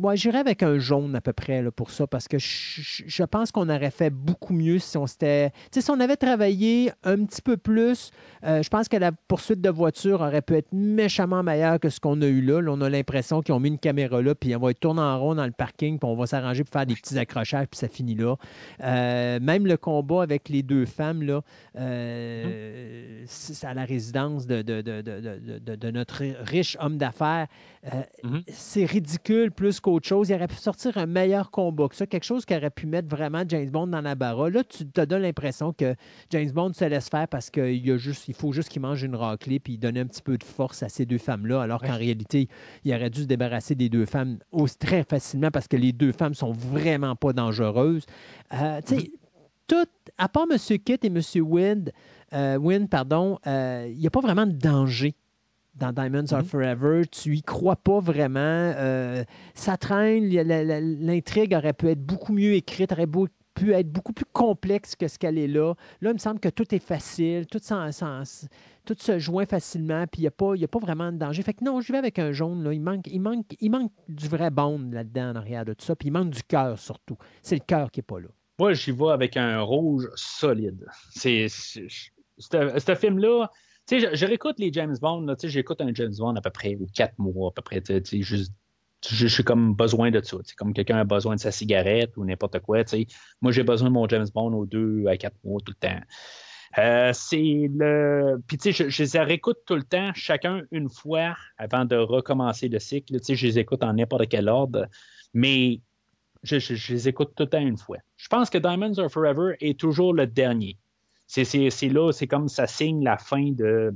moi, j'irais avec un jaune à peu près là, pour ça, parce que je, pense qu'on aurait fait beaucoup mieux si on s'était. si on avait travaillé un petit peu plus, euh, je pense que la poursuite de voiture aurait pu être méchamment meilleure que ce qu'on a eu là. on a l'impression qu'ils ont mis une caméra là, puis on va être tourné en rond dans le parking, puis on va s'arranger pour faire des petits accrochages, puis ça finit là. Euh, même le combat avec les deux femmes, là, à la résidence de, de, notre riche homme d'affaires. Mm-hmm c'est ridicule plus qu'autre chose. Il aurait pu sortir un meilleur combat que ça, quelque chose qui aurait pu mettre vraiment James Bond dans la barre. Là, tu te donnes l'impression que James Bond se laisse faire parce qu'il juste, il faut juste qu'il mange une raclée puis donner un petit peu de force à ces deux femmes-là, alors qu'en réalité, il aurait dû se débarrasser des deux femmes très facilement parce que les deux femmes sont vraiment pas dangereuses. Euh, tu sais, tout, à part M. Kitt et M. Wynn, euh, pardon, euh, il n'y a pas vraiment de danger dans Diamonds Are mhm. Forever. Tu y crois pas vraiment. Euh, ça traîne. L'intrigue aurait pu être beaucoup mieux écrite, aurait pu être beaucoup plus complexe que ce qu'elle est là. Là, il me semble que tout est facile, tout, tout se joint facilement, puis il n'y a, pas, a pas vraiment de danger. Fait que non, je vais avec un jaune. Là. Il, manque, il, manque, il manque du vrai bond là-dedans, en arrière de tout ça, puis il manque du cœur surtout. C'est le cœur qui n'est pas là. Moi, j'y vais avec un rouge solide. C'est. Ce film-là, tu sais, je, réécoute les James Bond, tu sais, j'écoute un James Bond à peu près quatre mois, à peu près, tu sais, juste je suis comme besoin de ça. Comme quelqu'un a besoin de sa cigarette ou n'importe quoi. Moi, j'ai besoin de mon James Bond aux deux à quatre mois tout le temps. Euh, c'est le. Puis, tu sais, je, les réécoute tout le temps, chacun une fois avant de recommencer le cycle. Tu sais, je les écoute en n'importe quel ordre, mais je, je, les écoute tout le temps une fois. Je pense que Diamonds Are Forever est toujours le dernier c'est là, c'est comme ça signe la fin de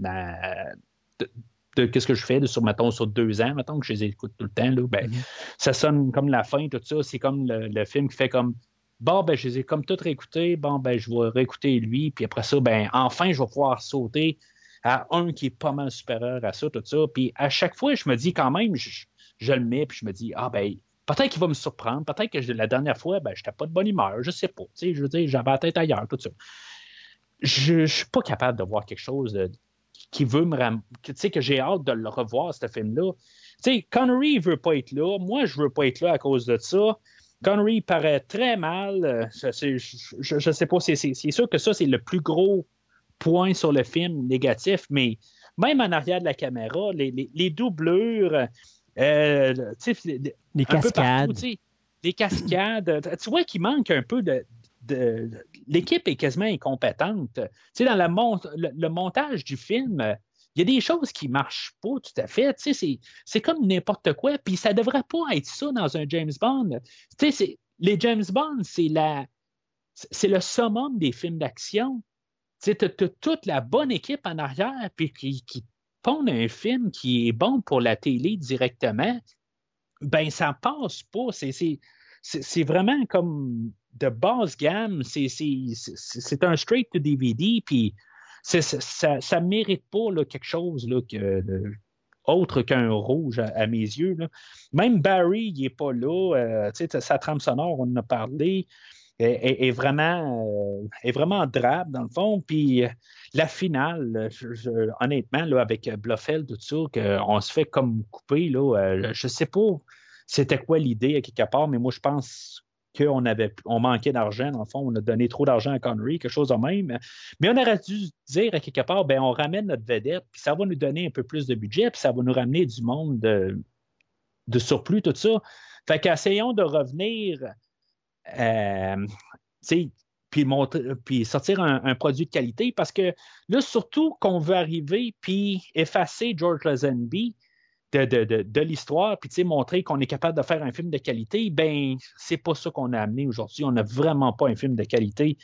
de, qu'est-ce que je fais de, sur, mettons, sur deux ans, mettons, que je les écoute tout le temps, là, ben, mm-hmm. ça sonne comme la fin, tout ça. C'est comme le, film qui fait comme Bon, ben, je les ai comme tout réécoutés, bon, ben, je vais réécouter lui, puis après ça, ben, enfin, je vais pouvoir sauter à un qui est pas mal supérieur à ça, tout ça. Puis à chaque fois, je me dis quand même, je, le mets, puis je me dis, ah ben, peut-être qu'il va me surprendre, peut-être que la dernière fois, ben, j'étais pas de bonne humeur, je sais pas, tu sais, je veux dire, j'avais la tête ailleurs, tout ça je ne suis pas capable de voir quelque chose qui veut me ram... tu sais que j'ai hâte de le revoir ce film là tu sais Connery veut pas être là. Moi je veux pas être là à cause de ça. Connery paraît très mal. Je, ne sais pas c'est sûr que ça c'est le plus gros point sur le film négatif mais même en arrière de la caméra les, doublures euh, les cascades. les cascades tu vois qu'il manque un peu de, l'équipe est quasiment incompétente. Tu sais, dans le, montage du film, il y a des choses qui ne marchent pas tout à fait. C'est comme n'importe quoi. Puis ça ne devrait pas être ça dans un James Bond. Les James Bond, c'est la c'est le summum des films d'action. Tu as, toute la bonne équipe en arrière puis qui, qui pondent un film qui est bon pour la télé directement. Ben, ça passe pas. C'est vraiment comme de basse gamme. C'est un straight to DVD. Puis ça ne mérite pas quelque chose là, que, autre qu'un rouge à, mes yeux. Même Barry, il n'est pas là. Euh, sa trame sonore, on en a parlé, est, vraiment, euh, est vraiment drabe, dans le fond. Puis euh, la finale, honnêtement, là, avec Bluffel, tout ça, qu'on se fait comme couper, là, je ne sais pas c'était quoi l'idée à quelque part, mais moi, je pense qu'on avait, on manquait d'argent, dans le fond, on a donné trop d'argent à Connery, quelque chose de même. Mais on aurait dû dire à quelque part, ben, on ramène notre vedette, puis ça va nous donner un peu plus de budget, puis ça va nous ramener du monde de, surplus, tout ça. Fait qu'essayons de revenir, euh, puis, puis sortir un, produit de qualité, parce que là, surtout qu'on veut arriver puis effacer George Lazenby, de, l'histoire, puis montrer qu'on est capable de faire un film de qualité, ben c'est pas ça qu'on a amené aujourd'hui. On n'a vraiment pas un film de qualité.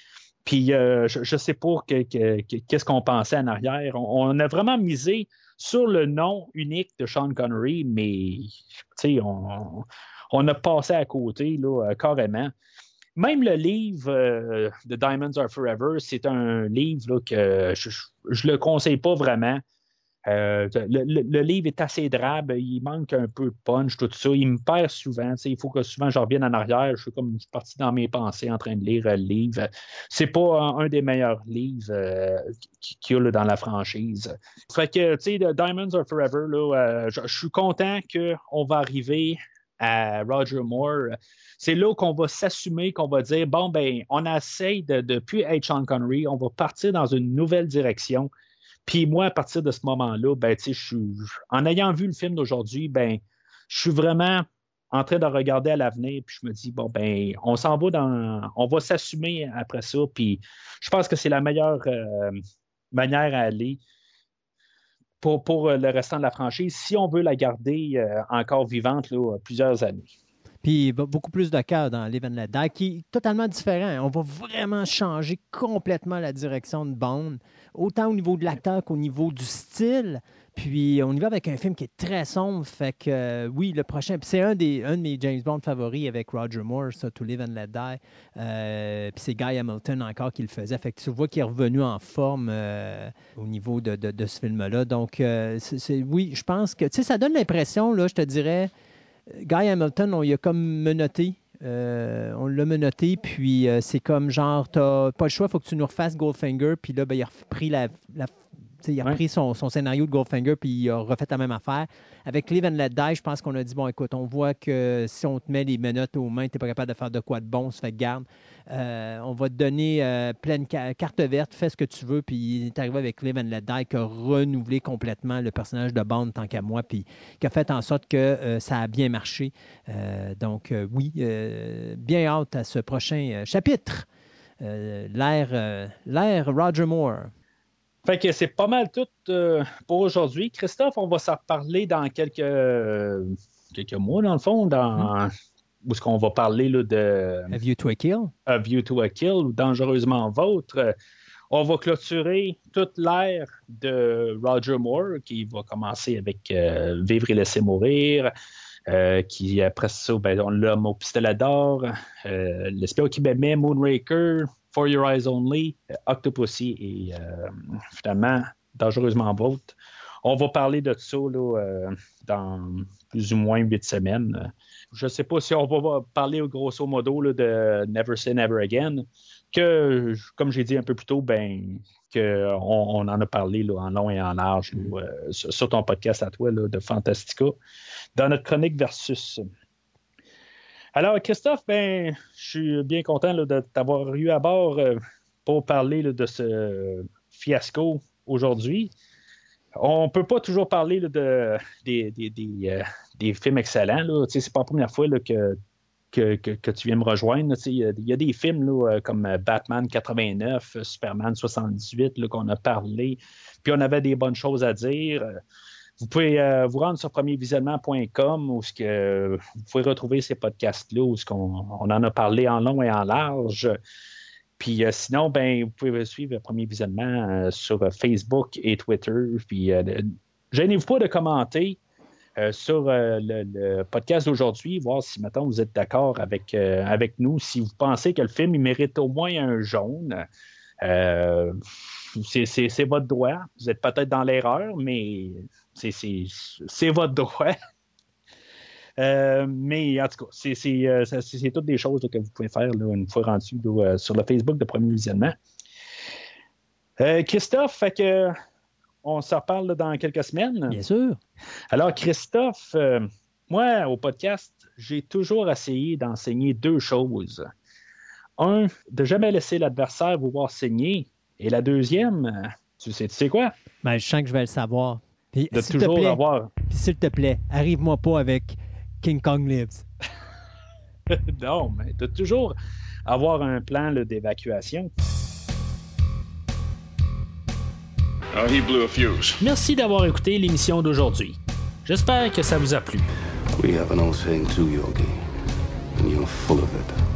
Puis euh, je ne sais pas qu'est-ce qu'on pensait en arrière. On, a vraiment misé sur le nom unique de Sean Connery, mais on, on a passé à côté là, euh, carrément. Même le livre euh, de Diamonds Are Forever, c'est un livre que je ne le conseille pas vraiment. Euh, le, livre est assez drabe, il manque un peu de punch, tout ça. Il me perd souvent. Il faut que souvent je revienne en arrière. Je suis comme parti dans mes pensées en train de lire le livre. C'est pas un, des meilleurs livres euh, qu'il y a dans la franchise. Fait que, tu sais, Diamonds Are Forever, euh, je, suis content qu'on va arriver à Roger Moore. C'est là qu'on va s'assumer, qu'on va dire bon, ben, on essaie de ne plus être Sean Connery, on va partir dans une nouvelle direction. Puis moi, à partir de ce moment-là, ben, en ayant vu le film d'aujourd'hui, ben, je suis vraiment en train de regarder à l'avenir, puis je me dis, bon, ben, on s'en va dans. On va s'assumer après ça, puis je pense que c'est la meilleure euh, manière à aller pour, pour, le restant de la franchise, si on veut la garder euh, encore vivante là, plusieurs années. Puis beaucoup plus de cœur dans Live and Let Die, qui est totalement différent. On va vraiment changer complètement la direction de Bond, autant au niveau de l'acteur qu'au niveau du style. Puis on y va avec un film qui est très sombre. Fait que euh, oui, le prochain. c'est un, des, un de mes James Bond favoris avec Roger Moore, ça, To Live and Let Die. Euh, puis c'est Guy Hamilton encore qui le faisait. Fait que tu vois qu'il est revenu en forme euh, au niveau de, de, ce film-là. Donc, c'est, oui, je pense que. Tu sais, ça donne l'impression, là, je te dirais. Guy Hamilton, on y a comme menotté. Euh, on l'a menotté, puis euh, c'est comme genre, t'as pas le choix, faut que tu nous refasses Goldfinger, puis là, ben, il a repris la, la il a pris son, scénario de Goldfinger puis il a refait la même affaire. Avec Live and Let Die, je pense qu'on a dit bon, écoute, on voit que si on te met les menottes aux mains, tu n'es pas capable de faire de quoi de bon, ça fait garde. Euh, on va te donner euh, pleine carte verte, fais ce que tu veux. Puis il est arrivé avec Live and Let Die qui a renouvelé complètement le personnage de Bond tant qu'à moi, puis qui a fait en sorte que euh, ça a bien marché. donc oui, bien hâte à ce prochain chapitre. L'ère Roger Moore. Fait que c'est pas mal tout euh, pour aujourd'hui. Christophe, on va s'en reparler dans quelques, quelques mois, dans le fond, dans. Mm-hmm. Où est-ce qu'on va parler là, de. A View to a Kill. A View to a Kill ou Dangereusement Vôtre. On va clôturer toute l'ère de Roger Moore, qui va commencer avec euh, Vivre et laisser mourir, euh, qui après ça, ben, on l'homme au pistolet d'or, l'espion qui m'aimait, Moonraker, For Your Eyes Only, euh, Octopussy et euh, finalement Dangereusement Vôtre. On va parler de ça euh, dans plus ou moins huit semaines. Je ne sais pas si on va parler grosso modo de Never Say Never Again, que, comme j'ai dit un peu plus tôt, ben, que on, en a parlé en long et en large sur ton podcast à toi de Fantastica, dans notre chronique versus. Alors, Christophe, ben, je suis bien content de t'avoir eu à bord euh, pour parler de ce fiasco aujourd'hui. On ne peut pas toujours parler de, des, euh, des, films excellents. Ce n'est pas la première fois que tu viens me rejoindre. Il y, a des films euh, comme Batman 89, Superman 78 qu'on a parlé, puis on avait des bonnes choses à dire. Vous pouvez vous rendre sur premiervisionnement.com où que, vous pouvez retrouver ces podcasts-là où ce on en a parlé en long et en large. Puis sinon, ben, vous pouvez suivre Premier Visionnement sur Facebook et Twitter. Puis gênez-vous pas de commenter. Euh, sur euh, le, podcast d'aujourd'hui, voir si maintenant vous êtes d'accord avec, euh, avec nous, si vous pensez que le film il mérite au moins un jaune. c'est votre droit. Vous êtes peut-être dans l'erreur, mais c'est votre droit. mais en tout cas, c'est toutes des choses que vous pouvez faire une fois rendu sur le Facebook de Premier Visionnement. Christophe, fait que on s'en reparle dans quelques semaines. Bien sûr. Alors, Christophe, euh, moi, au podcast, j'ai toujours essayé d'enseigner deux choses. Un, de jamais laisser l'adversaire vous voir saigner. Et la deuxième, tu sais, tu sais quoi? Ben, je sens que je vais le savoir. De toujours avoir. Puis s'il te plaît, arrive-moi pas avec King Kong Lives. non, mais de toujours avoir un plan d'évacuation. Oh, he blew a fuse. Merci d'avoir écouté l'émission d'aujourd'hui. J'espère que ça vous a plu. We have an old saying too, Yogi. And you're full of it.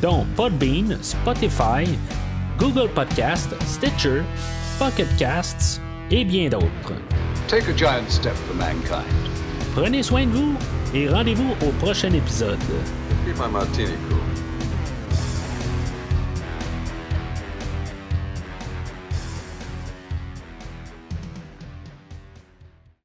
dont Podbean, Spotify, Google Podcast, Stitcher, Pocket Casts et bien d'autres. Prenez soin de vous et rendez-vous au prochain épisode. Keep my martini cool.